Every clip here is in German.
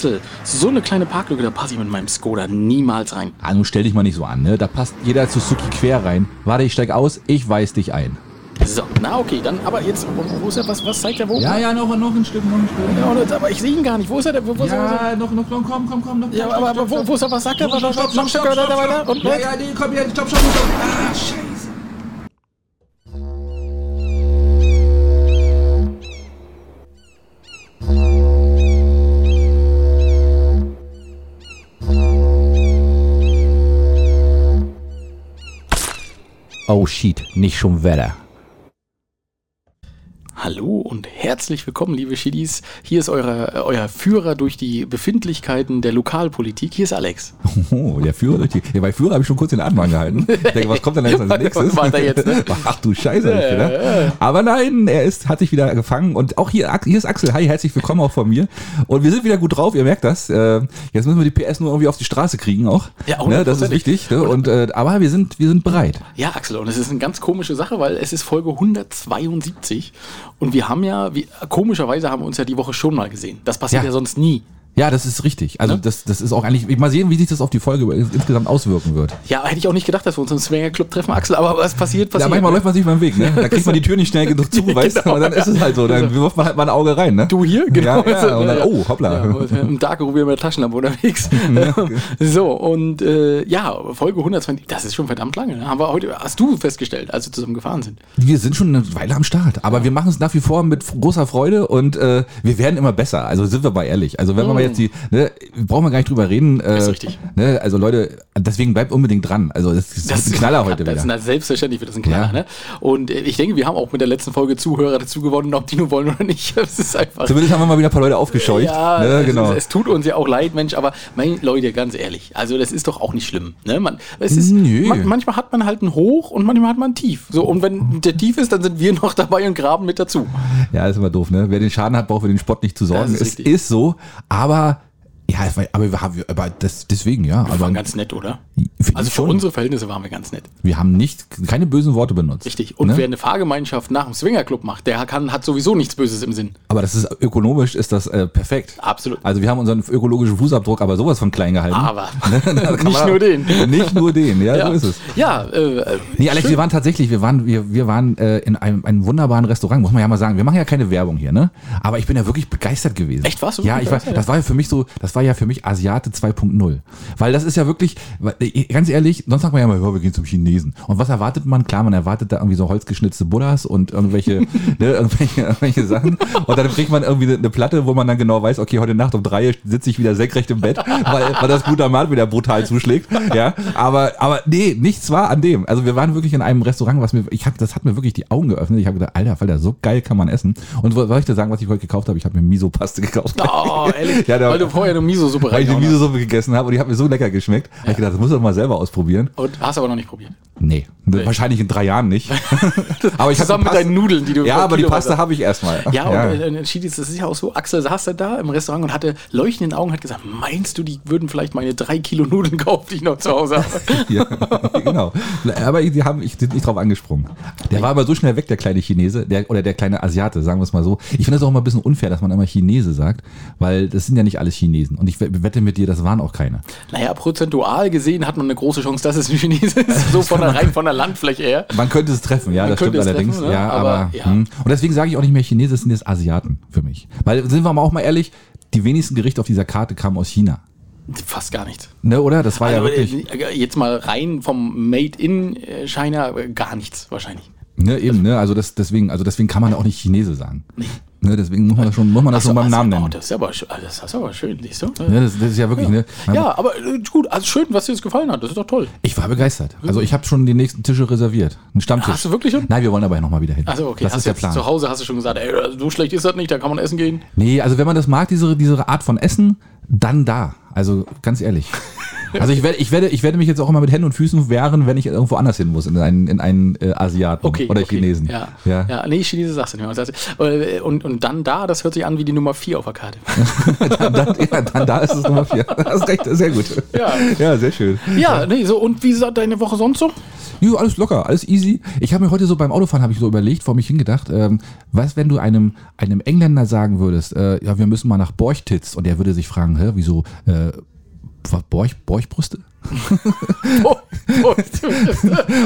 Axel, so eine kleine Parklücke, da passe ich mit meinem Skoda niemals rein. Ah, nun stell dich mal nicht so an, ne? Da passt jeder Suzuki quer rein. Warte, ich steig aus, ich weis dich ein. So, na okay, dann, aber jetzt, wo, ist er, was, was zeigt er wo? Ja, ja, noch, noch ein Stück, noch ein Stück. Ja, oder- aber ich sehe ihn gar nicht. Wo ist er denn? Wo, wo ist er? Ja, noch, noch, noch, komm, komm, komm, noch. Ja, aber, aber wo, wo ist er? Was sagt er? Stopp, stopp, stopp, stopp, weiter, stopp, weiter, stopp. Und Ja, weg. ja, nee, komm hier, stopp, stopp, stopp. Ah, scheiße. Oh shit, nicht schon Wetter. Hallo und herzlich willkommen, liebe Schiedis. Hier ist eure, äh, euer Führer durch die Befindlichkeiten der Lokalpolitik. Hier ist Alex. Oh, der Führer durch die. Ja, bei Führer habe ich schon kurz den Atem angehalten. Ich denke, was kommt denn jetzt als nächstes? Was macht er jetzt, ne? Ach du Scheiße, hab ich gedacht. Aber nein, er ist, hat sich wieder gefangen. Und auch hier, hier ist Axel. Hi, herzlich willkommen auch von mir. Und wir sind wieder gut drauf, ihr merkt das. Äh, Jetzt müssen wir die PS nur irgendwie auf die Straße kriegen auch. Ja, ne, Das ist wichtig. Ne? Und, äh, aber wir sind, wir sind bereit. Ja, Axel, und es ist eine ganz komische Sache, weil es ist Folge 172 und wir haben ja, wie, komischerweise haben wir uns ja die Woche schon mal gesehen. Das passiert ja, Ja. sonst nie. Ja, das ist richtig. Also Ne? das, das ist auch eigentlich. Ich mal sehen, wie sich das auf die Folge insgesamt auswirken wird. Ja, hätte ich auch nicht gedacht, dass wir uns im Swinger Club treffen, Axel, aber was passiert, Ja, passiert. manchmal läuft man sich beim Weg, ne? Da kriegt man die Tür nicht schnell genug zu, weißt du? Genau, Und dann ist es halt so. Dann wirft man halt mal ein Auge rein, ne? Du hier? Ja, ja, und dann, Ja. oh, hoppla. Ja, Im Darkroom wieder mit der Taschenlampe unterwegs. so, und äh, ja, Folge 120, das ist schon verdammt lange. ne? Haben wir heute, hast du festgestellt, als wir zusammen gefahren sind. Wir sind schon eine Weile am Start, aber wir machen es nach wie vor mit großer Freude und äh, wir werden immer besser. Also sind wir mal ehrlich. Also wenn wir mal jetzt die, ne, brauchen wir gar nicht drüber reden. Äh, Ist richtig. Ne, also Leute, deswegen bleibt unbedingt dran. Also das ist ein Knaller heute das wieder. Ist, selbstverständlich wird das ein Knaller. Ja. Ne? Und äh, ich denke, wir haben auch mit der letzten Folge Zuhörer dazu gewonnen, ob die nur wollen oder nicht. Das ist einfach. Zumindest haben wir mal wieder ein paar Leute aufgescheucht. Ja, ne, es, genau. es, es tut uns ja auch leid, Mensch, aber mein, Leute, ganz ehrlich, also das ist doch auch nicht schlimm. Ne? Man, es ist, man, manchmal hat man halt ein Hoch und manchmal hat man ein Tief. So, und wenn der Tief ist, dann sind wir noch dabei und graben mit dazu. Ja, ist immer doof, ne? Wer den Schaden hat, braucht für den Spott nicht zu sorgen. Das ist es richtig. ist so, aber aber ja, aber wir haben, aber das, deswegen, ja. Wir Aber waren ganz nett, oder? Also für schon. unsere Verhältnisse waren wir ganz nett. wir haben nicht, keine bösen Worte benutzt. Richtig. Und ne? wer eine Fahrgemeinschaft nach dem Swingerclub macht, der kann, hat sowieso nichts Böses im Sinn. Aber das ist ökonomisch ist das äh, perfekt. Absolut. Also wir haben unseren ökologischen Fußabdruck aber sowas von klein gehalten. Aber kann nicht man- nur den. Nicht nur den, ja, Ja, so ist es. Ja, äh, Nee, Alex, wir waren tatsächlich, wir waren, wir, wir waren äh, in einem, einem wunderbaren Restaurant, muss man ja mal sagen. Wir machen ja keine Werbung hier, ne? Aber ich bin ja wirklich begeistert gewesen. Echt, du Ja, ich war, das war ja für mich so, das war ja für mich Asiate 2.0. Weil das ist ja wirklich, weil, äh, ganz ehrlich, sonst sagt man ja mal, ja, wir gehen zum Chinesen. Und was erwartet man? Klar, man erwartet da irgendwie so holzgeschnitzte Buddhas und irgendwelche, ne, irgendwelche, irgendwelche Sachen. Und dann kriegt man irgendwie eine, Platte, wo man dann genau weiß, okay, heute Nacht um drei sitze ich wieder senkrecht im Bett, weil, weil das Glutamat wieder brutal zuschlägt. Ja, aber, aber nee, nichts war an dem. Also wir waren wirklich in einem Restaurant, was mir, ich hab, das hat mir wirklich die Augen geöffnet. Ich habe gedacht, Alter, Falter, so geil kann man essen. Und soll ich dir sagen, was ich heute gekauft habe? Ich habe mir Miso-Paste gekauft. oh, ehrlich, Ja, da- weil du vorher eine Miso-Suppe Weil ich die hast. Miso-Suppe gegessen habe und die hat mir so lecker geschmeckt. Hab ich gedacht, das muss ich doch mal selber ausprobieren. Und hast aber noch nicht probiert. Nee, wahrscheinlich in drei Jahren nicht. aber ich Zusammen mit deinen Nudeln, die du Ja, aber die Pasta habe ich erstmal. Ja, und äh, Schiedis, das ist ja auch so, Axel saß da im Restaurant und hatte leuchtende Augen, hat gesagt, meinst du, die würden vielleicht meine drei Kilo Nudeln kaufen, die ich noch zu Hause habe? Ja, genau. Aber die haben ich sind nicht drauf angesprungen. Der war aber so schnell weg, der kleine Chinese, der, oder der kleine Asiate, sagen wir es mal so. Ich finde das auch immer ein bisschen unfair, dass man immer Chinese sagt, weil das sind ja nicht alles Chinesen. Und ich wette mit dir, das waren auch keine. naja, prozentual gesehen hat man eine große Chance, dass es ein Chinese ist, so von der, rein von der Landfläche her. Man könnte es treffen, ja, Man das stimmt allerdings. treffen, ne? ja, Aber, aber, ja. hm. und deswegen sage ich auch nicht mehr Chinesen, sind jetzt Asiaten für mich. Weil sind wir mal auch mal ehrlich, die wenigsten Gerichte auf dieser Karte kamen aus China. Fast gar nichts. Ne, oder? Das war ja Also, wirklich. äh, jetzt mal rein vom Made in äh, China, äh, gar nichts wahrscheinlich. Ne, eben, ne? Also das, deswegen, also deswegen kann man auch nicht Chinese sagen. Ne, deswegen muss man das schon, muss man das schon beim also, Namen oh, nennen. das ist aber, schön- das ist aber schön, siehst du? Ne, das, das ist ja wirklich, ne? Ja, aber äh, gut, also schön, was dir jetzt gefallen hat, das ist doch toll. Ich war begeistert. Also ich habe schon die nächsten Tische reserviert. Einen Stammtisch. Hast du wirklich schon? Nein, wir wollen aber ja nochmal wieder hin. Also okay, das hast ist der Plan. zu Hause hast du schon gesagt, ey, so schlecht ist das nicht, da kann man essen gehen. Nee, also wenn man das mag, diese, diese Art von Essen, dann da. also ganz ehrlich. Also ich werde, ich werde, ich werde mich jetzt auch immer mit Händen und Füßen wehren, wenn ich irgendwo anders hin muss, in einen, in einen äh, Asiaten Okay. oder okay. Chinesen. Ja. Ja. ja. nee, Chinese sagst du nicht mehr. Äh, Und, und dann da, das hört sich an wie die Nummer 4 auf der Karte. dann, dann, ja, dann da ist es Nummer vier. Das ist recht, sehr gut. Ja. ja sehr schön. Ja, nee, so, und wie sah deine Woche sonst so? Jo, alles locker, alles easy. Ich habe mir heute so beim Autofahren habe ich so überlegt, vor mich hingedacht, ähm, was, wenn du einem, einem Engländer sagen würdest, äh, ja, wir müssen mal nach Borchtitz und er würde sich fragen, hä, wieso, äh, Borch, Borchbrüste?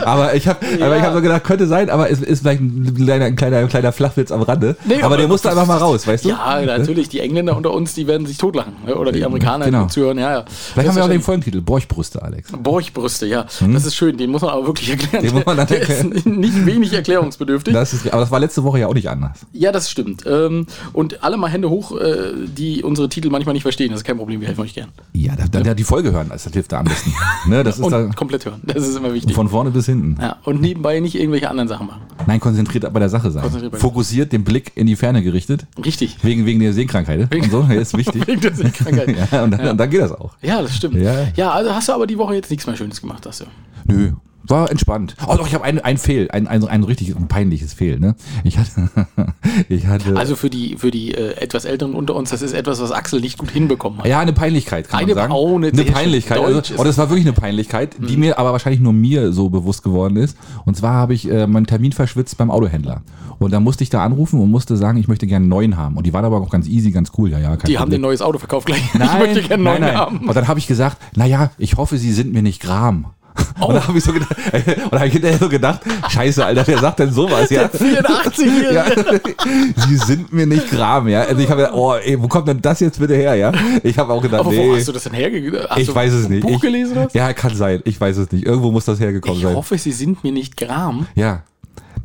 Aber ich habe aber ich hab so gedacht, könnte sein, aber es ist vielleicht ein kleiner, ein kleiner, ein kleiner Flachwitz am Rande. Nee, aber, aber der musste einfach mal raus, weißt du? ja, natürlich, die Engländer unter uns, die werden sich totlachen. ne? Oder die Amerikaner, Genau. die zuhören, ja, ja. Vielleicht haben wir auch den Folgentitel, Borchbrüste, Alex. Borchbrüste, ja. Das ist schön, den muss man aber wirklich erklären. Den muss man dann Der ist nicht wenig erklärungsbedürftig. Das ist, aber das war letzte Woche ja auch nicht anders. Ja, das stimmt. Ähm, Und alle mal Hände hoch, äh, die unsere Titel manchmal nicht verstehen. Das ist kein Problem, wir helfen euch gern. Ja, da, da, die Folge hören, das hilft da am besten. ne, das ist Und da komplett hören. Das ist immer wichtig. von vorne bis hinten. Ja, und nebenbei nicht irgendwelche anderen Sachen machen. Nein, konzentriert bei der Sache sein. Konzentriert bei Fokussiert den Blick in die Ferne gerichtet. Richtig. Wegen, wegen der Sehkrankheit und so, ja, ist wichtig. Wegen der Sehkrankheit. ja, und dann, dann geht das auch. Ja, das stimmt. Ja. Ja. also hast du aber die Woche jetzt nichts mehr Schönes gemacht, hast du. Nö, war entspannt. Oh doch, ich habe ein, ein Fehl, ein, ein, ein richtig peinliches Fehl. Ne? Ich hatte, ich hatte Also für die, für die äh, etwas Älteren unter uns, das ist etwas, was Axel nicht gut hinbekommen hat. ja, eine Peinlichkeit, kann Eine- man sagen. oh, eine eine. Peinlichkeit. Also, oh, das war wirklich eine Peinlichkeit, die mir aber wahrscheinlich nur mir so bewusst geworden ist. Und zwar habe ich äh, meinen Termin verschwitzt beim Autohändler. Und da musste ich da anrufen und musste sagen, ich möchte gerne einen neuen haben. Und die waren aber auch ganz easy, ganz cool. Ja, ja, Die haben ein neues Auto verkauft gleich. Nein, ich möchte gerne einen neuen nein. haben. Und dann habe ich gesagt, naja, ich hoffe, Sie sind mir nicht Gram. Oh. Und dann habe ich so gedacht, und habe ich hinterher so gedacht, scheiße, Alter, wer sagt denn sowas, ja? 84-Jährige. ja. Sie sind mir nicht Gram, ja. Also ich habe gedacht, oh, ey, wo kommt denn das jetzt bitte her, ja? Ich habe auch gedacht, Aber nee. wo hast du das denn hergegeben? Ich weiß es ein nicht. Buch ich, gelesen hast? Ja, kann sein. Ich weiß es nicht. Irgendwo muss das hergekommen Ich sein. hoffe, sie sind mir nicht Gram. Ja.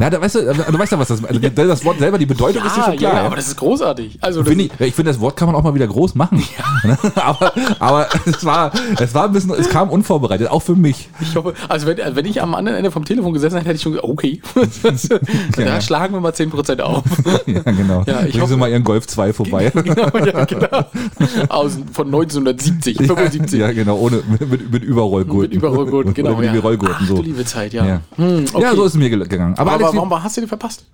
Na, da weißt du, du weißt ja, was das, also das Wort selber, die Bedeutung ist dir schon klar. ja, ja. aber das ist großartig. Also das Finde ich, ich finde, das Wort kann man auch mal wieder groß machen. aber aber es, war, es war ein bisschen, es kam unvorbereitet, auch für mich. Ich hoffe, also wenn, wenn ich am anderen Ende vom Telefon gesessen hätte, hätte ich schon gesagt, okay, da Ja. schlagen wir mal 10% auf. Ja, genau. Ja, ich Bringen hoffe- Sie mal Ihren Golf 2 vorbei. genau, ja, genau. Aus, von 1970, 75. Ja, genau, ohne, mit, mit, Überrollgurten. Mit Überrollgurten, genau. Oder mit ja. Rollgurten, Ach, so. du liebe Zeit, ja. Ja. Hm, okay. Ja, so ist es mir gegangen. Aber, aber warum hast du den verpasst?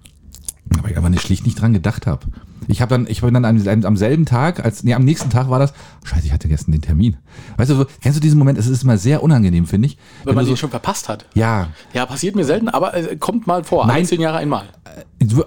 weil ich aber nicht, schlicht nicht dran gedacht habe. Ich habe dann, ich bin dann am, am selben Tag, als, nee, am nächsten Tag war das, scheiße, ich hatte gestern den Termin. Weißt du, so, kennst du diesen Moment, es ist immer sehr unangenehm, finde ich. Wenn man du den so, schon verpasst hat. ja, Ja, passiert mir selten, aber äh, kommt mal vor. Nein. Alle zehn Jahre einmal.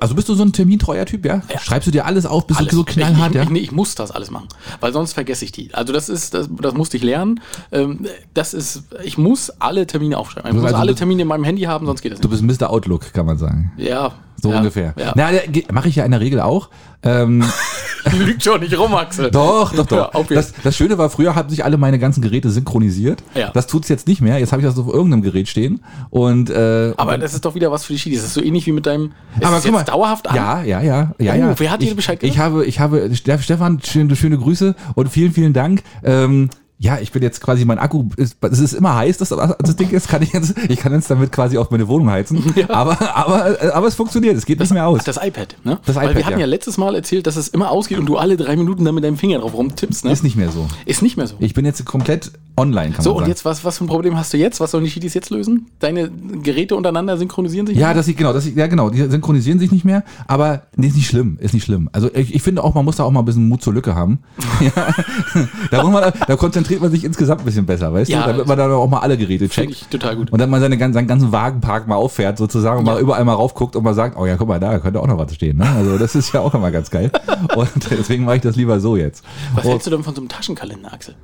also bist du so ein termintreuer Typ, ja? Schreibst du dir alles auf, bist Alles. du so knallhart, ich, ja? ich, nee, ich muss das alles machen, weil sonst vergesse ich die. Also das ist, das, das musste ich lernen. Ähm, das ist, ich muss alle Termine aufschreiben. Ich muss Also alle du- Termine in meinem Handy haben, sonst geht das Du nicht. bist Mr. Outlook, kann man sagen. Ja. So ja, ungefähr. Ja. Na, mache ich ja in der Regel auch. Ähm, Lügt schon nicht rum, Axel. Doch, doch, Ja, doch. jeden- das, das Schöne war, früher haben sich alle meine ganzen Geräte synchronisiert. Ja. Das tut's jetzt nicht mehr. Jetzt habe ich das auf irgendeinem Gerät stehen. Und, äh, Aber das ist doch wieder was für die Schiedis. Das ist so ähnlich wie mit deinem. Ist aber es guck mal, dauerhaft an? Ja, ja, ja, ja, Oh, ja. wer hat dir ich, Bescheid Ich gesagt? habe, ich habe, Stefan, schöne, schöne Grüße und vielen, vielen Dank. Ähm, ja, ich bin jetzt quasi, mein Akku ist, es ist immer heiß, das, das Ding ist, kann ich jetzt, ich kann jetzt damit quasi auf meine Wohnung heizen. Aber, aber, äh, aber es funktioniert, es geht nicht mehr aus. Das iPad, ne? Das Weil iPad, wir hatten ja. ja. letztes Mal erzählt, dass es immer ausgeht und du alle drei Minuten dann mit deinem Finger drauf rumtippst, ne? Ist nicht mehr so. Ist nicht mehr so. Ich bin jetzt komplett online, kann So, man und sagen. jetzt, was, was für ein Problem hast du jetzt? Was sollen die Schiedis jetzt lösen? Deine Geräte untereinander synchronisieren sich? Ja, das sieht genau, das sieht, ja genau, die synchronisieren sich nicht mehr, aber nee, ist nicht schlimm, ist nicht schlimm. Also ich, ich finde auch, man muss da auch mal ein bisschen Mut zur Lücke haben. ja. da, man, da konzentriert man sich insgesamt ein bisschen besser, weißt Ja, du, damit man dann auch mal alle Geräte checkt. ich total gut. Und dann mal seine, seinen ganzen Wagenpark mal auffährt sozusagen und mal überall mal raufguckt und mal sagt, oh ja, guck mal, da könnte auch noch was stehen. Ne? Also das ist ja auch immer ganz geil. Und deswegen mache ich das lieber so jetzt. Was Und, hältst du denn von so einem Taschenkalender, Axel?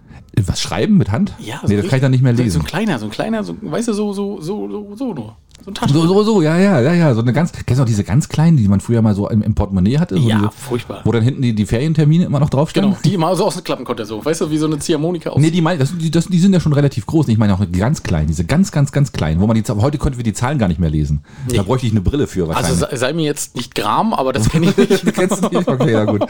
was schreiben mit Hand? Ja, nee, das kann ich dann nicht mehr so, so lesen. ein kleiner, so ein kleiner, so, weißt du, so, so, so, so, so nur. So ein So, so, so, ja, ja, ja, ja. So eine ganz, kennst du auch diese ganz kleinen, die man früher mal so im, im Portemonnaie hatte? So Ja, diese, furchtbar. Wo dann hinten die, die Ferientermine immer noch draufstehen? Genau, die mal so ausklappen konnte, so. Weißt du, wie so eine Ziehharmonika aus. Nee, die, mein, das, sind die, das, die sind ja schon relativ groß. Ich meine auch ganz kleinen, diese ganz, ganz, ganz kleinen, wo man aber heute könnten wir die Zahlen gar nicht mehr lesen. Da bräuchte ich eine Brille für wahrscheinlich. also sei, mir jetzt nicht Gram, aber das kenne ich nicht. Kennst du nicht? Okay, ja gut.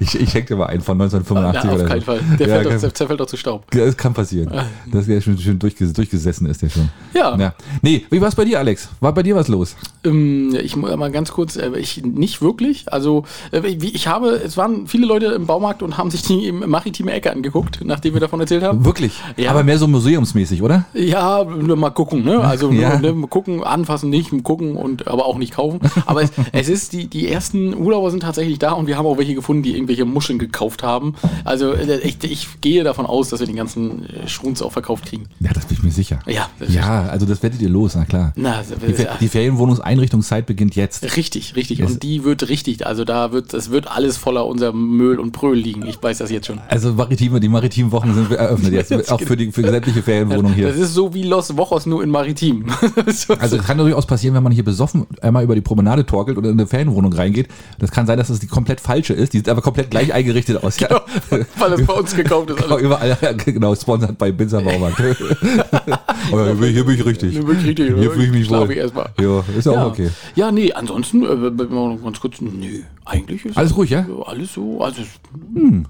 Ich, ich schenke dir mal einen von 1985 Ja, auf oder keinen so. Fall. Der, ja, fällt doch, zerfällt doch zu Staub. das kann passieren. Dass der schon, schon durchges, durchgesessen ist, der schon. Ja. ja. Nee, wie war's bei dir, dir, Alex? War bei dir was los? Ähm, ich muss mal ganz kurz, äh, ich nicht wirklich. Also äh, ich habe, es waren viele Leute im Baumarkt und haben sich die im maritime Ecke angeguckt, nachdem wir davon erzählt haben. Wirklich? Ja. Aber mehr so museumsmäßig, oder? Ja, nur mal gucken, ne? Also nur, Ja. ne, mal gucken, anfassen nicht, gucken und aber auch nicht kaufen. Aber es, es ist die, die ersten Urlauber sind tatsächlich da und wir haben auch welche gefunden, die irgendwelche Muscheln gekauft haben. Also äh, ich, ich gehe davon aus, dass wir den ganzen äh, Schrunz auch verkauft kriegen. Ja, das bin ich mir sicher. Ja, Ja, also das werdet ihr los, na klar. Na, Die, Fer- die Ferienwohnungseinrichtungszeit beginnt jetzt. Richtig, richtig. Es- Und die wird richtig, also da wird, es wird alles voller unser Müll und Pröl liegen. Ich weiß das jetzt schon. Also maritime, die maritimen Wochen sind eröffnet jetzt, auch für die für sämtliche Ferienwohnungen Das hier. ist so wie Los Wochos nur in Maritim. so, Also es kann durchaus passieren, wenn man hier besoffen einmal über die Promenade torkelt oder in eine Ferienwohnung reingeht. Das kann sein, dass das die komplett falsche ist. Die sieht aber komplett gleich eingerichtet aus. Ja. weil das bei uns gekauft ist. Genau, überall, genau, sponsert bei Binzer Baumarkt. Hier bin, ich richtig. Hier bin ich richtig, Hier fühle ich mich schlaf wohl. ich erstmal. Ja, ist ja Ja. auch okay. ja, nee, ansonsten, äh, ganz kurz, nee, eigentlich ist Alles ruhig, ja? alles so, also, ja, ja,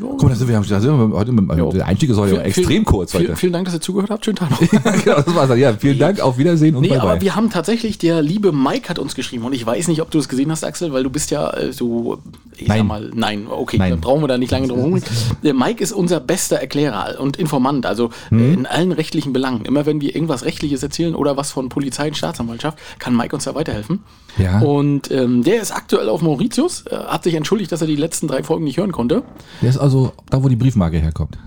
Guck mal, da sind wir, da sind wir heute mit, Ja. der Einstieg ist heute Vielen- extrem vielen- kurz Vielen, heute. vielen Dank, dass ihr zugehört habt. Schönen Tag noch. genau, das war's. dann. Ja, vielen Dank, auf Wiedersehen und Nee, bye aber bye. wir haben tatsächlich, der liebe Mike hat uns geschrieben und ich weiß nicht, ob du es gesehen hast, Axel, weil du bist ja äh, so, ich Nein. sag mal, nein, okay, Nein. dann brauchen wir da nicht lange drum herum. Der Mike ist unser bester Erklärer und Informant, also äh, in allen rechtlichen Belangen. Immer wenn wir irgendwas Rechtliches erzählen oder was von Polizei und Staatsanwaltschaft, kann Mike uns da weiterhelfen. Ja. Und ähm, der ist aktuell auf Mauritius, äh, hat sich entschuldigt, dass er die letzten drei Folgen nicht hören konnte. Der ist also da, wo die Briefmarke herkommt.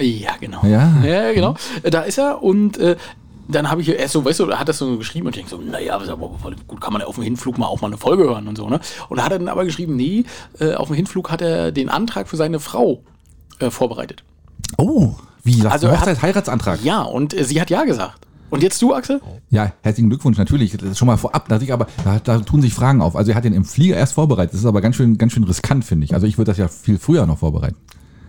Ja, genau. Ja? Ja, genau. Äh, Da ist er und äh, dann habe ich erst so, weißt du, er hat das so geschrieben und ich denke so, naja, gut, kann man ja auf dem Hinflug mal auch mal eine Folge hören und so, ne? Und da hat er dann aber geschrieben, nee, äh, auf dem Hinflug hat er den Antrag für seine Frau äh, vorbereitet. Oh, wie? Also er hat- Hochzeit, Heiratsantrag. Ja, und äh, sie hat ja gesagt. Und jetzt du, Axel? Ja, herzlichen Glückwunsch, natürlich. Das ist schon mal vorab. Da, ich aber, da, da tun sich Fragen auf. Also er hat den im Flieger erst vorbereitet. Das ist aber ganz schön, ganz schön riskant, finde ich. Also ich würde das ja viel früher noch vorbereiten.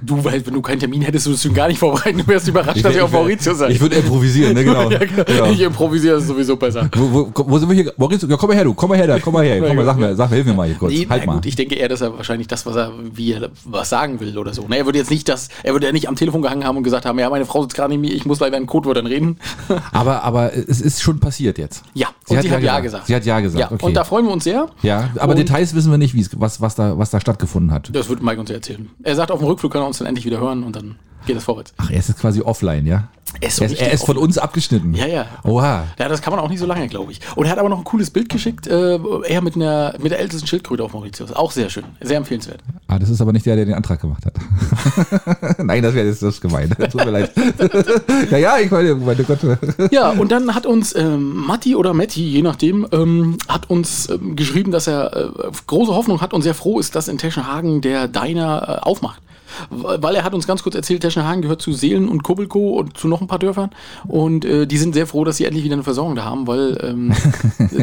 Du, weil wenn du keinen Termin hättest, würdest du ihn gar nicht vorbereiten. Du wärst überrascht, dass wär- er auf wär- Mauritius sei. Ich würde improvisieren, ne, genau. ja, genau. Ja. Ich improvisiere das sowieso besser. Wo, wo, wo sind wir hier? Mauricio, ja, komm mal her, du. Komm mal her, da. Komm mal her. Komm mal, sag mir, sag mir, hilf mir mal hier kurz. Nee, halt mal. gut, ich denke eher, dass er wahrscheinlich das, was er, wie er was sagen will oder so. Ne, er würde jetzt nicht das, er würde ja nicht am Telefon gehangen haben und gesagt haben, ja, meine Frau sitzt gerade neben mir, ich muss leider in Codewörtern reden. aber, aber es ist schon passiert jetzt. ja, und sie hat ja gesagt. Sie hat ja gesagt. Ja, okay. und da freuen wir uns sehr. ja, aber und Details wissen wir nicht, was, was, da, was da stattgefunden hat. Das wird Mike uns ja erzählen. Er sagt, auf dem Rückflug kann er uns dann endlich wieder hören und dann geht es vorwärts. Ach, er ist jetzt quasi offline, ja? Er ist so er, er ist von uns abgeschnitten. Ja, ja. Oha. Ja, das kann man auch nicht so lange, glaube ich. Und er hat aber noch ein cooles Bild geschickt, äh, er mit, einer, mit der ältesten Schildkröte auf Mauritius. Auch sehr schön, sehr empfehlenswert. Ah, das ist aber nicht der, der den Antrag gemacht hat. Nein, das wäre jetzt das gemein. Tut mir leid. ja, ja, ich meine, meine Gott. Ja, und dann hat uns ähm, Matti oder Matti, je nachdem, ähm, hat uns ähm, geschrieben, dass er äh, große Hoffnung hat und sehr froh ist, dass in Teschenhagen der Diner äh, aufmacht. Weil er hat uns ganz kurz erzählt, Teschenhagen gehört zu Seelen und Kubbelko und zu noch ein paar Dörfern. Und äh, die sind sehr froh, dass sie endlich wieder eine Versorgung da haben, weil ähm,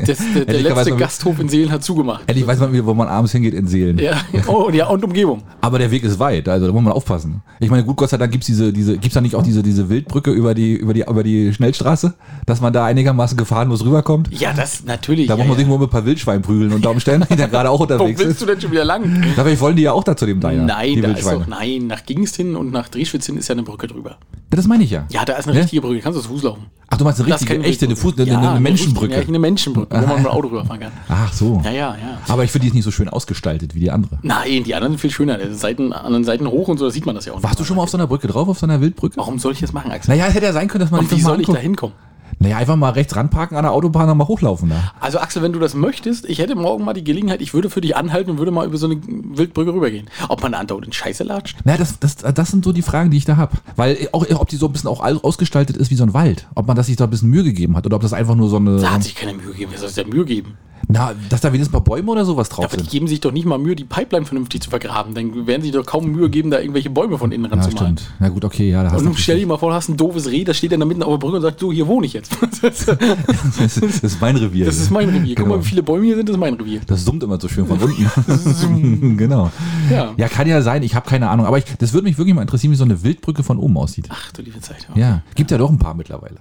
das, der, der letzte man- Gasthof in Seelen hat zugemacht. Endlich weiß man wieder, wo man abends hingeht in Seelen. Ja, oh, und ja, und Umgebung. Aber der Weg ist weit, also da muss man aufpassen. Ich meine, gut, Gott sei Dank gibt's diese, diese, gibt's da nicht auch diese, diese Wildbrücke über die, über die, über die Schnellstraße, dass man da einigermaßen gefahrenlos rüberkommt? Ja, das natürlich. Da ja, muss man ja. sich nur mit ein paar Wildschwein prügeln und darum stellen, die da gerade auch Wo unterwegs willst ist. du denn schon wieder lang? Da vielleicht wollen die ja auch da zu dem Diner. Nein, da ist doch, nein, nach Gingst hin und nach Drehschwitz hin ist ja eine Brücke drüber. Ja, das meine ich ja. Ja, da ist eine Ne? richtige Brücke, kannst du zu Fuß laufen. Ach, du meinst eine Das richtige, echte, eine, Fuß, eine, Ja, eine Menschenbrücke. Ja, eine Menschenbrücke, wo man mit dem Auto rüberfahren kann. Ach so. Ja, ja, ja. Aber ich finde, die ist nicht so schön ausgestaltet wie die andere. Nein, die anderen sind viel schöner. Die Seiten, an den Seiten hoch und so, da sieht man das ja auch. Warst du schon mal auf so einer Brücke drauf, auf so einer Wildbrücke? Warum soll ich das machen, Axel? Naja, es hätte ja sein können, dass man und sich wie das soll ich da hinkommen? Naja, einfach mal rechts ranparken an der Autobahn und mal hochlaufen da. Also Axel, wenn du das möchtest, ich hätte morgen mal die Gelegenheit, ich würde für dich anhalten und würde mal über so eine Wildbrücke rübergehen. Ob man da andauernd in Scheiße latscht? Naja, das, das, das sind so die Fragen, die ich da habe. Weil auch, ob die so ein bisschen auch ausgestaltet ist wie so ein Wald. Ob man das sich da ein bisschen Mühe gegeben hat oder ob das einfach nur so eine. Da hat sich keine Mühe gegeben. Wer soll sich da Mühe geben? Na, dass da wenigstens ein paar Bäume oder sowas drauf Aber die sind. geben sich doch nicht mal Mühe, die Pipeline vernünftig zu vergraben. Dann werden sie doch kaum Mühe geben, da irgendwelche Bäume von innen Ja, ranzumalen. stimmt. Na gut, okay, ja, da hast Und du. nun stell dir mal vor, du hast ein doofes Reh, das steht dann da mitten auf der Brücke und sagt, so, hier wohne ich jetzt. das das ist mein Revier. ist mein Revier. Guck Genau. mal, wie viele Bäume hier sind, das ist mein Revier. Das summt immer so schön von unten. genau. Ja. Ja, kann ja sein, ich habe keine Ahnung. Aber ich, das würde mich wirklich mal interessieren, wie so eine Wildbrücke von oben aussieht. Ach du liebe Zeit. Ja, gibt ja doch ein paar mittlerweile.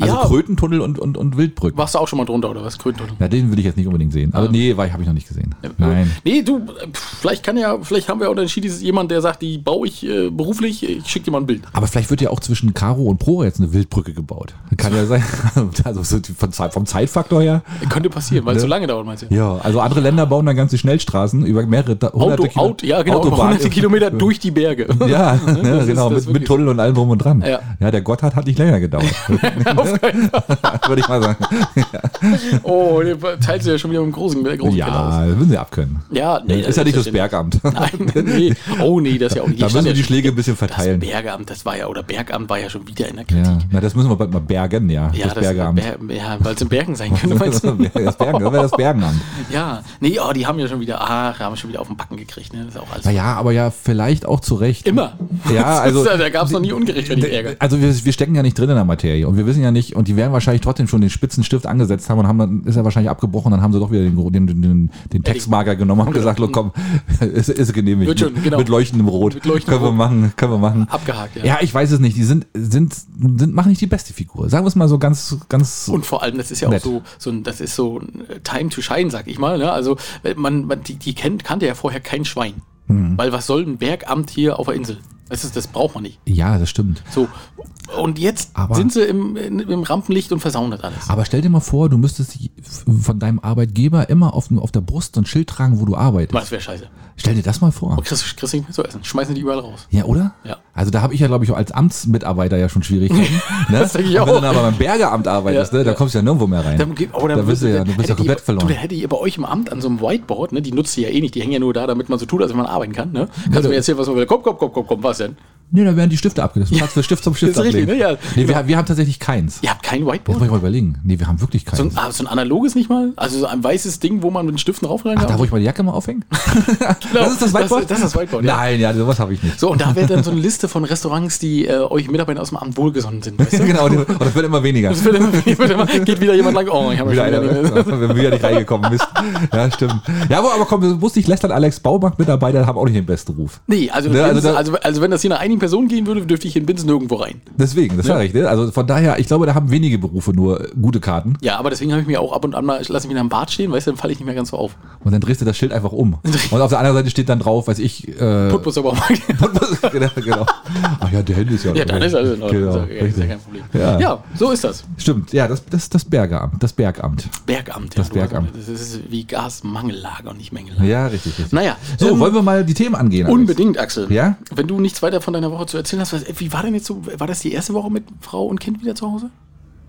Also Ja. Krötentunnel und, und, und Wildbrücken. Warst du auch schon mal drunter oder was? Kröntunnel? Ja, den will ich jetzt nicht unbedingt sehen. Aber nee, habe ich noch nicht gesehen. Nein. Nee, du, äh, vielleicht kann ja, vielleicht haben wir auch entschieden, dass jemand, der sagt, die baue ich äh, beruflich, ich schicke dir mal ein Bild. Aber vielleicht wird ja auch zwischen Karo und Pro jetzt eine Wildbrücke gebaut. Kann ja sein. Also so von vom Zeitfaktor her. Könnte passieren, weil es Ne? so lange dauert, meinst du? Ja, also andere Länder bauen dann ganze Schnellstraßen über mehrere hunderte Auto, Kilo- Auto, ja genau, über Autobahnen. hunderte Kilometer durch die Berge. Ja, ne, ist- genau, ist mit, mit Tunnel und allem drum und dran. Ja. ja der Gotthard hat nicht länger gedauert. Würde ich mal sagen. Oh, teilst du ja schon wieder mit dem großen, mit der großen aus. Ja, das müssen sie abkönnen. Ja, nee, ist ja nicht das ja Bergamt. Nein, nee. Oh nee, das ist ja auch nicht. Da müssen wir ja die Schläge ein bisschen verteilen. Das Bergamt, das war ja, oder Bergamt war ja schon wieder in der Kritik. Ja, na, das müssen wir bald mal bergen, ja. Ja, das das Bergamt. Ber, ja weil es in Bergen sein könnte, meinst du? das Bergen, das wäre das Bergenamt. Ja, nee, oh, die haben ja schon wieder, ach, haben schon wieder auf den Backen gekriegt, ne? Das ist auch alles. Naja, aber ja, vielleicht auch zu Recht. Immer. Ja, also. da gab es noch nie ungerechtfertigt Ärger. Also wir, wir stecken ja nicht drin in der Materie und wir wissen ja nicht, und die werden wahrscheinlich trotzdem schon den Spitzenstift angesetzt haben und haben dann, ist er wahrscheinlich abgebrochen, dann haben sie doch wieder den, den, den, den, Textmarker genommen und haben gesagt, look, komm, ist, ist genehmigt. Wird schon, genau. Mit leuchtendem Rot. Mit leuchtendem können wir Rot. machen, können wir machen. Abgehakt, ja. Ja, ich weiß es nicht. Die sind, sind, sind, machen nicht die beste Figur. Sagen wir es mal so ganz, ganz. Und vor allem, das ist ja auch Nett. so, so ein, das ist so ein äh, Time to Shine, sag ich mal. Ne? Also äh, man, man die, die kennt, kannte ja vorher kein Schwein. Hm. Weil was soll ein Bergamt hier auf der Insel? Das, ist, das braucht man nicht. ja, das stimmt. So. Und jetzt Aber- sind sie im, im Rampenlicht und versauen das alles. Aber stell dir mal vor, du müsstest von deinem Arbeitgeber immer auf, auf der Brust so ein Schild tragen, wo du arbeitest. Das wäre scheiße. Stell dir das mal vor. Kriegst, du- kriegst du nicht mehr zu essen. Schmeißen die überall raus. Ja, oder? Ja. Also da habe ich ja, glaube ich, auch als Amtsmitarbeiter ja schon Schwierigkeiten. ne? Das denke ich Und wenn auch. du dann aber beim Bergeamt arbeitest, Ja, ne, da ja. kommst du ja nirgendwo mehr rein. Dann, oh, da bist du ja, du bist ja komplett ihr, verloren. Du, da hätte ihr bei euch im Amt an so einem Whiteboard, ne, die nutzt ihr ja eh nicht, die hängen ja nur da, damit man so tut, als wenn man arbeiten kann. Ne? Kannst du mir erzählen, was man will? Komm, komm, komm, komm, komm, was denn? Nee, da werden die Stifte abgelegt. Platz für Stift zum Stift ist richtig, ablegen. ne? Ja, nee, wir, wir haben tatsächlich keins. Ihr habt kein Jetzt Whiteboard? muss ich mal überlegen. Nee, wir haben wirklich keins. So ein, ah, so ein analoges nicht mal? Also so ein weißes Ding, wo man mit den Stiften raufrennen Ach, kann? da wo ich meine Jacke mal aufhänge? Genau, das ist das Whiteboard? Das, das ist das Whiteboard, ja. Nein, ja, sowas habe ich nicht. So, und da wird dann so eine Liste von Restaurants, die äh, euch Mitarbeiter aus dem Amt wohlgesonnen sind. Weißt du? genau, und das wird immer weniger. Das wird immer, wird immer, geht wieder jemand lang, oh, ich habe Wieder wieder nicht wir sind wieder nicht reingekommen. Mist. Ja, stimmt. Ja, aber, aber komm, du wusste ich, Lästern Alex Baumarkt-Mitarbeiter haben auch nicht den besten Ruf. Nee, also, Ne, also also, also, also wenn das hier nach einigen Personen gehen würde, dürfte ich in Binz nirgendwo rein. Deswegen, das sage ich. Ne? Also von daher, ich glaube, da haben wenige Berufe nur gute Karten. Ja, aber deswegen habe ich mir auch ab und an mal, ich lasse mich am Bad stehen, weißt du, dann falle ich nicht mehr ganz so auf. Und dann drehst du das Schild einfach um. Und auf der anderen Seite steht dann drauf, weiß ich, äh, Putbus aber auch mal. genau, genau. Ach ja, der Handy ist ja. Ja, dann ist alles in Ordnung. Genau, ja, ist ja kein Problem. Ja. Ja. so ist das. Stimmt, ja, das, das, das Bergamt. Das Bergamt. Bergamt. Das ja, du hast- Bergamt. Das ist wie Gasmangellager und nicht Mängelager. Ja, richtig, richtig. Naja, So, ähm, wollen wir mal die Themen angehen? Alex? Unbedingt, Axel. Ja? Wenn du nichts weiter von deiner Woche zu erzählen hast, was, wie war denn jetzt so, war das die erste Woche mit Frau und Kind wieder zu Hause?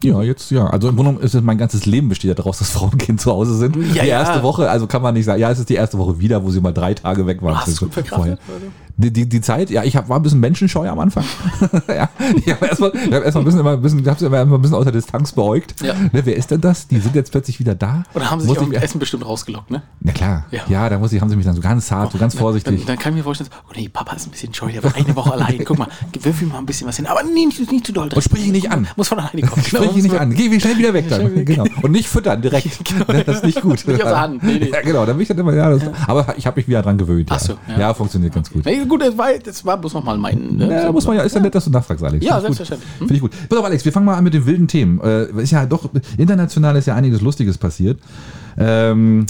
Ja, jetzt ja. Also im Grunde genommen ist mein ganzes Leben besteht daraus, dass Frau und Kind zu Hause sind. Ja, die ja. erste Woche, also kann man nicht sagen, ja, es ist die erste Woche wieder, wo sie mal drei Tage weg waren. Hast du es gut verkraftet? Die, die, die Zeit, ja, ich hab, war ein bisschen menschenscheu am Anfang. ja, ich habe erstmal hab erst ein bisschen, immer ein bisschen, hab's immer ein bisschen aus der Distanz beäugt. Ja. Ne, wer ist denn das? Die sind jetzt plötzlich wieder da. Oder haben sie sich auch mit Essen bestimmt rausgelockt, ne? Na klar. Ja. Ja, da muss ich, haben sie mich dann so ganz zart, so ganz vorsichtig. Dann, dann kann ich mir vorstellen, oh nee, Papa ist ein bisschen scheu, der war eine Woche allein. Guck mal, würfel mal ein bisschen was hin. Aber nee, nicht, nicht zu doll. Und sprich ihn nicht an. Muss von alleine kommen. Sprich ihn nicht an. Geh wie schnell wieder weg dann. Wieder- Genau. Und nicht füttern direkt. Ne, Das ist nicht gut. Nicht aus der Hand. Nee, nee. Ja, genau. Dann bin ich dann immer, ja, das, aber ich habe mich wieder dran gewöhnt. Ach so, ja. ja. ja. funktioniert ganz gut. Nee, gut, das war, das war bloß noch mal mein. Ne? Ja, muss man ja, ist ja nett, dass du nachfragst, Alex. Ja, selbstverständlich. Hm? Finde ich gut. Pass auf, Alex, wir fangen mal an mit den wilden Themen. Äh, ist ja doch, international ist ja einiges Lustiges passiert. Ähm,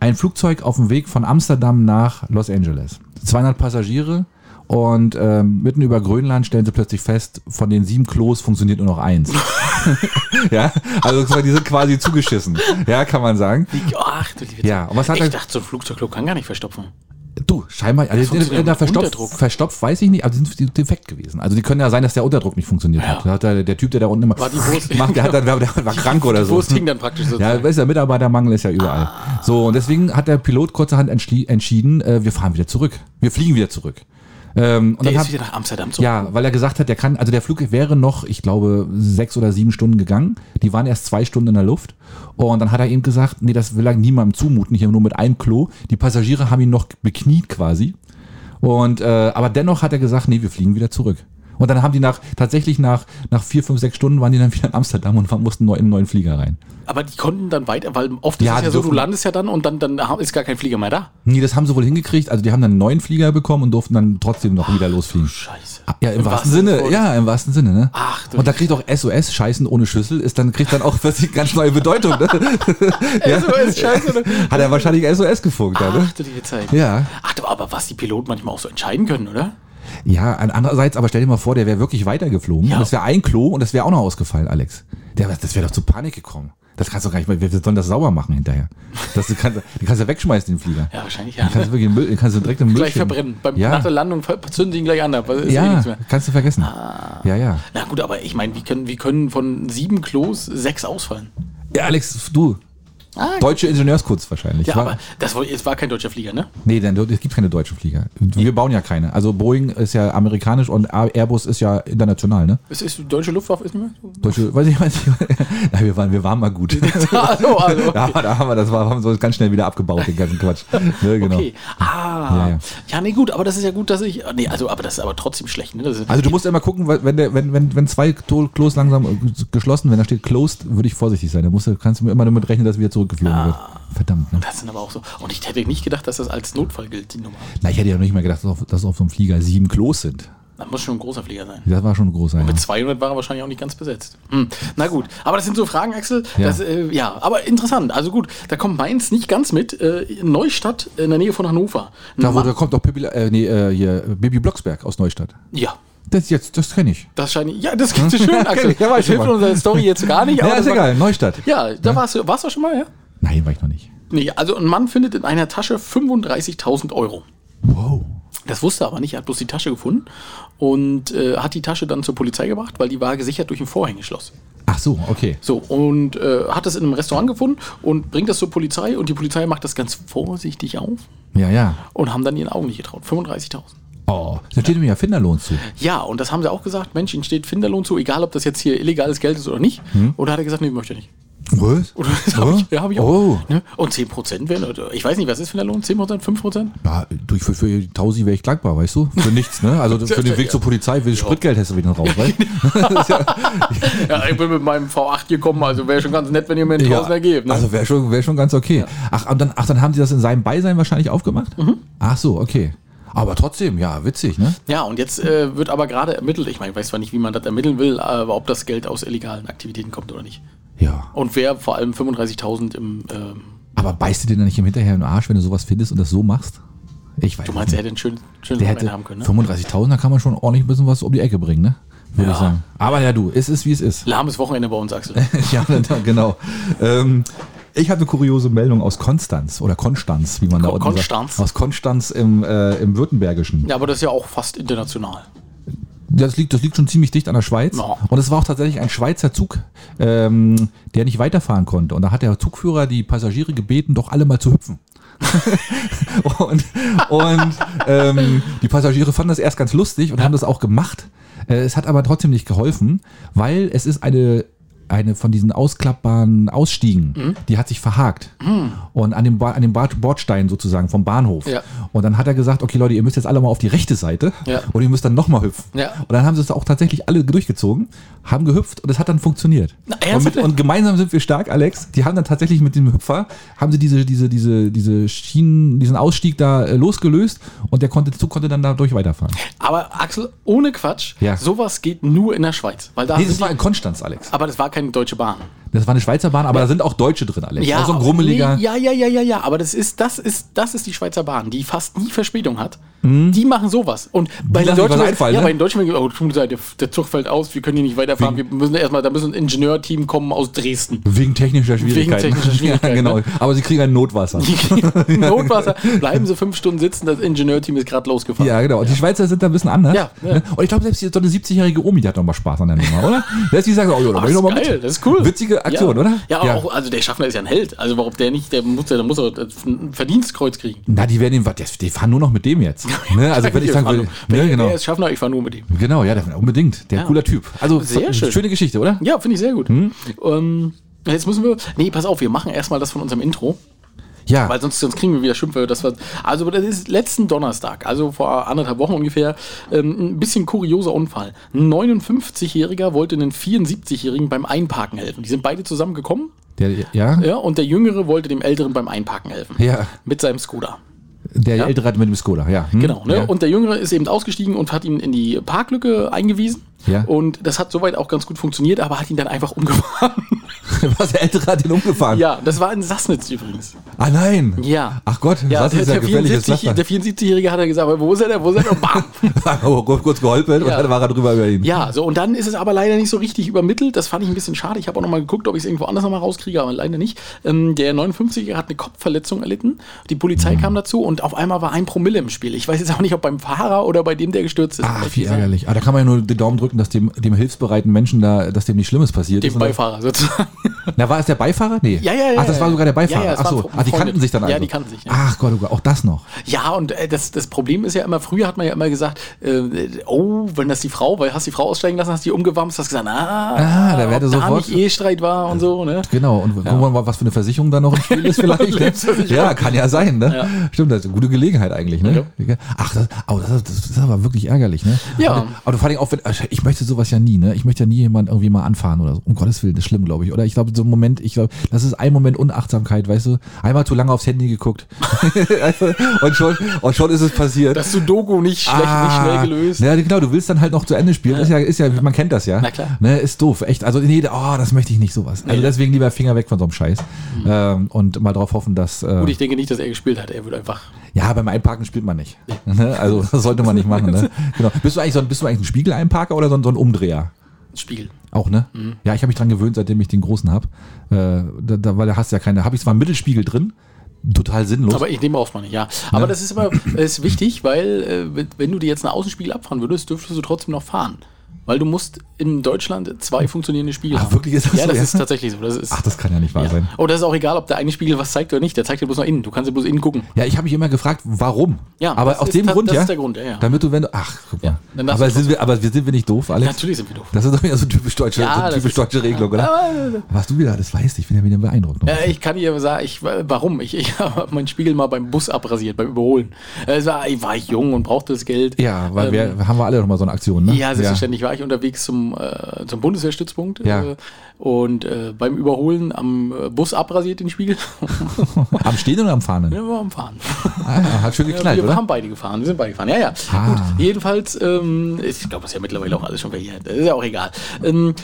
ein Flugzeug auf dem Weg von Amsterdam nach Los Angeles. 200 Passagiere und ähm, mitten über Grönland stellen sie plötzlich fest, von den sieben Klos funktioniert nur noch eins. ja, also die sind quasi zugeschissen. Ja, kann man sagen. Ach, du liebe Ja, und was hat ich er- dachte, so ein Flugzeuglob kann gar nicht verstopfen. Du, scheinbar, also der mit verstopft, verstopft weiß ich nicht, aber die sind defekt gewesen. Also die können ja sein, dass der Unterdruck nicht funktioniert hat. Da hat der, der Typ, der da unten immer War die Wurst- macht, der, hat dann, der war krank oder Die so. Wurst hing dann praktisch so. Ja, weißt du, der Mitarbeitermangel ist ja überall. So, und deswegen hat der Pilot kurzerhand entschieden, äh, wir fahren wieder zurück. Wir fliegen wieder zurück. Ähm, und der dann ist hat, wieder nach Amsterdam zurück. ja, weil er gesagt hat, der kann, also der Flug wäre noch, ich glaube, sechs oder sieben Stunden gegangen. Die waren erst zwei Stunden in der Luft. Und dann hat er eben gesagt, nee, das will er niemandem zumuten, hier nur mit einem Klo. Die Passagiere haben ihn noch bekniet quasi. Und äh, aber dennoch hat er gesagt, nee, wir fliegen wieder zurück. Und dann haben die nach tatsächlich nach nach vier, fünf, sechs Stunden waren die dann wieder in Amsterdam und mussten neu in einen neuen Flieger rein. Aber die konnten dann weiter, weil oft ist Ja, es die ja so, du landest ja dann und dann, dann ist gar kein Flieger mehr da. Nee, das haben sie wohl hingekriegt. Also die haben dann einen neuen Flieger bekommen und durften dann trotzdem noch wieder losfliegen. Scheiße. Ja, im, wahrsten Sinne, ja, im wahrsten Sinne, ne? Ach, du Und da kriegt auch SOS, Scheißen ohne Schlüssel, ist dann, kriegt dann auch plötzlich ganz neue Bedeutung, ne? ja. SOS, scheiße. ne? Hat er wahrscheinlich SOS gefunkt, da, ne? Ach, du liebe Zeit. Ja. Ach, aber was die Piloten manchmal auch so entscheiden können, oder? Ja, an- andererseits, aber stell dir mal vor, der wäre wirklich weitergeflogen. Ja. Und das wäre ein Klo und das wäre auch noch ausgefallen, Alex. Der, das wäre doch zu Panik gekommen. Das kannst du gar nicht mehr, wir sollen das sauber machen hinterher. Das, du kannst, den kannst du wegschmeißen, den Flieger. Ja, wahrscheinlich ja. Den kannst du wirklich Müll, kannst du direkt im Müll Gleich verbrennen. Beim, ja. Nach der Landung zünden sie ihn gleich an. Ist eh ja, nichts mehr. kannst du vergessen. Ja, ja. Na gut, aber ich meine, wie können, wie können von sieben Klos sechs ausfallen? Ja, Alex, du. Ah, Deutsche Ingenieurskunst wahrscheinlich. ja, War- aber das war, es war kein deutscher Flieger, ne? Nee, denn es gibt keine deutschen Flieger. Wir bauen ja keine. Also Boeing ist ja amerikanisch und Airbus ist ja international, ne? Es ist die deutsche Luftwaffe ist nicht mehr so. Deutsche, weiß ich, weiß ich. Nein, wir waren, wir waren mal gut. also, also. Da, haben wir- da haben wir das war, haben wir so ganz schnell wieder abgebaut, den ganzen Quatsch. Ne, genau. Okay. Ah. Ja, Ja, ja. nee, gut, aber das ist ja gut, dass ich. Nee, also, aber das ist aber trotzdem schlecht, ne? Ist, Also du musst immer gucken, wenn, der, wenn, wenn, wenn zwei Klos langsam äh, geschlossen, wenn da steht closed, würde ich vorsichtig sein. Da musst du, kannst du mir immer damit rechnen, dass wieder zurückgeflogen wird. Verdammt, ne? das sind aber auch so. Und ich hätte nicht gedacht, dass das als Notfall gilt, die Nummer. Na, ich hätte ja noch nicht mal gedacht, dass auf, dass auf so einem Flieger sieben Klos sind. Das muss schon ein großer Flieger sein. Das war schon ein großer. Ja. Mit 200 war er wahrscheinlich auch nicht ganz besetzt. Hm. Na gut, aber das sind so Fragen, Axel. Ja. Das, äh, ja, aber interessant. Also gut, da kommt Mainz nicht ganz mit. Äh, Neustadt in der Nähe von Hannover. Da, wo, da kommt doch Bibi, äh, nee, äh, hier, Bibi Blocksberg aus Neustadt. ja. Das jetzt, das kenne ich. Das scheint. Ja, das klingt so schön, Axel. ich, ja, das hilft unserer Story jetzt gar nicht. Ja, ist war- egal, Neustadt. Ja, da warst du. Warst du schon mal, ja? Nein, war ich noch nicht. Nee, also ein Mann findet in einer Tasche 35.000 Euro. Wow. Das wusste er aber nicht, er hat bloß die Tasche gefunden und äh, hat die Tasche dann zur Polizei gebracht, weil die war gesichert durch ein Vorhängeschloss. Ach so, okay. So, und äh, hat das in einem Restaurant gefunden und bringt das zur Polizei und die Polizei macht das ganz vorsichtig auf Ja, ja. und haben dann ihren Augen nicht getraut. 35.000. Oh, da steht mir ja Finderlohn zu. Ja, und das haben sie auch gesagt, Mensch, ihnen steht Finderlohn zu, egal ob das jetzt hier illegales Geld ist oder nicht. Und da hat er gesagt, nee, möchte nicht. Was? Oder das hab ich, ja, hab ich auch. Oh. Ne? Und 10% wären, oder- ich weiß nicht, was ist Finderlohn? 10%, 5%? Ja, durch, für, für die Tausi wäre ich dankbar, weißt du? Für nichts, ne? Also für den Weg zur Polizei, für das Spritgeld hättest du wieder drauf, weißt Ja, ich bin mit meinem V8 gekommen, also wäre schon ganz nett, wenn ihr mir einen Ja, Tausender gebt. Ne? Also wäre schon, wär schon ganz okay. Ach, und dann, ach, dann haben sie das in seinem Beisein wahrscheinlich aufgemacht? Mhm. Ach so, okay. Aber trotzdem, ja, witzig, ne? Ja, und jetzt äh, wird aber gerade ermittelt, ich meine, ich weiß zwar nicht, wie man das ermitteln will, aber ob das Geld aus illegalen Aktivitäten kommt oder nicht. Ja. Und wer vor allem 35.000 im, ähm, Aber beißt du dir dann nicht im Hinterher im Arsch, wenn du sowas findest und das so machst? Ich weiß du meinst, nicht. er hätte einen schönen, schönen Der hätte haben können, ne? 35.000, da kann man schon ordentlich ein bisschen was um die Ecke bringen, ne? Würde Ja. ich sagen. Aber ja, du, es ist wie es ist. Lahmes Wochenende bei uns, Axel. ja, genau. Ähm, ich habe eine kuriose Meldung aus Konstanz oder Konstanz, wie man da Kon- unten Konstanz? sagt. Aus Konstanz im, äh, im Württembergischen. Ja, aber das ist ja auch fast international. Das liegt, das liegt schon ziemlich dicht an der Schweiz. Ja. Und es war auch tatsächlich ein Schweizer Zug, ähm, der nicht weiterfahren konnte. Und da hat der Zugführer die Passagiere gebeten, doch alle mal zu hüpfen. und und ähm, die Passagiere fanden das erst ganz lustig und haben das auch gemacht. Äh, es hat aber trotzdem nicht geholfen, weil es ist eine eine von diesen ausklappbaren Ausstiegen, Mhm. die hat sich verhakt. Und an dem, ba an dem Bord- Bordstein sozusagen vom Bahnhof. Ja. Und dann hat er gesagt, okay Leute, ihr müsst jetzt alle mal auf die rechte Seite Ja. und ihr müsst dann nochmal hüpfen. Ja. Und dann haben sie es auch tatsächlich alle durchgezogen, haben gehüpft und es hat dann funktioniert. Na, und, mit, und gemeinsam sind wir stark, Alex. Die haben dann tatsächlich mit dem Hüpfer, haben sie diese, diese, diese, diese Schienen, diesen Ausstieg da äh, losgelöst und der konnte, Zug konnte dann dadurch weiterfahren. Aber Axel, ohne Quatsch, sowas geht nur in der Schweiz. Weil da Nee, das war in Konstanz, Alex. aber das war keine deutsche Bahn. Das war eine Schweizer Bahn, aber da sind auch Deutsche drin, Alex. Ja, also ein grummeliger. Nee, ja, ja, ja, ja, ja. Aber das ist, das ist, das ist die Schweizer Bahn, die fast nie Verspätung hat. Die machen sowas. Und bei den Deutschen, einfallen, ja, ne? bei den Deutschen, oh, tut mir leid, der, Zug fällt aus, wir können hier nicht weiterfahren. Wir müssen erstmal, da müssen ein Ingenieurteam kommen aus Dresden. Wegen technischer Schwierigkeiten. technischer Schwierigkeiten, ja, genau. ne? Aber sie kriegen ein Notwasser. Die kriegen Notwasser, bleiben sie fünf Stunden sitzen, das Ingenieurteam ist gerade losgefahren. Ja, genau. Und die Schweizer sind da ein bisschen anders. Ja, ja. Ne? Und ich glaube, selbst so eine 70-jährige Omi, die hat noch mal Spaß an der Nummer, oder? Selbst die sagt, oh, ja, da Ach, mach ich das ist geil, mit. das ist cool. Witzige Aktion, ja. oder? Ja, aber auch, also der Schaffner ist ja ein Held. Also warum der nicht, der muss, der muss doch ein Verdienstkreuz kriegen. Na, die werden ihm, die, die fahren nur noch mit dem jetzt. Ne? Also wenn ich sagen Wenn ne, der genau. ist Schaffner, ich fahre nur mit ihm. Genau, ja, der, unbedingt. Der Ja. cooler Typ. Also Sehr schön. schöne Geschichte, oder? Ja, finde ich sehr gut. Hm? Ähm, jetzt müssen wir. Nee, pass auf, wir machen erstmal das von unserem Intro, Ja. weil sonst, sonst kriegen wir wieder Schimpfe. Das war, also, das ist letzten Donnerstag, also vor anderthalb Wochen ungefähr, ähm, ein bisschen kurioser Unfall. Ein 59-Jähriger wollte einen 74-Jährigen beim Einparken helfen. Die sind beide zusammengekommen, Der, ja. ja, und der Jüngere wollte dem Älteren beim Einparken helfen. Ja. Mit seinem Scooter. Der Ja. ältere hat mit dem Skoda, ja. Hm? Genau, ne? Ja. Und der Jüngere ist eben ausgestiegen und hat ihn in die Parklücke eingewiesen. Ja. Und das hat soweit auch ganz gut funktioniert, aber hat ihn dann einfach umgefahren. Was der Ältere hat ihn umgefahren. Ja, das war in Sassnitz übrigens. Ah nein. Ja. Ach Gott, Ja, das der, ist ja der, gefährliches 74, Pflaster. der 74-Jährige hat er gesagt, wo ist er denn? Wo ist er denn? Bam! Oh, kurz kurz geholpelt Ja. und dann war er drüber über ihn. Ja, so und dann ist es aber leider nicht so richtig übermittelt. Das fand ich ein bisschen schade. Ich habe auch noch mal geguckt, ob ich es irgendwo anders noch mal rauskriege, aber leider nicht. Ähm, der 59er hat eine Kopfverletzung erlitten. Die Mhm. Polizei kam dazu und auf einmal war ein Promille im Spiel. Ich weiß jetzt auch nicht, ob beim Fahrer oder bei dem, der gestürzt ist. Ach, wie sagen. ärgerlich. Ah, da kann man ja nur den Daumen drücken, dass dem, dem hilfsbereiten Menschen da, dass dem nichts Schlimmes passiert Dem ist. Und dann- Beifahrer sozusagen. Na, war es der Beifahrer? Nee. Ja, ja, ja, Ach, das war ja. sogar der Beifahrer. Ja, ja, Ach so. Ah, die kannten sich dann Ja, also. die kannten sich, ja. Ach Gott, oh Gott, auch das noch. Ja, und äh, das, das Problem ist ja immer, früher hat man ja immer gesagt, äh, oh, wenn das die Frau, weil hast die Frau aussteigen lassen, hast die umgewamst, hast gesagt, ah, Ah, da ob sofort- da nicht Ehestreit war und so, ne? Genau, und gucken wir mal, was für eine Versicherung da noch im Spiel ist vielleicht. ne? Ja, kann ja sein, ne? Ja. Stimmt, das ist eine gute Gelegenheit eigentlich, ne? Ach, das, oh, das, ist- das ist aber wirklich ärgerlich, ne? Ja. Aber, aber vor allem auch, wenn, ich möchte sowas ja nie, ne? Ich möchte ja nie jemand irgendwie mal anfahren oder so. Um Gottes Willen, das ist schlimm, glaube ich. Oder ich glaube, so ein Moment, ich glaube, das ist ein Moment Unachtsamkeit, weißt du? Einmal zu lange aufs Handy geguckt. und schon, und schon ist es passiert. Das Sudoku nicht schlecht, nicht schnell gelöst. Ah. Ja, genau, du willst dann halt noch zu Ende spielen. Ist ja, ist ja, man kennt das ja. Na klar. Ne, ist doof. Echt. Also, nee, oh, das möchte ich nicht sowas. Also Nee. deswegen lieber Finger weg von so einem Scheiß. Ähm, und mal drauf hoffen, dass. Äh, Gut, ich denke nicht, dass er gespielt hat. Er wird einfach. Ja, beim Einparken spielt man nicht. Ne? Also, das sollte man nicht machen. Ne? Genau. Bist du eigentlich so ein, bist du eigentlich ein Spiegeleinparker oder so ein, so ein Umdreher? Spiegel. Auch, ne? Mhm. Ja, ich habe mich dran gewöhnt, seitdem ich den großen habe. Äh, da, da, weil da hast du ja keine. Habe ich zwar einen Mittelspiegel drin, total sinnlos. Aber ich nehme oft mal nicht, ja. Aber das ist immer ist wichtig, weil äh, wenn- wenn du dir jetzt einen Außenspiegel abfahren würdest, dürftest du trotzdem noch fahren. Weil du musst in Deutschland zwei funktionierende Spiegel Ah, haben. wirklich? Ist das ja, so, das ja? ist tatsächlich so. Das ist, Ach, das kann ja nicht wahr ja. sein. Oh, das ist auch egal, ob der eine Spiegel was zeigt oder nicht. Der zeigt dir bloß nach innen. Du kannst ja bloß innen gucken. Ja, ich habe mich immer gefragt, warum? Ja, aber das aus dem Grund, das ja. ist der Grund, ja, ja. Damit du, wenn du, ach, guck mal. Ja, aber, sind wir, aber sind wir nicht doof, Alex? Natürlich sind wir doof. Das ist doch wieder so typisch deutsche, Ja, so das typisch deutsche Regelung, oder? Was du wieder alles weißt, ich bin ja wieder beeindruckt. äh, ich kann dir sagen, ich, warum? Ich, ich habe meinen Spiegel mal beim Bus abrasiert, beim Überholen. Äh, war, ich war jung und brauchte das Geld. ja, weil Ähm, wir haben wir alle noch mal so eine Aktion, ne? Ja, selbstverständlich war ich unterwegs zum, äh, zum Bundeswehrstützpunkt Ja. äh, und äh, beim Überholen am äh, Bus abrasiert den Spiegel. Am Stehen oder am Fahren? wir waren am Fahren. Ah, ja, hat schön geknallt, wir oder? haben beide gefahren, wir sind beide gefahren. Ja, ja. Ah. Gut, jedenfalls, ähm, ich glaube, das ist ja mittlerweile auch alles schon verjährt. Ist ja auch egal. Ähm,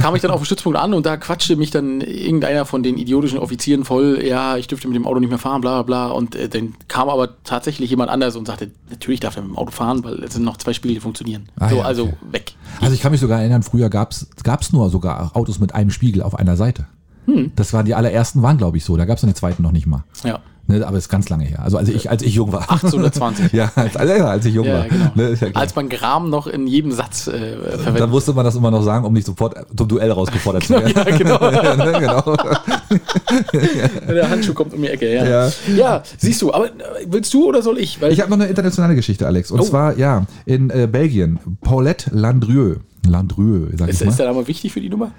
kam ich dann auf den Stützpunkt an und da quatschte mich dann irgendeiner von den idiotischen Offizieren voll, ja, ich dürfte mit dem Auto nicht mehr fahren, bla bla bla. Und äh, dann kam aber tatsächlich jemand anders und sagte, natürlich darf er mit dem Auto fahren, weil es sind noch zwei Spiegel, die funktionieren. Ah, so, ja, also okay. weg. Also ich kann mich sogar erinnern, früher gab es nur sogar Autos mit einem Spiegel auf einer Seite. Hm. Das waren die allerersten, waren glaube ich so. Da gab es den zweiten noch nicht mal. Ja. Ne, aber ist ganz lange her. Also als ich, als ich jung war. 1820. ja, als, als, ich jung Ja, war. genau. Ne, ist ja. Als man Gram noch in jedem Satz äh, verwendet. Dann musste man das immer noch sagen, um nicht sofort zum Duell rausgefordert zu werden. Ja, genau. Ne, genau. Der Handschuh kommt um die Ecke, ja. Ja. Ja, siehst du, aber äh, willst du oder soll ich? Weil Ich habe noch eine internationale Geschichte, Alex. Und Oh. zwar, ja, in äh, Belgien. Paulette Landrieu. Landrieu, sag ist, ich ist mal. der Name wichtig für die Nummer?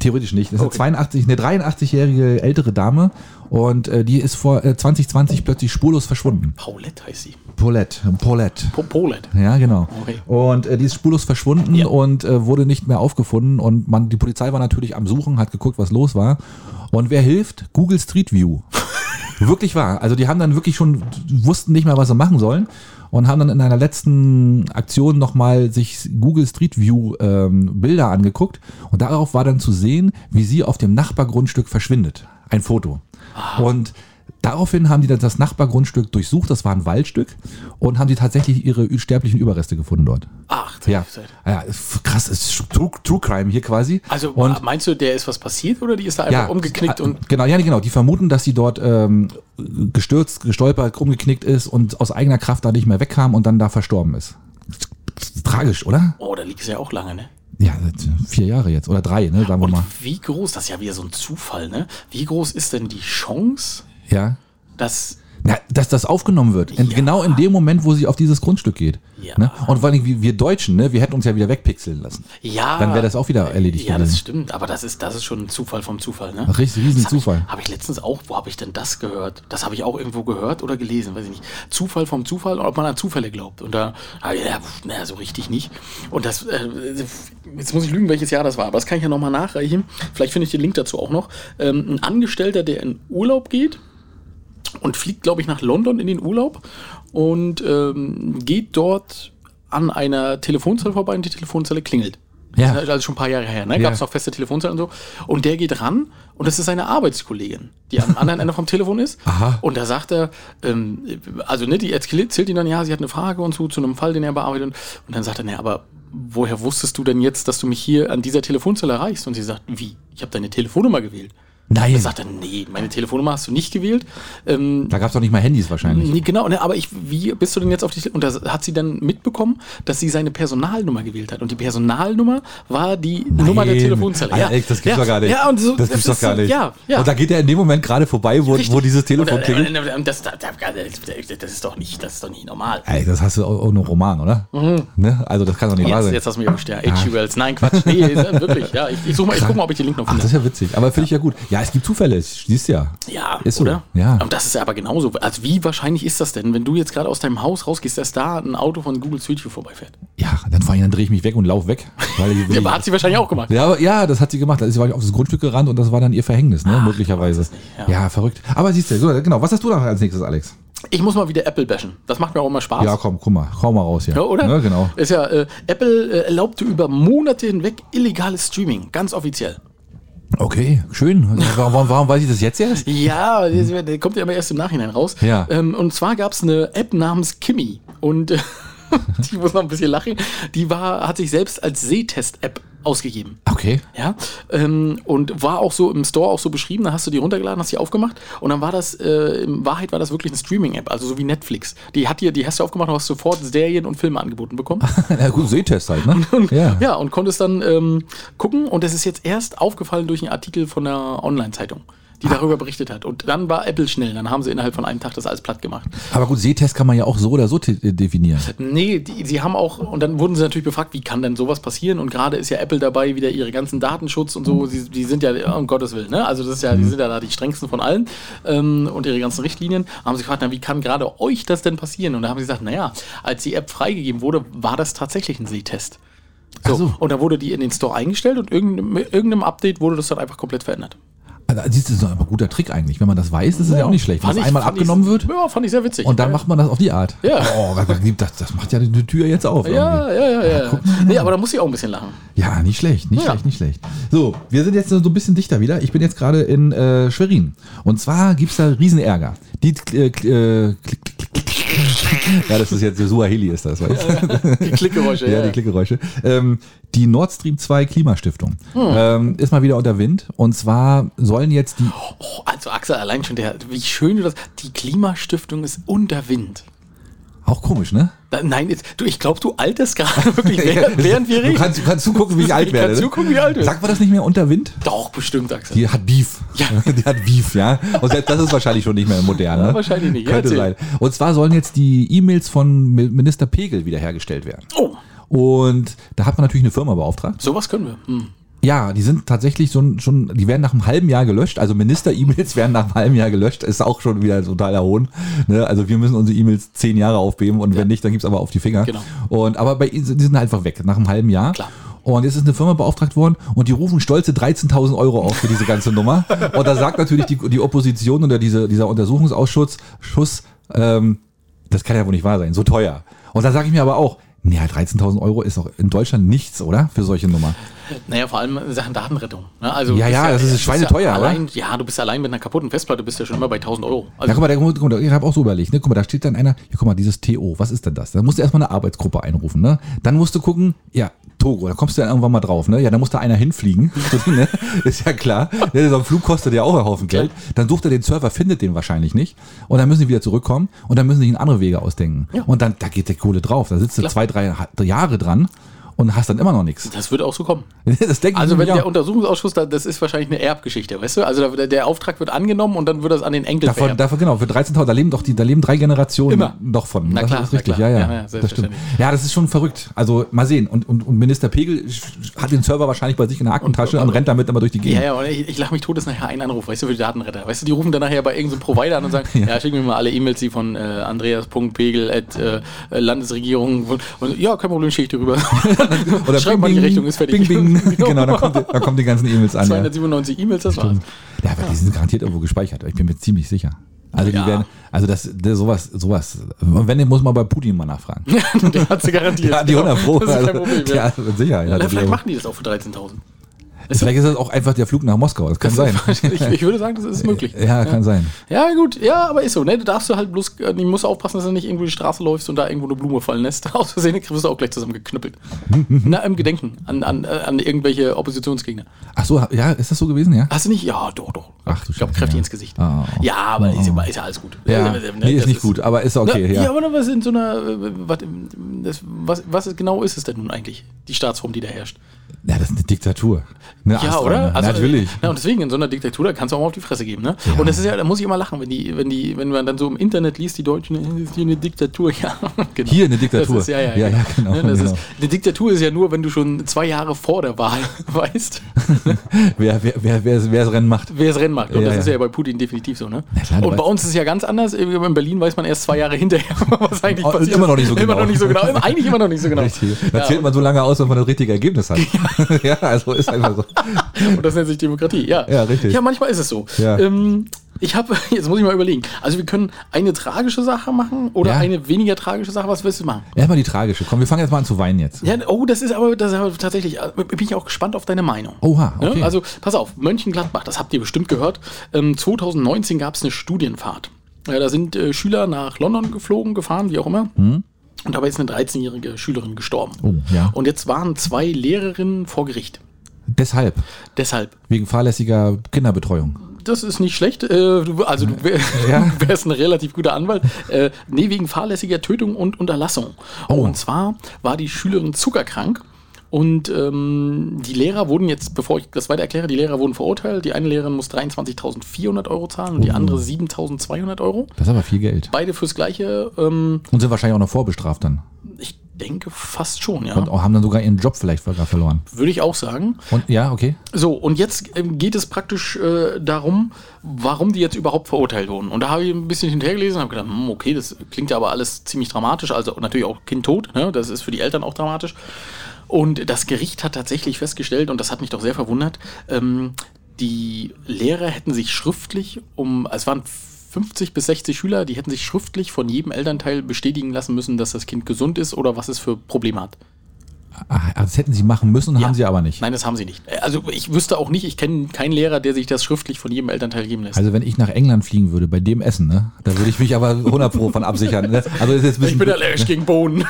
Theoretisch nicht. Das ist Okay. eine 82, eine 83-jährige ältere Dame und äh, die ist vor äh, 2020 plötzlich spurlos verschwunden. Paulette heißt sie. Paulette, Paulette. Po Paulette. Ja, genau. Okay. Und äh, die ist spurlos verschwunden Ja. und äh, wurde nicht mehr aufgefunden. Und man, die Polizei war natürlich am Suchen, hat geguckt, was los war. Und wer hilft? Google Street View. wirklich wahr. Also die haben dann wirklich schon, wussten nicht mehr, was sie machen sollen. Und haben dann in einer letzten Aktion nochmal sich Google Street View ähm, Bilder angeguckt. Und darauf war dann zu sehen, wie sie auf dem Nachbargrundstück verschwindet. Ein Foto. Und Daraufhin haben die dann das Nachbargrundstück durchsucht, das war ein Waldstück, und haben die tatsächlich ihre sterblichen Überreste gefunden dort. Ach, Ja, ja ist krass, ist True, True Crime hier quasi. Also und meinst du, der ist was passiert oder die ist da einfach umgeknickt äh, und genau, ja, genau. Die vermuten, dass sie dort ähm, gestürzt, gestolpert, umgeknickt ist und aus eigener Kraft da nicht mehr wegkam und dann da verstorben ist. Tragisch, oder? oh, da liegt es ja auch lange, ne? Ja, seit vier Jahre jetzt oder drei, ne, sagen wir Und mal. wie groß, das ist ja wieder so ein Zufall, ne? Wie groß ist denn die Chance, Ja. dass Na, dass das aufgenommen wird. Ja. Genau in dem Moment, wo sie auf dieses Grundstück geht. Ja. Ne? Und vor allem wir, Deutschen, ne, wir hätten uns ja wieder wegpixeln lassen. ja, Dann wäre das auch wieder erledigt Ja, das gewesen. stimmt, aber das ist das ist schon ein Zufall vom Zufall, ne? Richtig, riesen Das hab Zufall. Habe ich letztens auch, wo habe ich denn das gehört? Das habe ich auch irgendwo gehört oder gelesen, weiß ich nicht. Zufall vom Zufall, ob man an Zufälle glaubt. Und da, ja, naja, so richtig nicht. Und das, äh, jetzt muss ich lügen, welches Jahr das war, aber das kann ich ja nochmal nachreichen. Vielleicht finde ich den Link dazu auch noch. Ähm, ein Angestellter, der in Urlaub geht und fliegt, glaube ich, nach London in den Urlaub und ähm, geht dort an einer Telefonzelle vorbei und die Telefonzelle klingelt. Ja. Das ist also schon ein paar Jahre her, ne? Ja. Gab es noch feste Telefonzellen und so. Und der geht ran und das ist seine Arbeitskollegin, die am anderen Ende vom Telefon ist. Aha. Und da sagt er, ähm, also ne, die erzählt ihm dann, ja, sie hat eine Frage und so zu einem Fall, den er bearbeitet. Und dann sagt er, ne, aber woher wusstest du denn jetzt, dass du mich hier an dieser Telefonzelle erreichst? Und sie sagt, wie? Ich habe deine Telefonnummer gewählt. Nein. Sagt er, nee, meine Telefonnummer hast du nicht gewählt. Ähm, Da gab es doch nicht mal Handys wahrscheinlich. Nee, genau, ne, aber ich, wie bist du denn jetzt auf die Und da hat sie dann mitbekommen, dass sie seine Personalnummer gewählt hat. Und die Personalnummer war die Nummer der Nein. Telefonzelle. Alter, Alex, das gibt's ja. doch gar nicht. Ja, und so, das gibt's ist doch gar nicht. Ja, ja. Und da geht er in dem Moment gerade vorbei, wo, Richtig. wo dieses Telefon Und, äh, klingelt. äh, Das, das, das, das ist doch nicht, das ist doch nicht normal. Ey, das hast du auch einen Roman, oder? Ne? Also das kann doch nicht wahr Jetzt, sein. jetzt hast du mich erwischt, ja. Wells. Nein, Quatsch. Nee, wirklich. Ja, ich, ich suche mal, ich guck mal, ob ich den Link noch Ach, das finde. ist ja witzig. Aber finde ich ja gut. Ja, es gibt Zufälle. Siehst du ja. Ja, Ist so, oder? ja. Und das ist ja aber genauso. Also wie wahrscheinlich ist das denn, wenn du jetzt gerade aus deinem Haus rausgehst, dass da ein Auto von Google Street View vorbeifährt? Ja, dann fahr ich, dann drehe ich mich weg und lauf weg. Weil ich, Ja, hat sie wahrscheinlich auch gemacht. Ja, ja, das hat sie gemacht. Da ist sie auf das Grundstück gerannt und das war dann ihr Verhängnis, ne? möglicherweise. ja. ja. verrückt. Aber siehst du, so, genau. Was hast du da als nächstes, Alex? Ich muss mal wieder Apple bashen. Das macht mir auch immer Spaß. Ja, komm, guck mal, hau mal raus hier. Ja, oder? Ne, genau. Ist ja, äh, Apple äh, erlaubte über Monate hinweg illegales Streaming, ganz offiziell. Okay, schön. Warum, warum, weiß ich das jetzt erst? Ja, das der kommt ja immer erst im Nachhinein raus. Ja. Ähm, und zwar gab es eine App namens Kimi. Und äh, ich muss noch ein bisschen lachen. Die war, hat sich selbst als Sehtest-App ausgegeben. Okay. Ja, ähm, und war auch so im Store auch so beschrieben, da hast du die runtergeladen, hast die aufgemacht und dann war das, äh, in Wahrheit war das wirklich eine Streaming-App, also so wie Netflix. Die hat dir, die hast du aufgemacht und hast sofort Serien und Filme angeboten bekommen. Na gut, Sehtest halt, ne? Und, ja. ja. und konntest dann ähm, gucken und das ist jetzt erst aufgefallen durch einen Artikel von einer Online-Zeitung, die darüber berichtet hat. Und dann war Apple schnell, dann haben sie innerhalb von einem Tag das alles platt gemacht. Aber gut, Sehtest kann man ja auch so oder so te- definieren. Nee, die, sie haben auch, und dann wurden sie natürlich befragt, wie kann denn sowas passieren? Und gerade ist ja Apple dabei, wieder ihre ganzen Datenschutz und so, sie, die sind ja, um Gottes Willen, ne? Also das ist ja, die sind ja da die strengsten von allen ähm, und ihre ganzen Richtlinien. Haben sie gefragt, na, wie kann gerade euch das denn passieren? Und da haben sie gesagt, naja, als die App freigegeben wurde, war das tatsächlich ein Sehtest. So, so. Und da wurde die in den Store eingestellt und irgendeinem, mit irgendeinem Update wurde das dann einfach komplett verändert. Also, siehst du, das ist ein guter Trick eigentlich. Wenn man das weiß, ist es ja auch nicht schlecht. Wenn ich- einmal abgenommen ich, wird Ja, fand ich sehr witzig. und dann ja. macht man das auf die Art. Ja. Oh, das, das macht ja die Tür jetzt auf. Ja, irgendwie. ja, ja, ja. Nee, aber da muss ich auch ein bisschen lachen. Ja, nicht schlecht, nicht Ja. schlecht, nicht schlecht. So, wir sind jetzt so ein bisschen dichter wieder. Ich bin jetzt gerade in äh, Schwerin. Und zwar gibt's da Riesenärger. Die, äh, äh, klick, klick, klick, klick. ja, das ist jetzt, Suaheli ist das, weißt du? Die Klickgeräusche, Ja, ja. die Klickgeräusche. Ähm, die Nord Stream 2 Klimastiftung Hm. ähm, ist mal wieder unter Wind. Und zwar sollen jetzt die. Oh, also Axel, allein schon der, wie schön du das, die Klimastiftung ist unter Wind. Auch komisch, ne? Da, nein, jetzt, du, ich glaube, du alterst gerade wirklich, während, während wir Du reden. kannst, du kannst zugucken, wie ich alt werde. kann ne? zugucken, wie alt werde. Sagt man das nicht mehr unter Wind? Doch, bestimmt, Axel. Die hat Beef. Ja. Die hat Beef, ja. Und selbst das ist wahrscheinlich schon nicht mehr modern. Ne? Ja, wahrscheinlich nicht. Ja, Könnte erzähl. sein. Und zwar sollen jetzt die E-Mails von Mi- Minister Pegel wiederhergestellt werden. Oh, Und da hat man natürlich eine Firma beauftragt. sowas können wir. Hm. Ja, die sind tatsächlich schon, schon, die werden nach einem halben Jahr gelöscht. Also Minister-E-Mails werden nach einem halben Jahr gelöscht. Ist auch schon wieder totaler Hohn. Ne? Also wir müssen unsere E-Mails zehn Jahre aufbeben und wenn nicht, dann gibt's aber auf die Finger. Genau. Und aber bei, die sind einfach weg nach einem halben Jahr. Klar. Und jetzt ist eine Firma beauftragt worden und die rufen stolze 13.000 Euro auf für diese ganze Nummer. Und da sagt natürlich die, die Opposition oder diese, dieser Untersuchungsausschuss, Schuss, ähm, das kann ja wohl nicht wahr sein, so teuer. Und da sage ich mir aber auch, naja, 13.000 Euro ist doch in Deutschland nichts, oder? Für solche Nummer. Naja, vor allem in Sachen Datenrettung. Ne? Also, Ja, ja, das ist schweineteuer, ja oder? allein, Ja, du bist allein mit einer kaputten Festplatte, bist ja schon immer bei 1000 Euro. Also, Ja, guck mal, der, guck mal, ich habe auch so überlegt, ne? Guck mal, da steht dann einer, ja, guck mal, dieses TO, was ist denn das? Da musst du erstmal eine Arbeitsgruppe einrufen, ne? Dann musst du gucken, ja, Togo, da kommst du dann irgendwann mal drauf, ne? Ja, da muss da einer hinfliegen, ne? ist ja klar. Ne? So ein Flug kostet ja auch einen Haufen Geld. Dann sucht er den Server, findet den wahrscheinlich nicht. Und dann müssen die wieder zurückkommen und dann müssen sie sich andere Wege ausdenken. Ja. Und dann, da geht der Kohle drauf. Da sitzt du zwei, drei Jahre dran und hast dann immer noch nichts. das wird auch so kommen. Das denke ich Also wenn nämlich der auch. Untersuchungsausschuss, da, das ist wahrscheinlich eine Erbgeschichte, weißt du? Also der, der Auftrag wird angenommen und dann wird das an den Enkel Davon, davon, genau, für 13.000, da leben doch die, da leben drei Generationen Immer. noch von. Na das klar, ist richtig, klar. ja, ja. Ja, ja, das stimmt. Ja, das ist schon verrückt. Also mal sehen. Und, und, und Minister Pegel hat den Server wahrscheinlich bei sich in der Aktentasche und, rennt damit immer durch die Ja, Gegend. ja, und ich, ich lache mich tot, ist nachher ein Anruf, weißt du, für die Datenretter. Weißt du, die rufen dann nachher bei irgendeinem Provider an und sagen, ja, schicken mir mal alle E-Mails, die von äh, andreas.pegel at äh, Landesregierung und ja, kein Problem, schicke ich dir rüber. Oder Schreib mal, die Rechnung ist fertig. Bing, bing. genau, da kommt, da kommen die ganzen E-Mails an. Ja. 297 E-Mails, das war's. ja, aber die sind garantiert irgendwo gespeichert. Ich bin mir ziemlich sicher. Also die Ja. werden, also das, das sowas, sowas. Wenn, muss man bei Putin mal nachfragen. Der hat sie garantiert. Ja, die 100 Pro. Das ist kein Also, Problem. Ja. ja. Na, Also, vielleicht machen die das auch für 13.000. Vielleicht ist das auch einfach der Flug nach Moskau. Das kann Das sein. ist- Ich, ich würde sagen, das ist möglich. Ja, kann sein. Ja, gut, ja, aber ist so, ne? Du darfst du halt bloß, äh, du musst aufpassen, dass du nicht irgendwo die Straße läufst und da irgendwo eine Blume fallen lässt. Aus Versehen wirst du auch gleich zusammengeknüppelt. Na, im Gedenken an, an, äh, an irgendwelche Oppositionsgegner. Ach so, ja, ist das so gewesen, ja? Hast du nicht? Ja, doch, doch. Ach du ich glaube, kräftig ja. ins Gesicht. Oh. Ja, aber ist, ja- ist ja alles gut. Ja, Äh, äh, nee, ist das nicht gut, aber ist okay, Na, ja. ja, aber was in so einer, äh, was, was, was genau ist es denn nun eigentlich, die Staatsform, die da herrscht? Ja, das ist eine Diktatur. Eine Ja, oder? Also, Natürlich. Na, und deswegen, in so einer Diktatur, da kannst du auch mal auf die Fresse geben, ne? Und das ist ja, da muss ich immer lachen, wenn die, wenn die, wenn man dann so im Internet liest, die Deutschen, äh, ist hier eine Diktatur, ja. Genau. Hier eine Diktatur. Ist, ja, ja, Ja, ja, genau, Ne, genau. Ist, eine Diktatur ist ja nur, wenn du schon zwei Jahre vor der Wahl weißt, wer, wer, wer, wer, wer das Rennen macht. wer das Rennen macht. Und Ja, das ist ja. ja bei Putin definitiv so, ne? klar, und bei uns ist es ja ganz anders. In Berlin weiß man erst zwei Jahre hinterher, was eigentlich Oh, passiert. immer noch nicht so Immer genau. noch nicht so genau. Eigentlich immer noch nicht so genau. Richtig. Da Ja, zählt man so lange aus, wenn man das richtige Ergebnis hat. Ja, also ist einfach so. Und das nennt sich Demokratie, ja. Ja, richtig. Ja, manchmal ist es so. Ja. Ähm, ich habe, jetzt muss ich mal überlegen. Also wir können eine tragische Sache machen oder Ja. eine weniger tragische Sache. Was willst du machen? Erstmal die tragische. Komm, wir fangen jetzt mal an zu weinen jetzt. Ja, oh, das ist aber, das ist aber tatsächlich, äh, bin ich auch gespannt auf deine Meinung. Oha, okay. Ja, also pass auf, Mönchengladbach, das habt ihr bestimmt gehört. Ähm, 2019 gab es eine Studienfahrt. Ja, da sind äh, Schüler nach London geflogen, gefahren, wie auch immer. Und dabei ist eine 13-jährige Schülerin gestorben. Oh, ja. Und jetzt waren zwei Lehrerinnen vor Gericht. Deshalb. Deshalb. Wegen fahrlässiger Kinderbetreuung. Das ist nicht schlecht. Äh, also du, wär, Ja. du wärst ein relativ guter Anwalt. Äh, nee, wegen fahrlässiger Tötung und Unterlassung. Oh. Und zwar war die Schülerin zuckerkrank. Und ähm, die Lehrer wurden jetzt, bevor ich das weiter erkläre, die Lehrer wurden verurteilt. Die eine Lehrerin muss 23.400 Euro zahlen und die Oh. andere 7.200 Euro. Das ist aber viel Geld. Beide fürs Gleiche. Ähm, Und sind wahrscheinlich auch noch vorbestraft dann. ich denke fast schon, ja. Und haben dann sogar ihren Job vielleicht sogar verloren. Würde ich auch sagen. Und ja, okay. So, und jetzt ähm, geht es praktisch äh, darum, warum die jetzt überhaupt verurteilt wurden. Und da habe ich ein bisschen hinterhergelesen und habe gedacht, hm, okay, das klingt ja aber alles ziemlich dramatisch. Also natürlich auch Kind tot, ne? das ist für die Eltern auch dramatisch. Und das Gericht hat tatsächlich festgestellt, und das hat mich doch sehr verwundert, ähm, die Lehrer hätten sich schriftlich um, es waren 50 bis 60 Schüler, die hätten sich schriftlich von jedem Elternteil bestätigen lassen müssen, dass das Kind gesund ist oder was es für Probleme hat. Das hätten sie machen müssen, haben sie aber nicht. Nein, das haben sie nicht. Also ich wüsste auch nicht, ich kenne keinen Lehrer, der sich das schriftlich von jedem Elternteil geben lässt. Also wenn ich nach England fliegen würde, bei dem Essen, ne, da würde ich mich aber 100 Pro von absichern. Ne? Also ist jetzt ein ich bisschen, bin allergisch gegen Bohnen.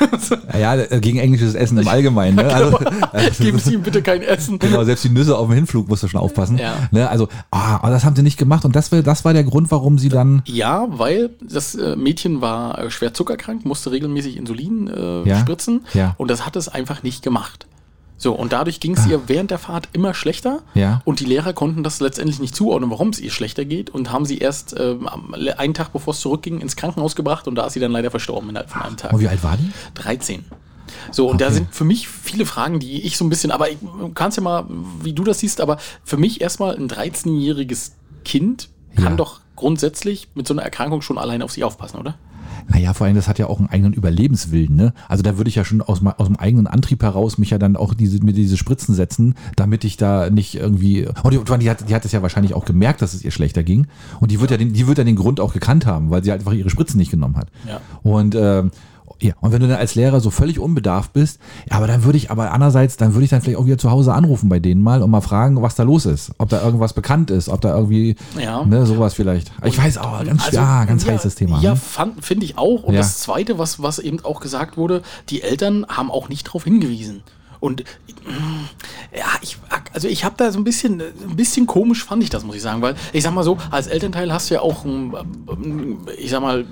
ja, gegen englisches Essen im Allgemeinen. Ne? Also, Geben Sie ihm bitte kein Essen. Genau, selbst die Nüsse auf dem Hinflug musst du schon aufpassen. Ja. Ne, also, ah, aber das haben sie nicht gemacht und das, war- das war der Grund, warum sie dann. Ja, weil das äh, Mädchen war äh, schwer zuckerkrank, musste regelmäßig Insulin äh, Ja. spritzen Ja. und das hat es einfach nicht gemacht. So, und dadurch ging es ihr während der Fahrt immer schlechter. Ja. Und die Lehrer konnten das letztendlich nicht zuordnen, warum es ihr schlechter geht und haben sie erst am- einen Tag bevor es zurückging ins Krankenhaus gebracht und da ist sie dann leider verstorben innerhalb von einem Tag. Und wie alt war die? 13. So, und da sind für mich viele Fragen, die ich so ein bisschen, aber ich du kannst ja mal, wie du das siehst, aber für mich erstmal ein 13-jähriges Kind kann Ja. doch grundsätzlich mit so einer Erkrankung schon allein auf sich aufpassen, oder? Naja, vor allem, das hat ja auch einen eigenen Überlebenswillen, ne? Also da würde ich ja schon aus, aus dem eigenen Antrieb heraus mich ja dann auch diese, mir diese Spritzen setzen, damit ich da nicht irgendwie. Und die, die, hat, die hat es ja wahrscheinlich auch gemerkt, dass es ihr schlechter ging. Und die wird ja den, die wird ja den Grund auch gekannt haben, weil sie halt einfach ihre Spritzen nicht genommen hat. Ja. Und ähm, ja, und wenn du dann als Lehrer so völlig unbedarft bist, ja, aber dann würde ich, aber andererseits, dann würde ich dann vielleicht auch wieder zu Hause anrufen bei denen mal und mal fragen, was da los ist. Ob da irgendwas bekannt ist, ob da irgendwie, Ja. ne, sowas vielleicht. Ich weiß auch, ganz, Also, ja, ganz ja, heißes Thema. Ja, ne? finde ich auch. Und Ja. das Zweite, was, was eben auch gesagt wurde, die Eltern haben auch nicht darauf hingewiesen. Und mm, ja, ich, also ich habe da so ein bisschen, ein bisschen komisch fand ich das, muss ich sagen, weil ich sag mal so, als Elternteil hast du ja auch, ähm, ich sag mal,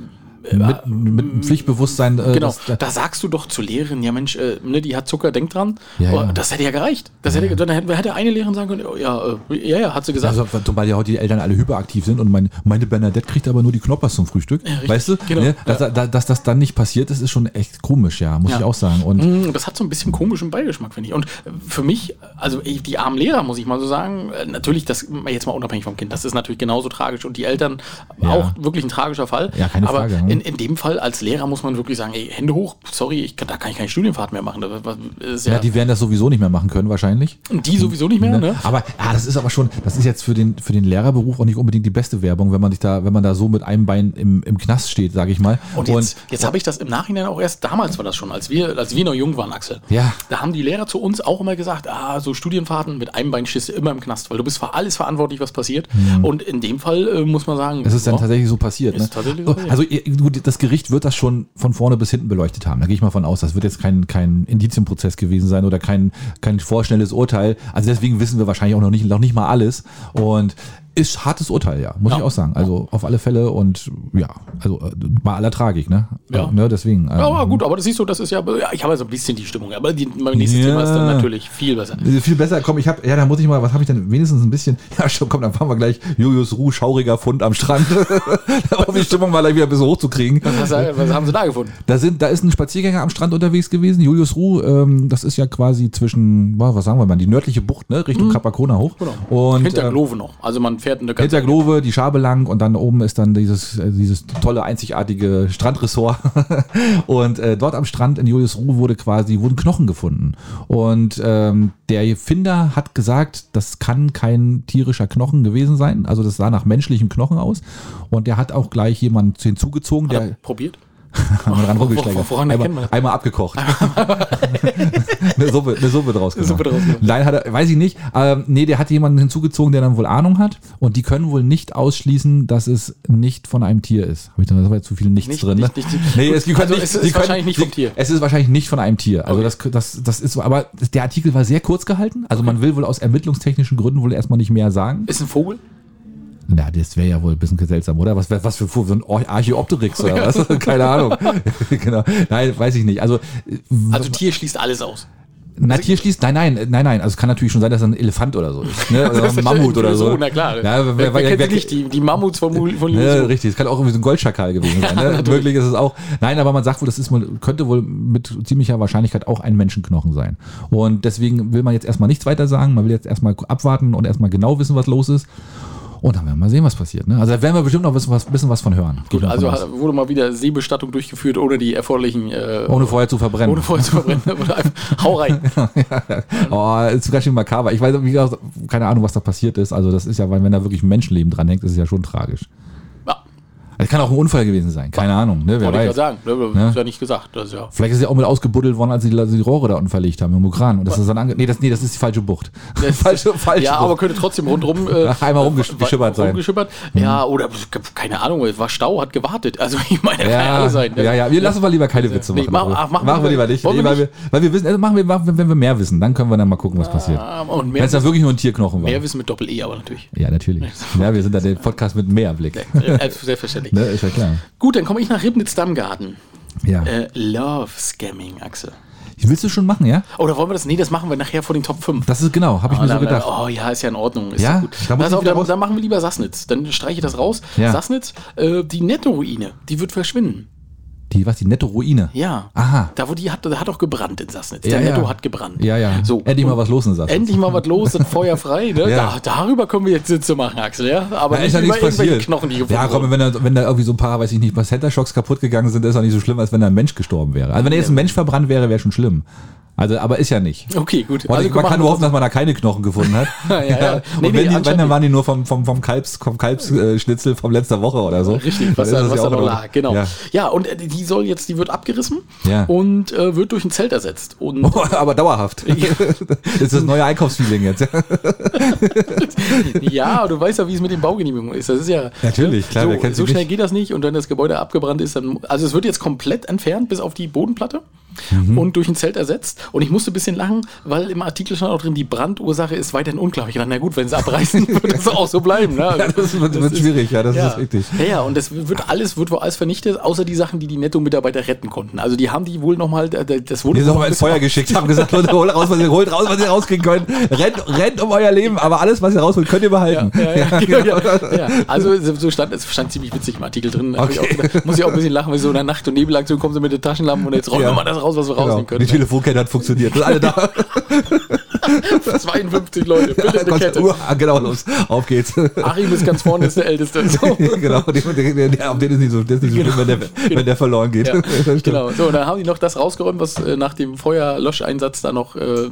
mit, mit einem Pflichtbewusstsein. Äh, Genau, das- da sagst du doch zur Lehrerin, ja Mensch, äh, ne, die hat Zucker, denk dran. Ja, Oh, ja. Das hätte ja gereicht. Das hätte, dann hätte, hätte eine Lehrerin sagen können, oh, ja, äh, ja, ja, hat sie gesagt. Also, zumal ja heute die Eltern alle hyperaktiv sind und mein, meine Bernadette kriegt aber nur die Knoppers zum Frühstück. weißt du? genau. Ne? Dass, da, dass das dann nicht passiert ist, ist schon echt komisch, ja, muss Ja. ich auch sagen. Und Mm, Das hat so ein bisschen komischen Beigeschmack, finde ich. Und äh, für mich, also die armen Lehrer, muss ich mal so sagen, äh, natürlich, das jetzt mal unabhängig vom Kind, das ist natürlich genauso tragisch und die Eltern Ja. auch wirklich ein tragischer Fall. Ja, keine Aber Frage, hm. In, in dem Fall als Lehrer muss man wirklich sagen, ey, Hände hoch, sorry, ich, kann- da kann ich keine Studienfahrt mehr machen. Ja, Ja, die werden das sowieso nicht mehr machen können, wahrscheinlich. und die sowieso nicht mehr, ne? Aber ja, das ist aber schon, das ist jetzt für den, für den Lehrerberuf auch nicht unbedingt die beste Werbung, wenn man sich da, wenn man da so mit einem Bein im, im Knast steht, sage ich mal. Und jetzt, jetzt habe ich das im Nachhinein auch erst, damals war das schon, als wir, als wir noch jung waren, Axel. Ja. Da haben die Lehrer zu uns auch immer gesagt, ah, so Studienfahrten mit einem Bein stehst du immer im Knast, weil du bist für alles verantwortlich, was passiert. Und in dem Fall äh, muss man sagen, Es ist dann tatsächlich so passiert. Ist Ne? tatsächlich so passiert. Also ihr- gut, das Gericht wird das schon von vorne bis hinten beleuchtet haben. Da gehe ich mal von aus. Das wird jetzt kein, kein Indizienprozess gewesen sein oder kein, kein vorschnelles Urteil. Also deswegen wissen wir wahrscheinlich auch noch nicht, noch nicht mal alles. Und ist hartes Urteil, ja, muss Ja. ich auch sagen. Also auf alle Fälle und ja, also äh, bei aller Tragik, ne? Ja. ne deswegen. Ja, aber gut, aber das siehst du, das ist ja, ja ich habe ja so ein bisschen die Stimmung, aber die, mein nächstes Ja. Thema ist dann natürlich viel besser. Äh, Viel besser, komm, ich habe, ja, da muss ich mal, was habe ich denn wenigstens ein bisschen, ja, schon, komm, dann fahren wir gleich Julius Ruh, schauriger Fund am Strand, um die Stimmung mal gleich wieder ein bisschen hochzukriegen. Was, was haben sie da gefunden? Da, sind, da ist ein Spaziergänger am Strand unterwegs gewesen, Julius Ruh, ähm, das ist ja quasi zwischen, wa- was sagen wir mal, die nördliche Bucht, ne, Richtung Capacona hoch. Genau. Und Hinter äh, Glove noch. Also man fährt eine ganze Glove, die Schabe lang und dann oben ist dann dieses, äh, dieses tolle, einzigartige Strandressort. und äh, dort am Strand in Julius Ruh wurde quasi, wurden Knochen gefunden. Und ähm, der Finder hat gesagt, das kann kein tierischer Knochen gewesen sein. Also das sah nach menschlichem Knochen aus. Und der hat auch gleich jemanden hinzugezogen, der probiert. Haben wir dran rumgeschlägert. Woran man Einmal, einmal abgekocht. eine, Suppe, eine Suppe draus gemacht. Suppe draus gemacht. Nein, hat er, weiß ich nicht. Ähm, nee, der hat jemanden hinzugezogen, der dann wohl Ahnung hat. Und die können wohl nicht ausschließen, dass es nicht von einem Tier ist. Habe ich da das war jetzt zu viel nichts Nicht- drin? Ne? nicht- nicht- nee, es, die können Also nicht, es ist können, wahrscheinlich nicht vom Tier. Es ist wahrscheinlich nicht von einem Tier. Also Okay. das, das, das ist so. Aber der Artikel war sehr kurz gehalten. Also man will wohl aus ermittlungstechnischen Gründen wohl erstmal nicht mehr sagen. Ist ein Vogel? Na, das wäre ja wohl ein bisschen seltsam, oder? Was, was für so ein Archeopteryx oder was? Keine Ahnung. genau. Nein, weiß ich nicht. Also, Also Tier schließt alles aus. na, Tier schließt, nein, nein, nein, nein. Also es kann natürlich schon sein, dass er ein Elefant oder so ist. Ne? Oder ein Mammut oder so. Na klar. Ja, wer, wer, wer, wer, nicht? Die, die Mammuts von, von Ne, richtig, es kann auch irgendwie so ein Goldschakal gewesen sein. Ne? natürlich. Möglich ist es auch. Nein, aber man sagt wohl, das ist wohl, könnte wohl mit ziemlicher Wahrscheinlichkeit auch ein Menschenknochen sein. Und deswegen will man jetzt erstmal nichts weiter sagen. Man will jetzt erstmal abwarten und erstmal genau wissen, was los ist. Und dann werden wir mal sehen, was passiert. Ne? Also da werden wir bestimmt noch wissen was, bisschen was von hören. Gut, also hat- wurde mal wieder Seebestattung durchgeführt, ohne die erforderlichen. Äh, ohne vorher zu verbrennen. ohne vorher zu verbrennen. Hau rein. Oh, ist ganz schön makaber. Ich weiß, wie gesagt, keine Ahnung, was da passiert ist. Also das ist ja, wenn da wirklich ein Menschenleben dranhängt, ist es ja schon tragisch. Ja, Es kann auch ein Unfall gewesen sein. Keine Ahnung. Ne? Wer wollte ich ja weiß. sagen. Ne? Ne? Ist ja nicht gesagt. Das ja. Vielleicht ist sie auch mit ausgebuddelt worden, als sie die, die Rohre da unten verlegt haben im Ukran. Und das ist dann ange nee, das, nee, das ist die falsche Bucht. falsche, falsche ja, Bucht. aber könnte trotzdem rundrum äh, Einmal rumgeschippert sein. Mhm. rumgeschippert. Ja, oder keine Ahnung, es war Stau, hat gewartet. Also ich meine, kann ja ja, alles sein. ne? ja, ja, wir lassen mal lieber keine Witze Nee, machen. mach- darüber. ach, machen machen wir lieber nicht. Nee, weil, wir, weil wir wissen, also machen wir, wenn wir mehr wissen, dann können wir dann mal gucken, was passiert. Ah, Und Wenn mehr, es dann wirklich nur ein Tierknochen war. mehr Wissen mit Doppel-E, aber natürlich. Ja, natürlich. Ja, wir sind da der Podcast mit Mehrblick. Äh, Selbstverständlich. Ne, ist ja klar. Gut, dann komme ich nach Ribnitz-Dammgarten. Ja. Äh, Love Scamming, Axel. Willst du schon machen, ja? Oder wollen wir das? Nee, das machen wir nachher vor den Top 5. Das ist genau, habe ich mir so gedacht. Oh ja, ist ja in Ordnung. Ist Ja? ja, gut. Da wieder dann, dann machen wir lieber Sassnitz. Dann streiche ich das raus. Ja. Sassnitz, äh, die Netto-Ruine, die wird verschwinden. Die, was, die nette Ruine? Ja. Aha. Da, wo die hat, da hat auch gebrannt in Sassnitz. Ja, Der ja. Netto hat gebrannt. Ja, ja. So. Endlich mal Und was los in Sassnitz. Endlich mal was los, das Feuer frei. Ne? Ja. Da, darüber können wir jetzt Sitze machen, Axel. Ja? Aber Da ist ja nichts irgendwelche passiert. Knochen, die gefunden ja, komm, wenn da, wenn da irgendwie so ein paar, weiß ich nicht, paar Center Shocks kaputt gegangen sind, ist auch nicht so schlimm, als wenn da ein Mensch gestorben wäre. Also wenn da jetzt ein Mensch verbrannt wäre, wäre schon schlimm. Also, aber ist ja nicht. Okay, gut. Also, man kann nur hoffen, dass man da keine Knochen gefunden hat. Ja, ja. Und Nee, nee, wenn, die, wenn, dann waren die nur vom, vom, vom Kalbs, vom Kalbsschnitzel vom letzter Woche oder so. Richtig, was Dann was das da ja noch lag, genau. Ja. Ja. und äh, die soll jetzt, die wird abgerissen Ja. und äh, wird durch ein Zelt ersetzt. Und aber dauerhaft. Das ist das neue Einkaufsfeeling jetzt. ja, du weißt ja, wie es mit den Baugenehmigungen ist. Das ist ja Natürlich, klar, wer so, so schnell nicht? geht das nicht und wenn das Gebäude abgebrannt ist, dann also es wird jetzt komplett entfernt bis auf die Bodenplatte Mhm. und durch ein Zelt ersetzt. Und ich musste ein bisschen lachen, weil im Artikel stand auch drin, die Brandursache ist weiterhin unklar. Ich dachte, na gut, wenn sie abreißen, wird das auch so bleiben. Ne? Ja, das wird, wird schwierig, ja, das ja. ist richtig. Ja, ja, und das wird alles, wird wohl alles vernichtet, außer die Sachen, die die Netto-Mitarbeiter retten konnten. Also die haben die wohl nochmal, das wurde Die sind wohl auch mal ins Feuer geschickt, haben gesagt, Leute, holt raus, was ihr, holt raus, was ihr rauskriegen könnt. Rennt, rennt um euer Leben, aber alles, was ihr rausholt, könnt ihr behalten. Ja, ja, genau. Also so stand, es stand ziemlich witzig im Artikel drin. Hab Ich Okay. auch, muss ich auch ein bisschen lachen, weil so in der Nacht- und Nebelaktion kommen sie mit den Taschenlampen und jetzt räumen wir mal das raus, was wir Genau. rausnehmen Die können. Telefonkette hat funktioniert. Alle da. 52 Leute, bitte eine Gott, Kette. uh, genau, los, auf geht's. Achim ist ganz vorne, ist der Älteste. So. genau, der, der, der, auf den ist nicht so, der ist nicht so schlimm, wenn der, wenn der verloren geht. Ja, genau. So, und dann haben die noch das rausgeräumt, was äh, nach dem Feuerlöscheinsatz da noch äh,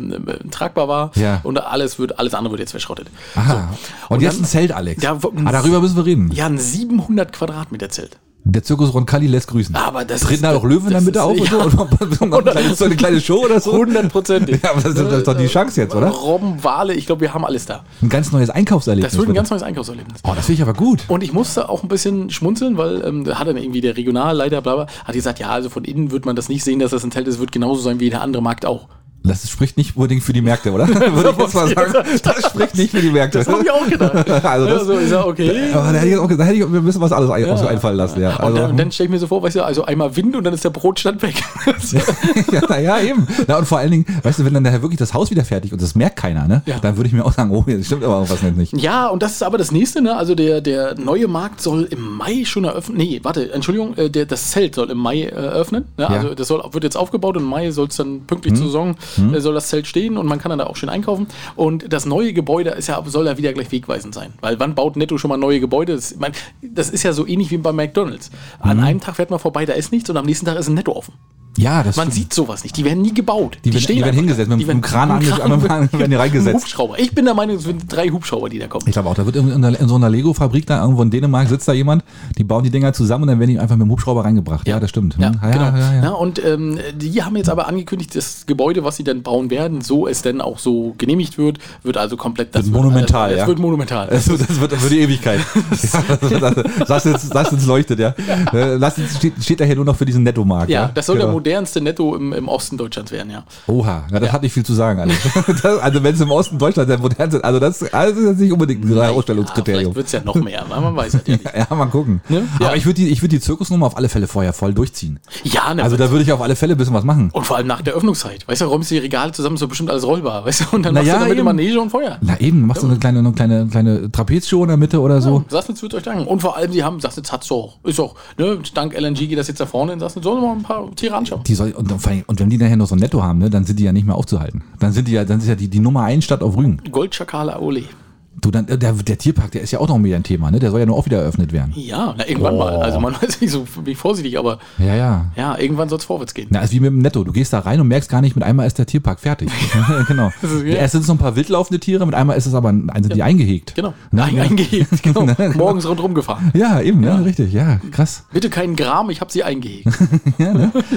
tragbar war. Ja. Und alles wird, alles andere wird jetzt verschrottet. Aha. Und, Und jetzt dann- ein Zelt, Alex. Ja, ah, darüber müssen wir reden. Ja, ein 700 Quadratmeter Zelt. Der Zirkus Roncalli lässt grüßen. Aber das Treten da auch Löwen in der Mitte ist- auf und so? Und so eine kleine, so eine kleine Show oder so? Hundertprozentig. Ja, aber das ist, das ist doch die Chance jetzt, oder? Robben, Wale, ich glaube, wir haben alles da. Ein ganz neues Einkaufserlebnis. Das wird ein ganz neues Einkaufserlebnis. oh, das finde ich aber gut. Und ich musste auch ein bisschen schmunzeln, weil ähm, da hat dann irgendwie der Regionalleiter, bla, bla, hat gesagt, ja, also von innen wird man das nicht sehen, dass das ein Zelt ist, wird genauso sein wie der andere Markt auch. Das spricht nicht unbedingt für die Märkte, oder? Würde ich jetzt mal sagen. Das spricht nicht für die Märkte. Das habe ich auch gedacht. Also das- ja, so, ich sag, okay. Aber da hätte ich auch, da hätte ich mir ein bisschen was anderes ein, so einfallen lassen, ja. Und Also, dann, und dann stelle ich mir so vor, weißt du, also einmal Wind und dann ist der Brotstand weg. ja, na ja, eben. Na, und vor allen Dingen, weißt du, wenn dann nachher wirklich das Haus wieder fertig und das merkt keiner, ne? Ja. Dann würde ich mir auch sagen, oh, jetzt stimmt aber was nicht. ja, und das ist aber das nächste, ne? Also der, der neue Markt soll im Mai schon eröffnen. Nee, warte, Entschuldigung, äh, der, das Zelt soll im Mai äh, eröffnen. Ne? Ja. Also das soll, wird jetzt aufgebaut und im Mai soll es dann pünktlich zur Saison äh, soll das Zelt stehen und man kann dann da auch schön einkaufen. Und das neue Gebäude ist ja, soll ja wieder gleich wegweisend sein. Weil wann baut Netto schon mal neue Gebäude? Das, mein, das ist ja so ähnlich wie bei McDonalds. An Mhm. einem Tag fährt man vorbei, da ist nichts und am nächsten Tag ist ein Netto offen. Ja, das Man stimmt. sieht sowas nicht. Die werden nie gebaut. Die werden- die werden hingesetzt, mit Die einem Kran mit ange- einem werden die reingesetzt. Hubschrauber. Ich bin der Meinung, es sind drei Hubschrauber, die da kommen. Ich glaube auch, da wird in, in, so einer Lego-Fabrik da irgendwo in Dänemark sitzt da jemand, die bauen die Dinger zusammen und dann werden die einfach mit dem Hubschrauber reingebracht. Ja, das stimmt. Ja, Hm, ja, genau. ja, ja, Ja, und ähm, die haben jetzt aber angekündigt, das Gebäude, was sie dann bauen werden, so es denn auch so genehmigt wird, wird also komplett das Wird monumental, das, ja. Das wird monumental. Also, das wird für die Ewigkeit. ja, das, das, jetzt, das jetzt leuchtet, ja. Äh, Lass uns, steht, steht da hier nur noch für diesen Nettomarkt. ja, das soll der Genau. Modernste Netto im, im Osten Deutschlands werden, ja. Oha, ja, das hat nicht viel zu sagen. Alex. Das, also wenn es im Osten Deutschland der modernste also das, also das ist nicht unbedingt ein Ja, Herausstellungskriterium. vielleicht wird es ja noch mehr, weil man weiß halt ja nicht. Ja, mal gucken. Ne? Ja. Aber ich würde die, ich würd die Zirkusnummer auf alle Fälle vorher voll durchziehen. Ja, ne, Also da würde ich auf alle Fälle ein bisschen was machen. und vor allem nach der Öffnungszeit. Weißt du, räumst du die Regale zusammen, doch bestimmt alles rollbar, weißt du? Und dann Na machst ja, du damit eben. Manege und Feuer. Na eben, machst du eine kleine, eine kleine, kleine Trapezshow in der Mitte oder so. Sassnitz wird euch danken. Und vor allem, sie haben, Sassnitz hat's doch. Ist auch, ne, dank LNG geht das jetzt da vorne in Sassnitz. Sollen wir mal ein paar Tiere anschauen. Die soll, und, und wenn die nachher noch so ein Netto haben, ne, dann sind die ja nicht mehr aufzuhalten. Dann sind die ja, dann ist ja die, die Nummer 1 Stadt auf Rügen. Goldschakale Ole. Du, dann, der, der Tierpark, der ist ja auch noch wieder ein Thema, ne? Der soll ja nur auch wieder eröffnet werden. Ja, na, irgendwann mal. Also man weiß nicht so ich vorsichtig, aber Ja, ja. ja, irgendwann soll es vorwärts gehen. Na, ist wie mit dem Netto. Du gehst da rein und merkst gar nicht, mit einmal ist der Tierpark fertig. genau. ist- Erst sind es noch ein paar wildlaufende Tiere, mit einmal ist es aber ein, sind die eingehegt. Genau. Na, Ein, ja. eingehegt, genau. Na, genau. Morgens rundherum gefahren. Ja, eben, ja, richtig, ja, krass. Bitte keinen Gram, ich habe sie eingehegt.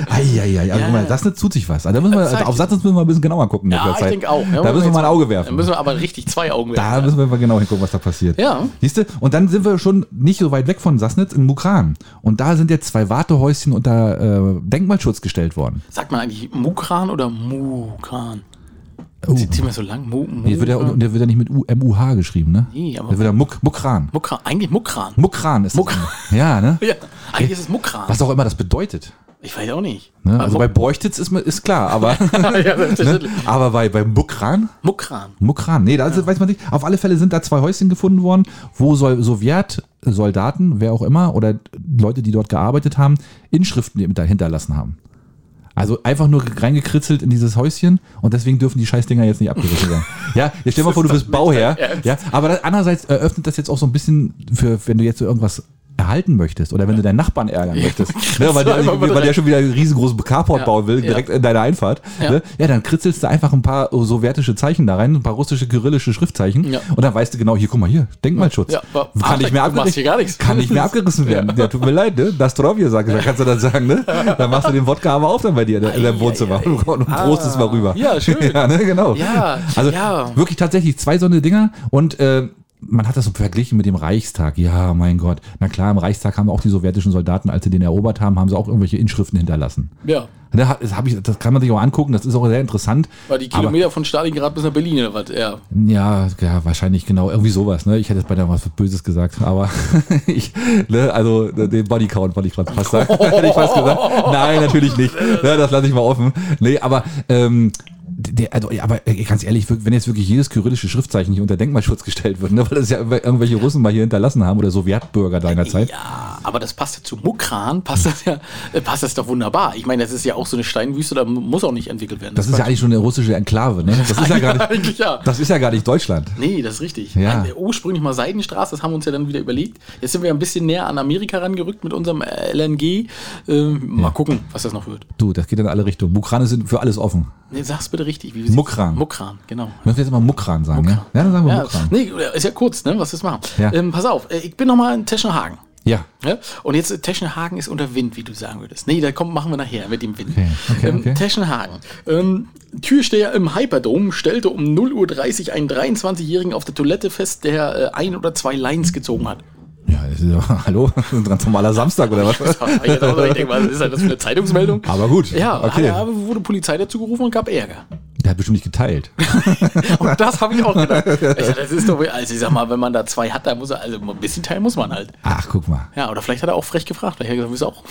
Eieiei, also Ja, guck mal, ja. das tut sich was. Also da müssen wir, auf. Satz müssen wir ein bisschen genauer gucken. ja, ich denke auch. Ja, Da müssen wir mal ein Auge Da werfen. müssen wir aber richtig zwei Augen werfen. Da müssen wir mal genau hingucken, was da passiert. Ja. Siehst du? Und dann sind wir schon nicht so weit weg von Sassnitz in Mukran. Und da sind jetzt zwei Wartehäuschen unter äh, Denkmalschutz gestellt worden. Sagt man eigentlich Mukran oder Mukran? Oh. Zieht zieht man so lang? Mu, Mu, Der wird ja, und der wird ja nicht mit U, M-U-H geschrieben, ne? Nee, aber- der wird ja Muk, Mukran. Mukran. Eigentlich Mukran. Mukran ist Mukran. das. Ja, ne? Ja, eigentlich ist es Mukran. Was auch immer das bedeutet. Ich weiß auch nicht. Ne? Also bei Bräuchtitz ist, ist klar, aber, ja, ne? aber bei, bei Mukran Mukran. Mukran, nee, da ist- weiß man nicht. Auf alle Fälle sind da zwei Häuschen gefunden worden, wo Sol Sowjetsoldaten, wer auch immer, oder Leute, die dort gearbeitet haben, Inschriften mit hinterlassen haben. Also einfach nur reingekritzelt in dieses Häuschen und deswegen dürfen die Scheißdinger jetzt nicht abgerissen werden. Ja, jetzt stell dir mal vor, du bist Bauherr. Ja, aber das, andererseits eröffnet das jetzt auch so ein bisschen für, wenn du jetzt so irgendwas erhalten möchtest oder wenn du deinen Nachbarn ärgern möchtest, ne, weil, der, weil der schon wieder einen riesengroßen Carport bauen will, direkt in deiner Einfahrt, Ja. ne, ja, dann kritzelst du einfach ein paar sowjetische Zeichen da rein, ein paar russische, kyrillische Schriftzeichen Ja. und dann weißt du genau, hier, guck mal hier, Denkmalschutz. Kann, nicht mehr abgerissen, kann nicht mehr abgerissen werden. Ja. tut mir leid, ne? Das Trovje, sag ich, kannst du dann sagen, ne? Dann machst du den Wodka aber auf dann bei dir in deinem Ei, Wohnzimmer und prostest mal rüber. Ja, schön. Ja, ne, genau. Ja, Also wirklich tatsächlich zwei so eine Dinger und äh, man hat das so verglichen mit dem Reichstag. Ja, mein Gott. Na klar, im Reichstag haben auch die sowjetischen Soldaten, als sie den erobert haben, haben sie auch irgendwelche Inschriften hinterlassen. Ja. Das, hab ich, das kann man sich auch angucken, das ist auch sehr interessant. War die Kilometer von Stalingrad bis nach Berlin oder was? Ja. Ja, ja, wahrscheinlich genau, irgendwie sowas. Ne? Ich hätte jetzt bei der was Böses gesagt, aber ich, ne, also den Bodycount wollte ich gerade fast sagen. hätte ich fast gesagt. Nein, natürlich nicht. Ne, das lasse ich mal offen. Nee, aber ähm, der, also, ja, aber äh, ganz ehrlich, wenn jetzt wirklich jedes kyrillische Schriftzeichen hier unter Denkmalschutz gestellt wird, ne, weil das ja irgendwelche Russen mal hier hinterlassen haben oder Sowjetbürger deiner Zeit. Ja, aber das passt ja zu Mukran, passt das ja, äh, passt das doch wunderbar. Ich meine, das ist ja auch so eine Steinwüste, da muss auch nicht entwickelt werden. Das, ist ja eigentlich schon eine russische Enklave, ne? Das ist ja gar nicht, ja. das ist ja gar nicht Deutschland. Nee, das ist richtig. Ja. Nein, ursprünglich mal Seidenstraße, das haben wir uns ja dann wieder überlegt. Jetzt sind wir ein bisschen näher an Amerika rangerückt mit unserem äh, LNG. Ähm, mal gucken, was das noch wird. Du, das geht in alle Richtungen. Mukrane sind für alles offen. Nee, sag's bitte richtig. Wie Mukran. Mukran, genau. Müssen wir jetzt mal Mukran sagen, Mukran. ja? Ja, dann sagen wir Ja, Mukran. nee, ist ja kurz, ne, was wir jetzt machen. Ja. Ähm, pass auf, äh, ich bin noch mal in Teschenhagen. Ja. Ja? Und jetzt äh, Teschenhagen ist unter Wind, wie du sagen würdest. Nee, da kommt, machen wir nachher mit dem Wind. Okay, okay, ähm, okay. Teschenhagen. Ähm, Türsteher im Hyperdome stellte um 0.30 Uhr einen 23-Jährigen auf der Toilette fest, der äh, ein oder zwei Lines gezogen hat. Ja, das ist ja, hallo, ein ganz normaler Samstag oder was? Ich auch so, ich denke, was ist halt das für eine Zeitungsmeldung? Aber gut, Ja, okay. aber wurde Polizei dazu gerufen und gab Ärger. Der hat bestimmt nicht geteilt. Und das habe ich auch gedacht. Also das ist doch, also ich sag mal, wenn man da zwei hat, da muss er, also ein bisschen teilen muss man halt. Ach, guck mal. Ja, oder vielleicht hat er auch frech gefragt, vielleicht hat er gesagt, auch?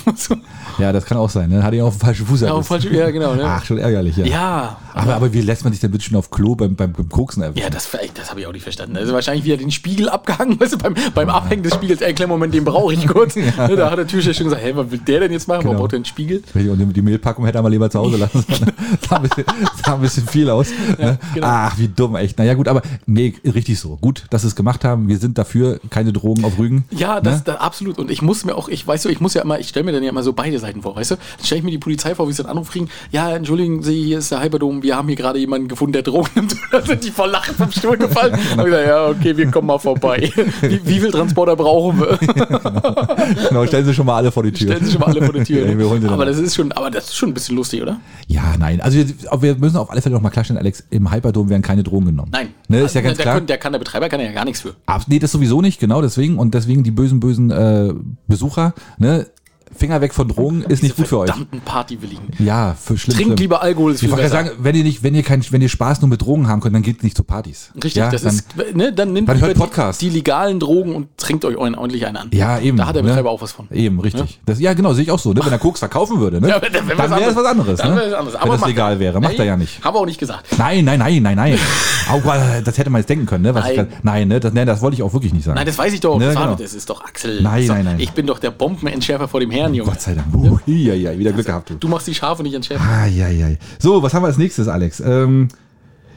Ja, das kann auch sein. Ne? Hat ihn auf den falschen Fuß Ja, erwischt. falsch, ja, genau. Ne? Ach, schon ärgerlich, ja. Ja, Aber, aber wie lässt man sich denn bitte schon auf Klo beim, beim, beim Koksen erwischen? ja, das, das habe ich auch nicht verstanden. Also wahrscheinlich wieder den Spiegel abgehangen, weißt du, beim, beim Abhängen des Spiegels, ey, kleinen Moment, den brauche ich kurz. Ne, Da hat der Türsteher schon gesagt, hey, was will der denn jetzt machen? Warum Genau. braucht der einen Spiegel? Und die- Mehlpackung hätte er mal lieber zu Hause lassen. sollen. sah, ein bisschen, sah ein bisschen viel aus. ne? genau. Ach, wie dumm, echt. Naja, gut, aber nee, richtig so. Gut, dass sie es gemacht haben. Wir sind dafür, keine Drogen auf Rügen. Ja, das, Ne? das absolut. Und ich muss mir auch, ich weiß so, ich muss ja immer, ich stelle mir dann ja immer so beide Seiten vor, weißt du? Dann stelle ich mir die Polizei vor, wie sie einen Anruf kriegen. Ja, entschuldigen Sie, hier ist der Hyperdome, wir haben hier gerade jemanden gefunden, der Drogen nimmt. Da sind die vor Lachen vom Stuhl gefallen. Hab ich gesagt, ja, okay, wir kommen mal vorbei. Wie, wie viel Transporter brauchen wir? Genau, stellen Sie schon mal alle vor die Tür. Stellen Sie schon mal alle vor die Tür. Ja, dann aber ab. das ist schon, aber das ist schon ein bisschen lustig, oder? Ja, nein. Also wir, wir müssen auf alle Fälle noch mal klarstellen, Alex, im Hyperdome werden keine Drogen genommen. Nein. Ne, ist ja ganz der, klar. Kann, der kann der Betreiber kann ja gar nichts für. Abs nee, das sowieso nicht, genau deswegen. Und deswegen die bösen, bösen äh, Besucher, ne? Finger weg von Drogen ist nicht gut für euch. Verdammten Partywilligen. Ja, für schlimm. Trinkt schlimm. lieber Alkohol, ist Ich viel wollte sagen, wenn ihr nicht, wenn ihr kein, wenn ihr Spaß nur mit Drogen haben könnt, dann geht nicht zu Partys. Richtig, ja, das dann, ist, ne, dann nimmt dann hört Podcast. Die, die legalen Drogen und trinkt euch ordentlich einen an. Ja, eben. Da hat der ne? Betreiber auch was von. Eben, richtig. Das, ja, genau, sehe ich auch so. Ne? Wenn er Koks verkaufen würde, ne? Ja, wenn- wenn dann wäre das was anderes. Dann ne? wäre das anderes. Wenn das legal wäre. Macht er ja nicht. Haben wir auch nicht gesagt. Nein, nein, nein, nein, nein. Auch, das hätte man jetzt denken können, ne? Was Nein. ne? Das, ne, das wollte ich auch wirklich nicht sagen. Nein, das weiß ich doch. Ne, das, genau. das ist doch Axel. Nein, nein, nein. Ich bin doch der Bombenentschärfer vor dem Herrn, Junge. Gott sei Dank. Uh, ja, ja, wieder Glück gehabt, du. Du machst die Schafe nicht entschärfen. Ah, ja, ja. So, was haben wir als nächstes, Alex? Ähm,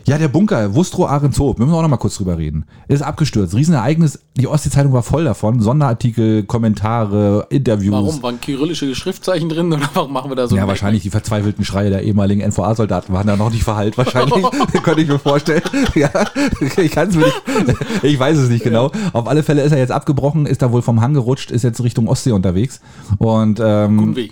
ja, der Bunker, Wustro Ahrenshoop, müssen wir auch noch mal kurz drüber reden. Ist abgestürzt. Riesenereignis. Die Ostsee-Zeitung war voll davon. Sonderartikel, Kommentare, Interviews. Warum? Waren kyrillische Schriftzeichen drin oder warum machen wir da so Ja, ein- wahrscheinlich die verzweifelten Schreie der ehemaligen NVA-Soldaten waren da noch nicht verhallt, wahrscheinlich. Könnte ich mir vorstellen. Ja, ich kann es mir nicht, ich weiß es nicht genau. Auf alle Fälle ist er jetzt abgebrochen, ist da wohl vom Hang gerutscht, ist jetzt Richtung Ostsee unterwegs. Und, ähm, Guten Weg.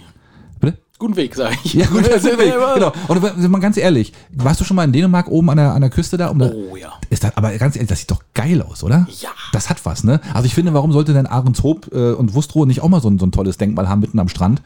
Guten Weg, sage ich. Ja, gut, Das ist Weg, genau. Und wenn- mal ganz ehrlich, warst du schon mal in Dänemark oben an der, an der Küste da? Um da Oh ja. ist das, aber ganz ehrlich, das sieht doch geil aus, oder? Ja. Das hat was, ne? Also ich finde, warum sollte denn Ahrenshoop äh, und Wustrow nicht auch mal so ein, so ein tolles Denkmal haben mitten am Strand?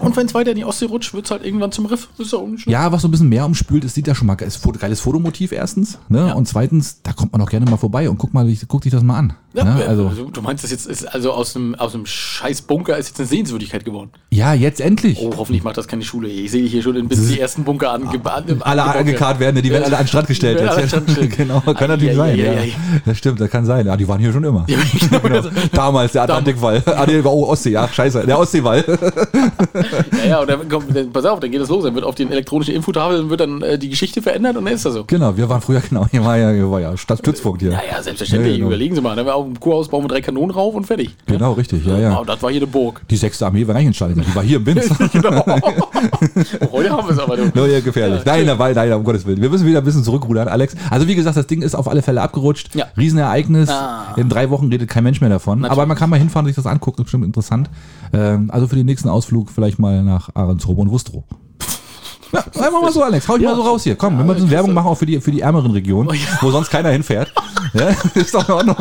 Und wenn es weiter in die Ostsee rutscht, wird es halt irgendwann zum Riff. Ist ja auch nicht schlimm. Ja, was so ein bisschen mehr umspült ist, sieht ja schon mal ist geiles Fotomotiv erstens, ne? Ja. Und zweitens, da kommt man auch gerne mal vorbei und guck mal, guck dich das mal an. Ja, ne? äh, Also du meinst, das jetzt ist also aus einem, aus einem scheiß Bunker ist jetzt eine Sehenswürdigkeit geworden. ja, jetzt endlich. Oh, hoffentlich macht das keine Schule. Ich sehe hier schon in bis die ersten Bunker ange an, alle angekarrt werden, die werden alle an den Strand gestellt. Jetzt. an den Strand gestellt. genau, kann natürlich Ei, ei, sein. ei, ja. ei. Das stimmt, das kann sein. Ja, die waren hier schon immer. Ja, genau. Genau. Damals der Atlantikwall. ah, nee, war oh, Ostsee, ja, scheiße. Der Ostseewall. Ja, ja, und dann kommt, dann, pass auf, dann geht das los. Dann wird auf den elektronischen Infotafeln wird dann äh, die Geschichte verändert und dann ist das so. genau, wir waren früher, genau, hier war ja, hier war ja Stadtstützpunkt hier. Ja, ja, selbstverständlich. Ja, genau. Überlegen Sie mal. Dann wir auf dem Kurhaus bauen wir drei Kanonen rauf und fertig. Genau, richtig, ja, ja. Wow, das war hier eine Burg. Die sechste Armee war nicht in Stalingrad, die war hier im Binz. Genau. Oh, heute haben wir es aber. Du. No, ja, gefährlich. nein, nein, nein, um Gottes Willen. Wir müssen wieder ein bisschen zurückrudern, Alex. Also wie gesagt, das Ding ist auf alle Fälle abgerutscht. Ja. Riesenereignis. Ah. In drei Wochen redet kein Mensch mehr davon. Aber man kann mal hinfahren und sich das angucken. Ist bestimmt interessant. Ähm, also für den nächsten Ausflug vielleicht mal nach Ahrenshoop und Wustrow. Ja, einfach mal so, Alex. Hau ich Ja. mal so raus hier. Komm, wir müssen klasse. Werbung machen auch für die, für die ärmeren Regionen, Oh, ja. wo sonst keiner hinfährt. Ja, ist doch in Ordnung.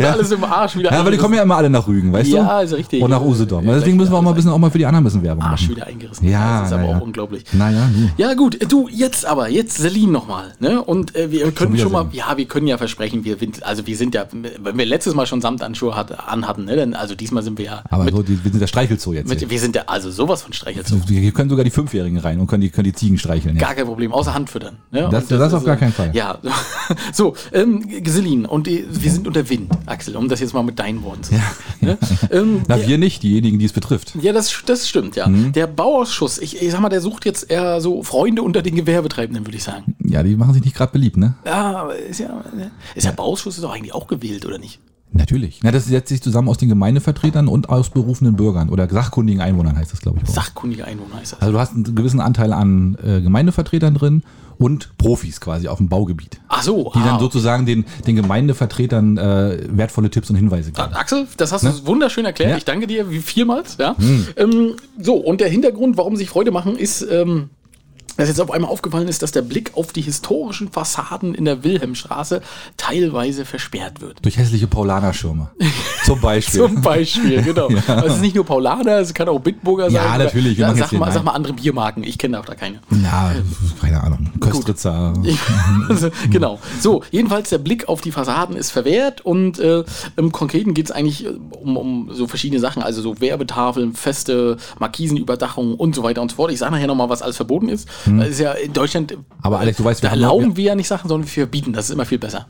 Ja. alles im Arsch wieder Ja, aber die kommen ja immer alle nach Rügen, weißt du? Ja, ist richtig. Und nach Usedom. Deswegen müssen wir auch mal ein bisschen auch mal für die anderen ein bisschen Werbung Arsch machen. wieder eingerissen. Ja, das ist aber auch unglaublich. Naja. Ja gut, du jetzt aber jetzt Celine nochmal, ne? Und äh, wir können wieder schon mal, ja, wir können ja versprechen, wir sind, also wir sind ja, wenn wir letztes Mal schon Samtanschuhe hat, anhatten, ne? Dann, also diesmal sind wir ja, Aber mit, so, die, wir sind der Streichelzoo jetzt. mit, wir sind ja also sowas von Streichelzoo. Hier können sogar die Fünfjährigen rein und können die, können die Ziegen streicheln. Ja. Gar kein Problem, außer Hand füttern. Ne? Das- Und das auf ist, gar äh, keinen Fall. Ja, so, ähm, Celine, und äh, wir sind unter Wind, Axel, um das jetzt mal mit deinen Worten zu sagen. Ne? Ähm, Na, ja, wir nicht, diejenigen, die es betrifft. ja, das, das stimmt, ja. Mhm. Der Bauausschuss, ich, ich sag mal, der sucht jetzt eher so Freunde unter den Gewerbetreibenden, würde ich sagen. Ja, die machen sich nicht gerade beliebt, ne? Ja, aber ist ja, ne? ist der Bauausschuss ist doch eigentlich auch gewählt, oder nicht? Natürlich. Na, das setzt sich zusammen aus den Gemeindevertretern und aus berufenen Bürgern oder sachkundigen Einwohnern heißt das, glaube ich. Sachkundige Einwohner heißt das. Also du hast einen gewissen Anteil an äh, Gemeindevertretern drin und Profis quasi auf dem Baugebiet, Ach so, die ah, dann sozusagen den, den Gemeindevertretern äh, wertvolle Tipps und Hinweise geben. Axel, das hast du wunderschön erklärt. Ja. Hm. Ich danke dir wie vielmals. Ja. Ähm, so, und der Hintergrund, warum sich Freude machen, ist, ähm, dass jetzt auf einmal aufgefallen ist, dass der Blick auf die historischen Fassaden in der Wilhelmstraße teilweise versperrt wird. Durch hässliche Paulanerschirme. Zum Beispiel. Zum Beispiel, genau. Also Es ist nicht nur Paulaner, es kann auch Bitburger sein. Ja, oder- natürlich, Ja, machen sag, mal, sag mal andere Biermarken. Ich kenne da keine. ja, keine Ahnung. Köstritzer. Also, genau. So, jedenfalls der Blick auf die Fassaden ist verwehrt und äh, im Konkreten geht es eigentlich äh, um, um so verschiedene Sachen, also so Werbetafeln, Feste, Markisenüberdachungen und so weiter und so fort. Ich sage nachher nochmal, was alles verboten ist. Das ist ja in Deutschland. Hm. Aber Alex, du weißt, wir da erlauben wir ja nicht Sachen, sondern wir verbieten. Das ist immer viel besser.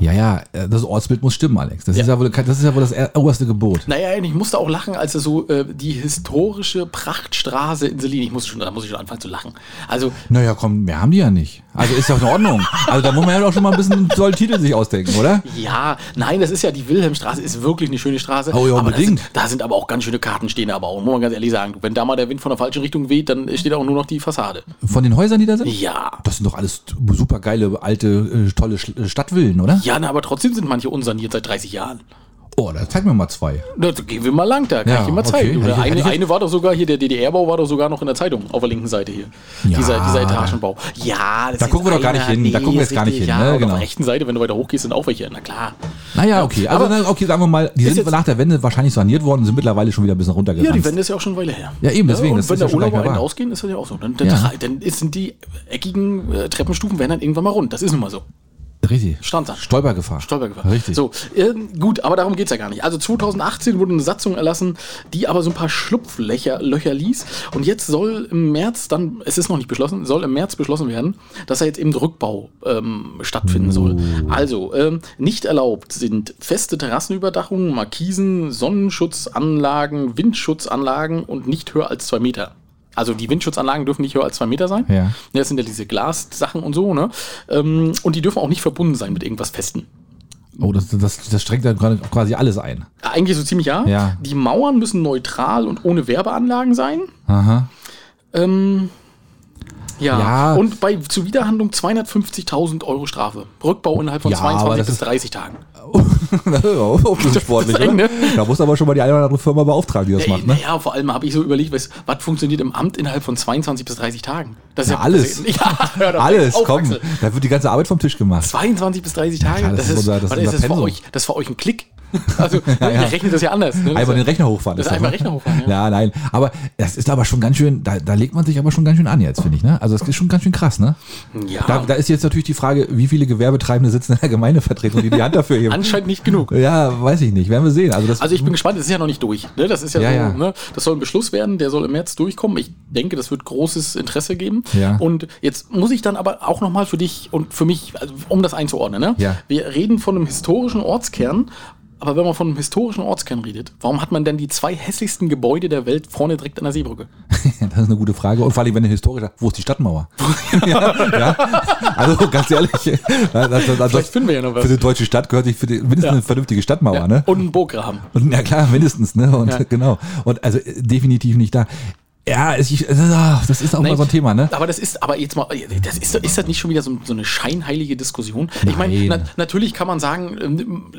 Ja, ja, äh, das Ortsbild muss stimmen, Alex. Das, Ja. ist, ja wohl, das ist ja wohl das er- oberste Gebot. Naja, ich musste auch lachen, als er so äh, die historische Prachtstraße in Selin, ich muss schon, da muss ich schon anfangen zu lachen. Also, Naja, komm, mehr haben die ja nicht. Also ist doch in Ordnung. Also da muss man ja doch schon mal ein bisschen so einen Titel sich ausdenken, oder? ja, nein, das ist ja die Wilhelmstraße, ist wirklich eine schöne Straße. Oh ja, aber unbedingt. Da sind, da sind aber auch ganz schöne Karten stehen, aber auch, muss man ganz ehrlich sagen, wenn da mal der Wind von der falschen Richtung weht, dann steht auch nur noch die Fassade. Von den Häusern, die da sind? Ja. Das sind doch alles super geile, alte, äh, tolle Sch- Stadtvillen, oder? Ja, na, aber trotzdem sind manche unsaniert seit 30 Jahren. Oh, da zeig mir mal zwei. Da gehen wir mal lang, da kann Ja, ich dir mal okay. zeigen. Hätte eine, eine war doch sogar hier, der DDR-Bau war doch sogar noch in der Zeitung, auf der linken Seite hier. Ja, dieser, dieser Etagenbau. Ja, das Da ist gucken wir doch gar nicht hin. Da gucken wir jetzt gar nicht hin, Ja, ne? und Genau. auf der rechten Seite, wenn du weiter hochgehst, sind auch welche. Na klar. Naja, okay. Also, aber- okay, sagen wir mal, die sind nach der Wende wahrscheinlich saniert worden und sind mittlerweile schon wieder ein bisschen Ja, runtergegangen. die Wende ist ja auch schon eine Weile her. Ja, eben, deswegen, und das wenn ja der Urlauber einen ausgehen, ist das ja auch so. Dann, dann, Ja. dann sind die eckigen äh, Treppenstufen werden dann irgendwann mal rund. Das ist nun mal so. Richtig. Standard. Stolpergefahr. Stolpergefahr. Richtig. So, ähm, gut, aber darum geht's ja gar nicht. Also 2018 wurde eine Satzung erlassen, die aber so ein paar Schlupflöcher Löcher ließ. Und jetzt soll im März dann, es ist noch nicht beschlossen, soll im März beschlossen werden, dass da jetzt eben Rückbau ähm, stattfinden soll. Also, ähm, nicht erlaubt sind feste Terrassenüberdachungen, Markisen, Sonnenschutzanlagen, Windschutzanlagen und nicht höher als zwei Meter. Also die Windschutzanlagen dürfen nicht höher als zwei Meter sein. Ja. Das sind ja diese Glassachen und so, ne? Ähm, und die dürfen auch nicht verbunden sein mit irgendwas Festen. Oh, das, das, das strengt ja gerade quasi alles ein. Eigentlich so ziemlich ja. Ja. Die Mauern müssen neutral und ohne Werbeanlagen sein. Aha. Ähm, ja. Ja. Und bei Zuwiderhandlung 250.000 Euro Strafe. Rückbau innerhalb von Ja, aber 22 das bis ist- 30 Tagen. auch ein bisschen sportlich, eng, oder? ne? Da muss aber schon mal die eine oder andere Firma beauftragen, die das Ja, macht, ne? ja, vor allem habe ich so überlegt, was, was funktioniert im Amt innerhalb von 22 bis 30 Tagen? Das ist Ja, alles. Das ist, ja, Alles, auf, komm. Axel. Da wird die ganze Arbeit vom Tisch gemacht. 22 bis 30 Tage? das ist unser- das ist ist unser das, für euch, das ist für euch ein Klick. Also, ja. ihr rechnet das ja anders. Ne? Einmal den Rechner hochfahren. Das ist einmal ne? Rechner hochfahren, ja. Ja, nein. Aber das ist aber schon ganz schön, da, da legt man sich aber schon ganz schön an jetzt, finde ich, ne? Also das ist schon ganz schön krass, ne? Ja, Da, da ist jetzt natürlich die Frage, wie viele Gewerbetreibende sitzen in der Gemeindevertretung, die die Hand dafür heben. anscheinend nicht genug. Ja, weiß ich nicht. Werden wir sehen. Also, das, Also ich bin gespannt, es ist ja noch nicht durch. Ne? Das ist ja, Ja, so, ja. Ne? das soll ein Beschluss werden, der soll im März durchkommen. Ich denke, das wird großes Interesse geben. Ja. Und jetzt muss ich dann aber auch nochmal für dich und für mich, also um das einzuordnen, ne? Ja. wir reden von einem historischen Ortskern. Aber wenn man von einem historischen Ortskern redet, warum hat man denn die zwei hässlichsten Gebäude der Welt vorne direkt an der Seebrücke? das ist eine gute Frage. Und vor allem, wenn du historisch wo ist die Stadtmauer? ja, ja. Also ganz ehrlich, das, das, das, Vielleicht finden wir ja noch was. für die deutsche Stadt gehört sich für die, mindestens Ja. eine vernünftige Stadtmauer, ne? Und einen Burggraben. Und ja klar, mindestens, ne? Und genau. Und also äh, definitiv nicht da. Ja, es- ich, das ist auch mal Nein, so ein Thema, ne? Aber das ist, aber jetzt mal, das ist, ist das nicht schon wieder so, so eine scheinheilige Diskussion? Ich meine, Nein. na, natürlich kann man sagen, ähm,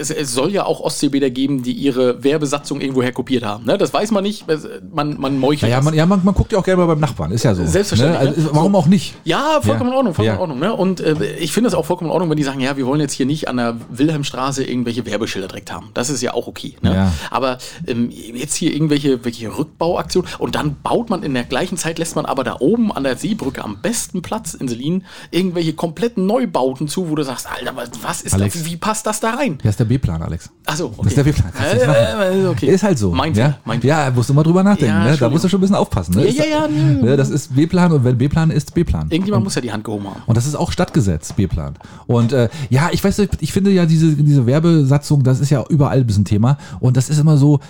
es, es soll ja auch Ostseebäder geben, die ihre Werbesatzung irgendwoher kopiert haben. Ne? Das weiß man nicht, man, man meuchelt Ja, das. man, ja man, man guckt ja auch gerne mal beim Nachbarn, ist ja so. Selbstverständlich, Ne? Also, ne? warum So. auch nicht? Ja, vollkommen Ja. in Ordnung, vollkommen Ja. in Ordnung. Ne? Und äh, ich finde es auch vollkommen in Ordnung, wenn die sagen, ja, wir wollen jetzt hier nicht an der Wilhelmstraße irgendwelche Werbeschilder direkt haben. Das ist ja auch okay. Ne? Ja. Aber ähm, jetzt hier irgendwelche welche Rückbauaktionen und dann baut man in der gleichen Zeit, lässt man aber da oben an der Seebrücke am besten Platz in Selin irgendwelche kompletten Neubauten zu, wo du sagst, Alter, was, ist Alex. das? Wie passt das da rein? Das ist der B-Plan, Alex. Achso, okay. Das ist der B-Plan. Machen. Äh, äh, okay. Ist halt so. Mein ja? Mein ja, musst du mal drüber nachdenken. Ja, ne? Da musst du schon ein bisschen aufpassen. Ne? Ja, ja, ja, nee. ne? Das ist B-Plan und wenn B-Plan ist, B-Plan. Irgendjemand muss ja die Hand gehoben haben. Und das ist auch Stadtgesetz, B-Plan. Und äh, ja, ich weiß, nicht, ich finde ja diese, diese Werbesatzung, das ist ja überall ein bisschen Thema. Und das ist immer so,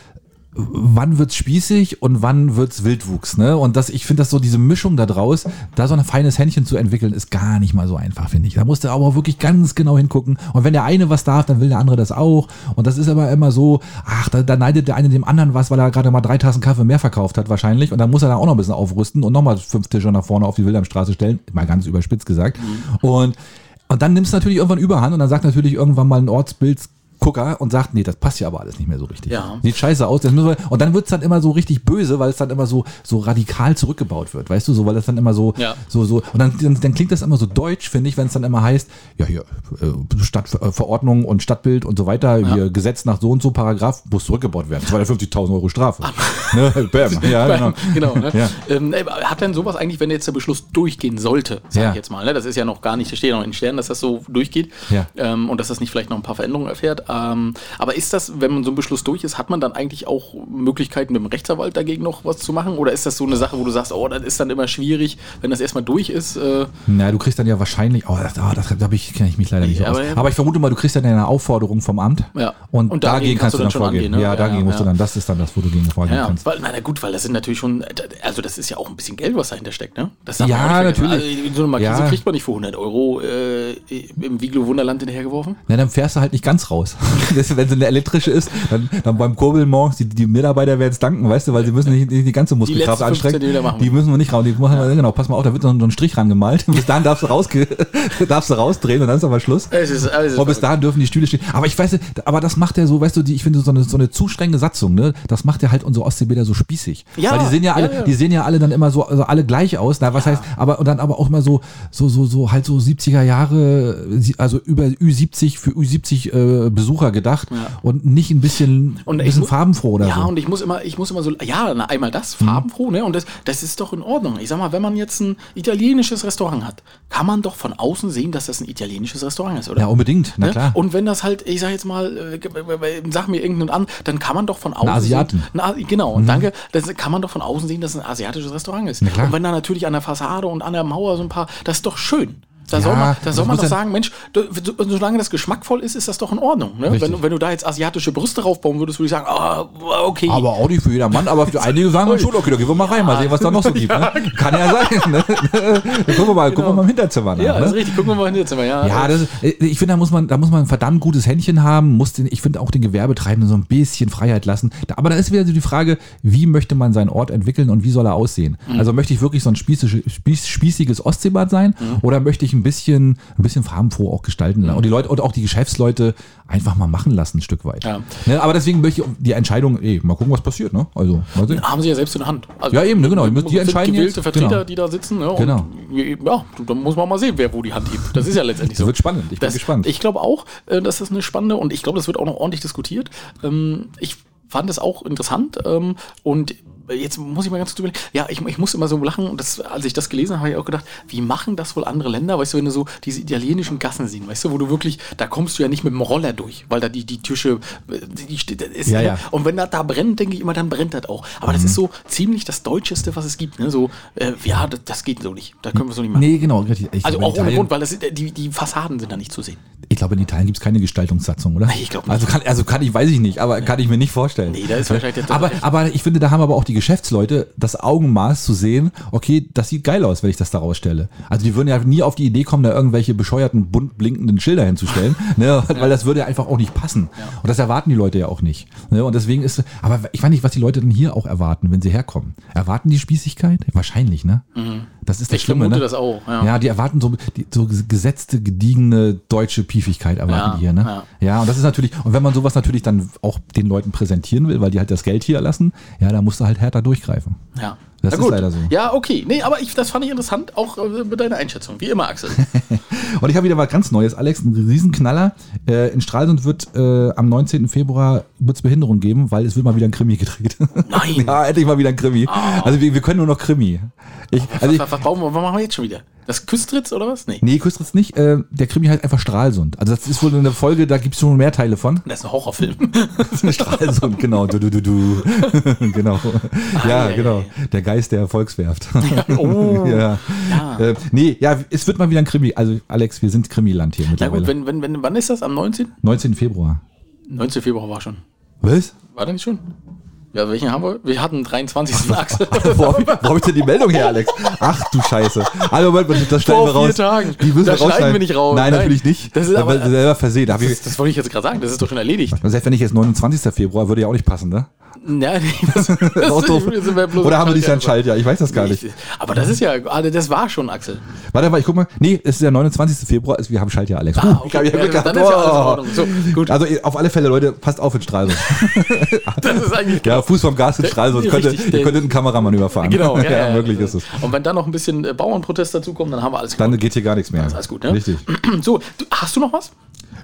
wann wird's spießig und wann wird's Wildwuchs, ne? Und das, ich finde das so, diese Mischung da draus, da so ein feines Händchen zu entwickeln, ist gar nicht mal so einfach, finde ich. Da musst du aber wirklich ganz genau hingucken. Und wenn der eine was darf, dann will der andere das auch. Und das ist aber immer so, ach, da, da neidet der eine dem anderen was, weil er gerade mal drei Tassen Kaffee mehr verkauft hat wahrscheinlich. Und dann muss er da auch noch ein bisschen aufrüsten und nochmal fünf Tische nach vorne auf die Wilhelmstraße stellen. Mal ganz überspitzt gesagt. Und und dann nimmst du natürlich irgendwann Überhand und dann sagt natürlich irgendwann mal ein Ortsbildgucker und sagt, nee, das passt ja aber alles nicht mehr so richtig. Ja. Sieht scheiße aus. Das müssen wir, und dann wird's dann immer so richtig böse, weil es dann immer so, so radikal zurückgebaut wird, weißt du, so, weil das dann immer so, Ja. so, so, und dann, dann, dann klingt das immer so deutsch, finde ich, wenn es dann immer heißt, ja, hier, äh, Stadtverordnung und Stadtbild und so weiter, hier Gesetz nach so und so Paragraph, muss zurückgebaut werden. 250.000 Euro Strafe. ne? Bam. Ja, genau. genau ne? Ja. ähm, äh, hat denn sowas eigentlich, wenn jetzt der Beschluss durchgehen sollte, sage Ja. ich jetzt mal, ne? das ist ja noch gar nicht, das steht ja noch in den Sternen, dass das so durchgeht Ja. ähm, und dass das nicht vielleicht noch ein paar Veränderungen erfährt. Ähm, aber ist das, wenn man so ein Beschluss durch ist, hat man dann eigentlich auch Möglichkeiten mit dem Rechtsanwalt dagegen noch was zu machen? Oder ist das so eine Sache, wo du sagst, oh, das ist dann immer schwierig, wenn das erstmal durch ist? Äh, Na, du kriegst dann ja wahrscheinlich, oh, das, oh, das da ich, kenne ich mich leider nicht Ja, aus. aber- Aber, ich vermute mal, du kriegst dann eine Aufforderung vom Amt. Ja. Und, Und dagegen, kannst du dann, schon vorgehen. angehen, ne? Ja, dagegen Ja, musst du dann, das ist dann das, wo du gegen vorgehen ja, kannst. weil, na, gut, weil das sind natürlich schon, also das ist ja auch ein bisschen Geld, was dahinter steckt, ne? Ja, natürlich. Also, so eine Markise kriegt man nicht für 100 Euro äh, im Viglo Wunderland hinterhergeworfen. Na, dann fährst du halt nicht ganz raus. Das, wenn sie eine elektrische ist, dann, dann beim Kurbeln morgens, die, die Mitarbeiter werden es danken, weißt du, weil sie müssen nicht, nicht die ganze Muskelkraft fünf anstrengen. Die müssen wir nicht raus. Die machen wir, genau, pass mal auf, da wird ein, so ein Strich rangemalt. Bis dahin darfst du, rausge darfst du rausdrehen und dann ist aber Schluss. Es ist, es ist Aber bis dahin dürfen die Stühle stehen. Aber ich weiß, nicht, aber das macht ja so, weißt du, die, ich finde so eine, so eine zu strenge Satzung, ne? Das macht ja halt unsere Ostseebäder so spießig. Ja, Weil die sehen ja alle, ja, ja. die sehen ja alle dann immer so, also alle gleich aus. Na, was heißt, aber und dann aber auch mal so, so, so, so halt so 70er Jahre, also über Ü70 für Ü70 äh, Besucher gedacht und nicht ein bisschen, Und ein bisschen farbenfroh oder ja, so. und ich muss immer, ich muss immer so, ja, na, einmal das, Mhm. farbenfroh, ne? Und das, das ist doch in Ordnung. Ich sag mal, wenn man jetzt ein italienisches Restaurant hat, kann man doch von außen sehen, dass das ein italienisches Restaurant ist, oder? ja, unbedingt, na Ne? klar. Und wenn das halt, ich sag jetzt mal, äh, sag mir irgendeinen an, dann kann man doch von außen. Asiaten. Mhm. Sehen, na, genau, und danke. Das kann man doch von außen sehen, dass es ein asiatisches Restaurant ist. klar. Und wenn da natürlich an der Fassade und an der Mauer so ein paar, das ist doch schön. Da Ja, soll man, da soll man doch sagen, Mensch, du, so- solange das geschmackvoll ist, ist das doch in Ordnung. Ne? Wenn, du- wenn du da jetzt asiatische Brüste raufbauen würdest, würde ich sagen, ah, okay. Aber auch nicht für jedermann, aber für einige sagen dann schon, okay, da gehen wir mal rein, mal sehen, was da noch so gibt. Ne? Kann ja sein. Ne? Dann gucken wir mal, gucken wir mal im Hinterzimmer nach. ja, ne? das ist richtig. Gucken wir mal hin jetzt mal. Ja, Ja, das, ich finde, da muss man, da muss man ein verdammt gutes Händchen haben, muss den, ich finde auch den Gewerbetreibenden so ein bisschen Freiheit lassen. Aber da ist wieder so die Frage, wie möchte man seinen Ort entwickeln und wie soll er aussehen? Mhm. Also möchte ich wirklich so ein spießiges, spieß, spießiges Ostseebad sein Mhm. oder möchte ich ein bisschen, ein bisschen farbenfroh auch gestalten und die Leute und auch die Geschäftsleute einfach mal machen lassen, ein Stück weit. Ja. Ne, aber deswegen möchte ich die Entscheidung, ey, mal gucken, was passiert, ne? Also, haben sie ja selbst in der Hand. Also, Ja, eben, ne, genau. Die müssen- die entscheiden gewählte jetzt. Vertreter, Genau. die da sitzen. Ne? Genau. Und, ja, da muss man mal sehen, wer wo die Hand hebt. Das ist ja letztendlich so. Das wird spannend. Ich bin das, gespannt. Ich glaube auch, äh, dass das eine spannende und ich glaube, das wird auch noch ordentlich diskutiert. Ähm, Ich fand es auch interessant ähm, und jetzt muss ich mal ganz kurz überlegen. Ja, ich, ich muss immer so lachen. Und das, als ich das gelesen habe, habe ich auch gedacht, wie machen das wohl andere Länder? Weißt du, wenn du so diese italienischen Gassen siehst, weißt du, wo du wirklich, da kommst du ja nicht mit dem Roller durch, weil da die, die Tische, äh, die, die ist, Ja, ja. und wenn das da brennt, denke ich immer, dann brennt das auch. Aber das ist so ziemlich das Deutscheste, was es gibt. Ne? So, äh, ja, das, das geht so nicht. Da können wir so nicht machen. Nee, genau. richtig. Ich Also glaube, auch ohne Grund, weil das, die, die Fassaden sind da nicht zu sehen. Ich glaube, in Italien gibt es keine Gestaltungssatzung, oder? Ich glaub nicht. Also kann, also kann ich, weiß ich nicht, aber kann ich mir nicht vorstellen. Nee, da ist wahrscheinlich aber, aber ich finde, da haben aber auch die Geschäftsleute das Augenmaß zu sehen, okay, das sieht geil aus, wenn ich das da rausstelle. Also die würden ja nie auf die Idee kommen, da irgendwelche bescheuerten, bunt blinkenden Schilder hinzustellen, ne, weil das würde einfach auch nicht passen. Und das erwarten die Leute ja auch nicht. Ne? Und deswegen ist, aber ich weiß nicht, was die Leute denn hier auch erwarten, wenn sie herkommen. Erwarten die Spießigkeit? Wahrscheinlich, ne? Das ist das Ich Schlimme, vermute ne? das auch, ja. Ja, die erwarten so, die, so gesetzte, gediegene deutsche Piefigkeit erwarten Ja, die hier, ne? ja. Ja. und das ist natürlich, und wenn man sowas natürlich dann auch den Leuten präsentieren will, weil die halt das Geld hier lassen, ja, da musst du halt härter durchgreifen. Ja. Das ist leider so. Ja, okay. Nee, aber ich, das fand ich interessant, auch äh, mit deiner Einschätzung. Wie immer, Axel. Und ich habe wieder was ganz Neues, Alex, ein Riesenknaller. Äh, in Stralsund wird äh, am 19. Februar wird's Behinderung geben, weil es wird mal wieder ein Krimi gedreht. Nein. ja, endlich mal wieder ein Krimi. Also wir, wir können nur noch Krimi. Ich, also ich, was, was, wir, was machen wir jetzt schon wieder? Das Küstritz oder was? Nee. nee, Küstritz nicht. Äh, der Krimi heißt einfach Stralsund. Also das ist wohl eine Folge, da gibt's schon mehr Teile von. Das ist ein Horrorfilm. Stralsund, genau. Du, du, du, du. genau. Ja, Ei, ei, genau. Der Geist der Volkswerft. Oh. ja. Ja. Äh, nee, ja, es wird mal wieder ein Krimi. Also, Alex, wir sind Krimiland hier Na mittlerweile. gut, wenn, wenn, wenn, wann ist das? Am 19.? 19. Februar. 19. Februar war schon. Was? War nicht schon? Ja, welchen haben wir? Wir hatten den 23. Axel. Wo habe ich, wo hab ich denn die Meldung her, Alex? Ach du Scheiße. Also, Moment, das schneiden wir raus. Tagen. Die müssen Das wir schneiden wir nicht raus. Nein, Nein. natürlich nicht. Das ist aber- selber versehen. Das, das wollte ich jetzt gerade sagen. Das ist doch schon erledigt. selbst wenn ich jetzt 29. Februar, würde ja auch nicht passen, ne? Ja, das, das, Das ist auch doof. sind wir bloß Oder haben wir nicht dann Schaltjahr? Ich weiß das gar nicht. Aber das ist ja, also das war schon, Axel. Warte mal, ich guck mal. Nee, es ist der 29. Februar, ist, wir haben Schaltjahr, Alex. Ah, Huh, ich hab- ich hab Ja, Glück gehabt. dann ist ja alles in. Ordnung. So, gut. Also auf alle Fälle, Leute, passt auf in Stralsund. Das ist eigentlich ja, Fuß vom Gas in Stralsund. Könnte, ihr könntet einen Kameramann überfahren. Genau, ja, ja, möglich ja. ist es. Und wenn dann noch ein bisschen äh, Bauernprotest dazukommt, dann haben wir alles Dann geht hier gar nichts mehr. Ist alles gut, ne? Richtig. So, du, hast du noch was?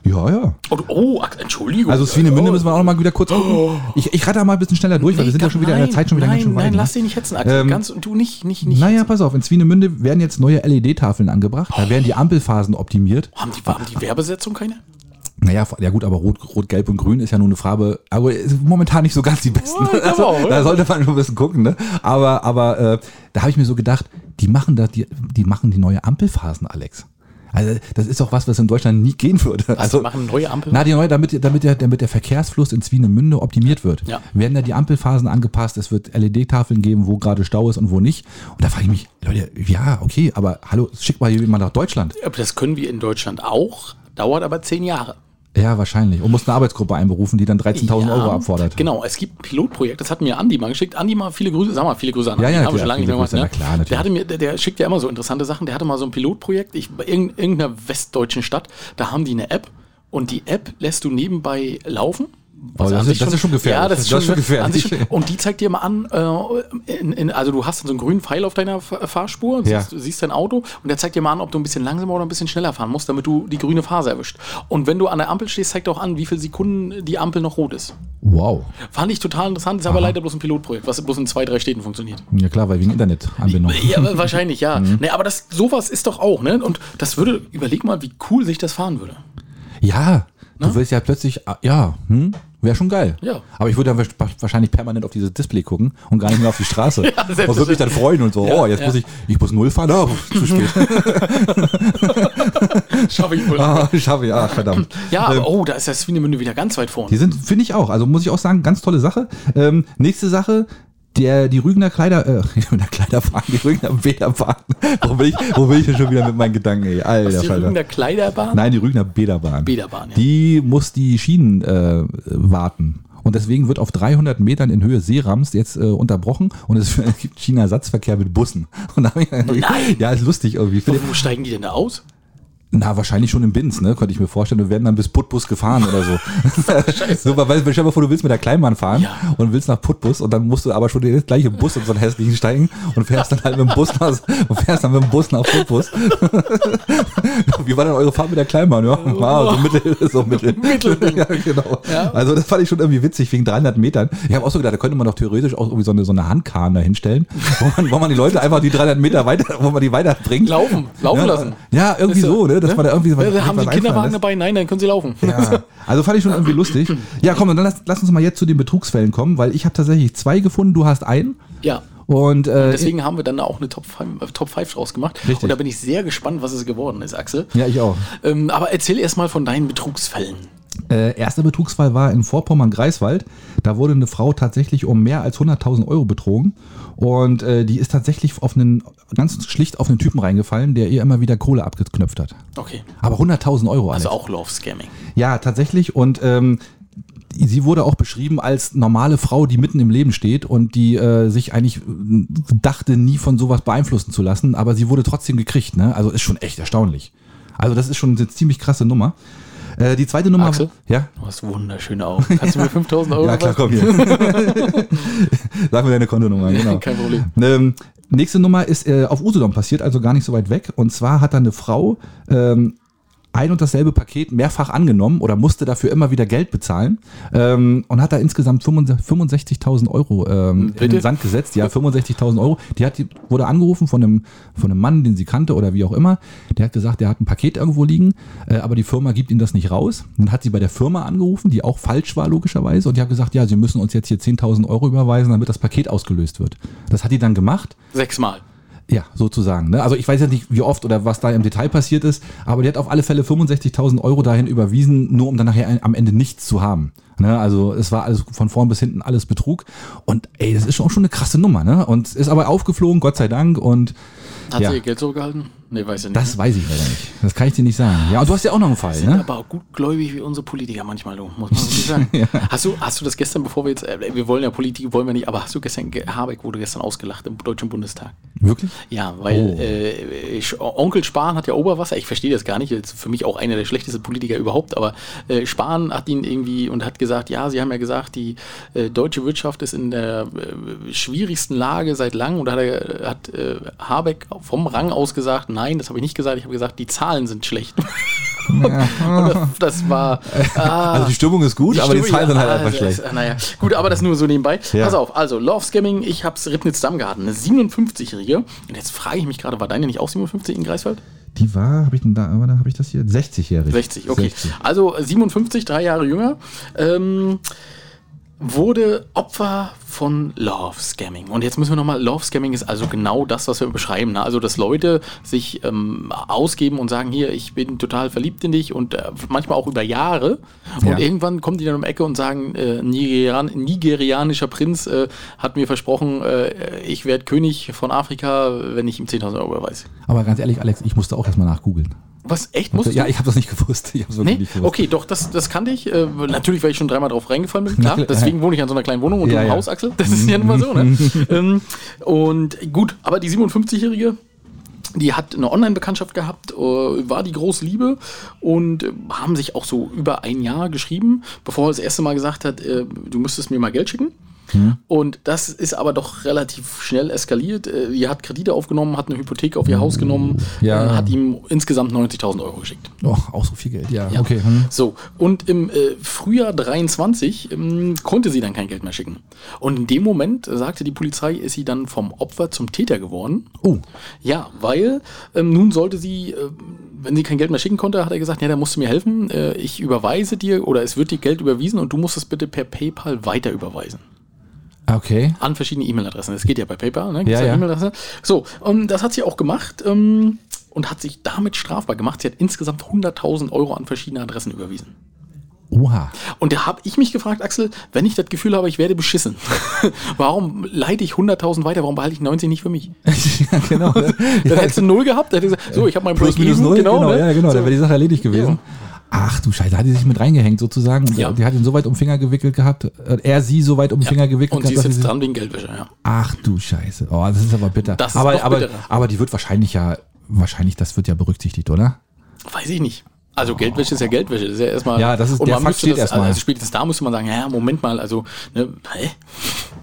Ja, ja. Oh, du- oh Axel, Entschuldigung. Also Swinemünde oh, müssen wir auch noch mal wieder kurz gucken. Ich, ich rate da mal ein bisschen schneller durch, weil wir sind ja schon wieder in der Zeit schon wieder nein, ganz schön weit. Nein, ne? lass dich nicht hetzen, Axel. Ähm, Ganz, und du nicht, nicht, nicht. Naja, pass auf, in Swinemünde werden jetzt neue LED-Tafeln angebracht. Da werden die Ampelphasen optimiert. Haben die, haben die Werbesetzung keine? Naja, ja gut, aber Rot, Rot, Gelb und Grün ist ja nur eine Farbe, aber momentan nicht so ganz die besten. Oh, also, auch, da sollte man schon ein bisschen gucken, ne? Aber, aber äh, da habe ich mir so gedacht, die machen da, die, die machen die neue Ampelphasen, Alex. Also das ist doch was, was in Deutschland nie gehen würde. Also machen neue Ampel. Na, die neue, damit, damit, der, damit der Verkehrsfluss in Swinemünde optimiert wird. Ja. Werden da die Ampelphasen angepasst, es wird LED-Tafeln geben, wo gerade Stau ist und wo nicht. Und da frage ich mich, Leute, ja, okay, aber hallo, schick mal jemand nach Deutschland. Aber das können wir in Deutschland auch, dauert aber zehn Jahre. Ja, wahrscheinlich. Und muss eine Arbeitsgruppe einberufen, die dann 13.000 Ja, Euro abfordert. Genau, es gibt ein Pilotprojekt, das hat mir Andi mal geschickt. Andi mal viele Grüße, sag mal viele Grüße an Ja, Andi, ja, klar, schon lange nicht mehr gemacht. Ne? klar, natürlich. der, hatte mir, der, der schickt ja immer so interessante Sachen. Der hatte mal so ein Pilotprojekt, ich, bei irgend- irgendeiner westdeutschen Stadt, da haben die eine App und die App lässt du nebenbei laufen. Was Oh, das ist- das ist schon gefährlich. Ja, das ist schon, Das ist schon gefährlich. schon, Und die zeigt dir mal an, äh, in, in, also du hast so einen grünen Pfeil auf deiner F- Fahrspur, Ja. siehst, du siehst dein Auto und der zeigt dir mal an, ob du ein bisschen langsamer oder ein bisschen schneller fahren musst, damit du die grüne Phase erwischt. Und wenn du an der Ampel stehst, zeigt er auch an, wie viele Sekunden die Ampel noch rot ist. Wow. Fand ich total interessant, ist aber leider bloß ein Pilotprojekt, was bloß in zwei, drei Städten funktioniert. Ja klar, weil wegen Internetanbindung. Ja, wahrscheinlich, ja. Mhm. Nee, aber das, sowas ist doch auch, ne? Und das würde, überleg mal, wie cool sich das fahren würde. Ja, du willst ja plötzlich, ah, ja, hm, wäre schon geil. Ja. Aber ich würde dann wa- wahrscheinlich permanent auf dieses Display gucken und gar nicht mehr auf die Straße. Ja, und würde mich dann freuen und so, Ja, oh, jetzt ja. muss ich, ich muss null fahren, oh, zu spät. Schaffe ich wohl. ah, schaffe ich, ah, verdammt. Ja, aber oh, da ist das Swinemünde wieder ganz weit vorne. Die sind, finde ich auch, also muss ich auch sagen, ganz tolle Sache. Ähm, nächste Sache, der, die Rügener Kleider, äh, der Kleiderbahn, die Rügener Bäderbahn. Wo bin ich, wo bin ich denn schon wieder mit meinen Gedanken, ey? Alter, die Falter. Rügener Kleiderbahn? Nein, die Rügener Bäderbahn. Bäderbahn, ja. Die muss die Schienen äh, warten. Und deswegen wird auf 300 Metern in Höhe Seerams jetzt äh, unterbrochen und es gibt Schienenersatzverkehr mit Bussen. Und da hab ich, Nein. Ja, ist lustig irgendwie. Wo, wo steigen die denn da aus? Na, wahrscheinlich schon in Binz, ne? Könnte ich mir vorstellen. Wir werden dann bis Putbus gefahren oder so. so weil, stell dir mal vor, du willst mit der Kleinbahn fahren Ja. und willst nach Putbus und dann musst du aber schon in den gleichen Bus in so einen hässlichen steigen und fährst dann halt mit dem Bus nach, und fährst dann mit dem Bus nach Putbus. Wie war denn eure Fahrt mit der Kleinbahn? Ja, wow, so mittel, so mittel. Mittelding. ja, genau. Ja. Also das fand ich schon irgendwie witzig, wegen 300 Metern. Ich habe auch so gedacht, da könnte man doch theoretisch auch irgendwie so eine, so eine Handkahn da hinstellen, wo man, wo man die Leute einfach die 300 Meter weiter, wo man die weiterbringt. Laufen, laufen ja, lassen. Ja, irgendwie so, ne? Dass man da irgendwie ja, haben was Sie Kinderwagen dabei? Nein, dann können Sie laufen. Ja, also fand ich schon irgendwie lustig. Ja, komm, dann lass, lass uns mal jetzt zu den Betrugsfällen kommen, weil ich habe tatsächlich zwei gefunden, du hast einen. ja. Und, äh, Deswegen haben wir dann auch eine Top 5, äh, Top 5 draus gemacht. Richtig. Und da bin ich sehr gespannt, was es geworden ist, Axel. ja, ich auch. Ähm, aber erzähl erst mal von deinen Betrugsfällen. Äh, erster Betrugsfall war in Vorpommern-Greifswald. Da wurde eine Frau tatsächlich um mehr als 100.000 Euro betrogen. Und äh, die ist tatsächlich auf einen, ganz schlicht auf einen Typen reingefallen, der ihr immer wieder Kohle abgeknöpft hat. Okay. Aber 100.000 Euro, Alex. Also auch Love Scamming. Ja, tatsächlich. Und ähm, sie wurde auch beschrieben als normale Frau, die mitten im Leben steht und die äh, sich eigentlich äh, dachte, nie von sowas beeinflussen zu lassen. Aber sie wurde trotzdem gekriegt. Ne? Also ist schon echt erstaunlich. Also das ist schon eine ziemlich krasse Nummer. Äh, die zweite Nummer. Axel? Ja? Du hast wunderschöne Augen. Kannst du mir 5000 Euro Ja, klar, komm hier. Sag mir deine Kontonummer, genau. Kein Problem. Ähm, nächste Nummer ist äh, auf Usedom passiert, also gar nicht so weit weg. Und zwar hat da eine Frau ähm, ein und dasselbe Paket mehrfach angenommen oder musste dafür immer wieder Geld bezahlen ähm, und hat da insgesamt 65.000 Euro ähm, in den Sand gesetzt. Ja, 65.000 Euro. Die hat, die wurde angerufen von einem, von einem Mann, den sie kannte oder wie auch immer. Der hat gesagt, der hat ein Paket irgendwo liegen, äh, aber die Firma gibt ihm das nicht raus. Dann hat sie bei der Firma angerufen, die auch falsch war logischerweise und die hat gesagt, ja, sie müssen uns jetzt hier 10.000 Euro überweisen, damit das Paket ausgelöst wird. Das hat die dann gemacht. Sechsmal. Ja, sozusagen. Ne? Also ich weiß jetzt nicht, wie oft oder was da im Detail passiert ist, aber die hat auf alle Fälle 65.000 Euro dahin überwiesen, nur um dann nachher ein- am Ende nichts zu haben. Ne? Also es war alles von vorn bis hinten alles Betrug. Und ey, das ist schon auch schon eine krasse Nummer. Ne? Und ist aber aufgeflogen, Gott sei Dank. Und Hat Ja. sie ihr Geld zurückgehalten? Nee, weiß ich nicht. das weiß ich leider nicht. Das kann ich dir nicht sagen. Ja, du hast ja auch noch einen Fall. sind Ne? aber auch gutgläubig wie unsere Politiker manchmal, du, muss man wirklich sagen. hast, du, hast du das gestern, bevor wir jetzt, äh, wir wollen ja Politik, wollen wir nicht, aber hast du gestern, ge- Habeck wurde gestern ausgelacht im Deutschen Bundestag? Wirklich? Ja, weil Oh. äh, Sch- Onkel Spahn hat ja Oberwasser, ich verstehe das gar nicht, ist für mich auch einer der schlechtesten Politiker überhaupt, aber äh, Spahn hat ihn irgendwie und hat gesagt, ja, sie haben ja gesagt, die äh, deutsche Wirtschaft ist in der äh, schwierigsten Lage seit langem und da hat, er, hat äh, Habeck vom Rang aus gesagt, nein, das habe ich nicht gesagt, ich habe gesagt, die Zahlen sind schlecht. und das, das war... Ah, Also die Stimmung ist gut, aber die Stimmung, Zahlen sind halt ja, einfach schlecht. äh, Naja, gut, aber das nur so nebenbei. Ja. Pass auf, also Love Scamming, ich hab's Ribnitz Dammgarten, eine 57-Jährige. Und jetzt frage ich mich gerade, war deine nicht auch 57 in Greifswald? Die war, habe ich denn da, warte, habe ich das hier? 60-jährig. 60, okay. 60. Also 57, drei Jahre jünger. Ähm, wurde Opfer von Love Scamming. Und jetzt müssen wir nochmal, Love Scamming ist also genau das, was wir beschreiben. Ne? Also, dass Leute sich ähm, ausgeben und sagen, hier, ich bin total verliebt in dich und äh, manchmal auch über Jahre. Und Ja. irgendwann kommen die dann um Ecke und sagen, äh, Nigerian, nigerianischer Prinz äh, hat mir versprochen, äh, ich werde König von Afrika, wenn ich ihm 10.000 Euro überweise. Aber ganz ehrlich, Alex, ich musste auch erstmal nachgoogeln. Was, echt? Musst Ja, du? ich habe das nicht gewusst. Ich hab's wirklich Nee? nicht gewusst. Okay, doch, das, das kannte ich. Äh, natürlich, weil ich schon dreimal drauf reingefallen bin. Klar, deswegen wohne ich an so einer kleinen Wohnung und Ja, du im ja. Haus, Axel. Das ist ja nun mal so, ne? ähm, und gut, aber die 57-Jährige, die hat eine Online-Bekanntschaft gehabt, äh, war die große Liebe und haben sich auch so über ein Jahr geschrieben, bevor er das erste Mal gesagt hat, äh, du müsstest mir mal Geld schicken. Hm. Und das ist aber doch relativ schnell eskaliert. Äh, Die hat Kredite aufgenommen, hat eine Hypothek auf ihr Haus genommen, Ja. äh, hat ihm insgesamt 90.000 Euro geschickt. Oh, auch so viel Geld, ja. Ja. Okay. Hm. So, und im äh, Frühjahr 23 ähm, konnte sie dann kein Geld mehr schicken. Und in dem Moment, äh, sagte die Polizei, ist sie dann vom Opfer zum Täter geworden. Oh, Ja, weil ähm, nun sollte sie, äh, wenn sie kein Geld mehr schicken konnte, hat er gesagt, ja, dann musst du mir helfen. Äh, ich überweise dir oder es wird dir Geld überwiesen und du musst es bitte per PayPal weiter überweisen. Okay. An verschiedene E-Mail-Adressen. Das geht ja bei PayPal, ne? Gibt's Ja, ja. E-Mail-Adresse. So, und das hat sie auch gemacht ähm, und hat sich damit strafbar gemacht. Sie hat insgesamt 100.000 Euro an verschiedene Adressen überwiesen. Oha. Und da habe ich mich gefragt, Axel, wenn ich das Gefühl habe, ich werde beschissen, warum leite ich 100.000 weiter, warum behalte ich 90 nicht für mich? ja, genau. Dann hättest du null gehabt, dann hätte ich gesagt, so, ich habe mein Plus minus null, genau, ne? ja, genau. So. Dann wäre die Sache erledigt gewesen. Ja. Ach du Scheiße, hat die sich mit reingehängt sozusagen. Und Ja. Die hat ihn so weit um den Finger gewickelt gehabt, äh, er sie so weit um den Ja. Finger gewickelt Und sie ist jetzt dran wegen Geldwäsche, ja. Ach du Scheiße. Oh, das ist aber bitter. Das ist aber, noch aber, bitterer. aber die wird wahrscheinlich ja, wahrscheinlich, das wird ja berücksichtigt, oder? Weiß ich nicht. Also Geldwäsche ist ja Geldwäsche. Das ist ja erstmal. Ja, das ist- und der man Fakt steht das, erstmal. Also spätestens da müsste man sagen, ja, Moment mal, also, ne, hä?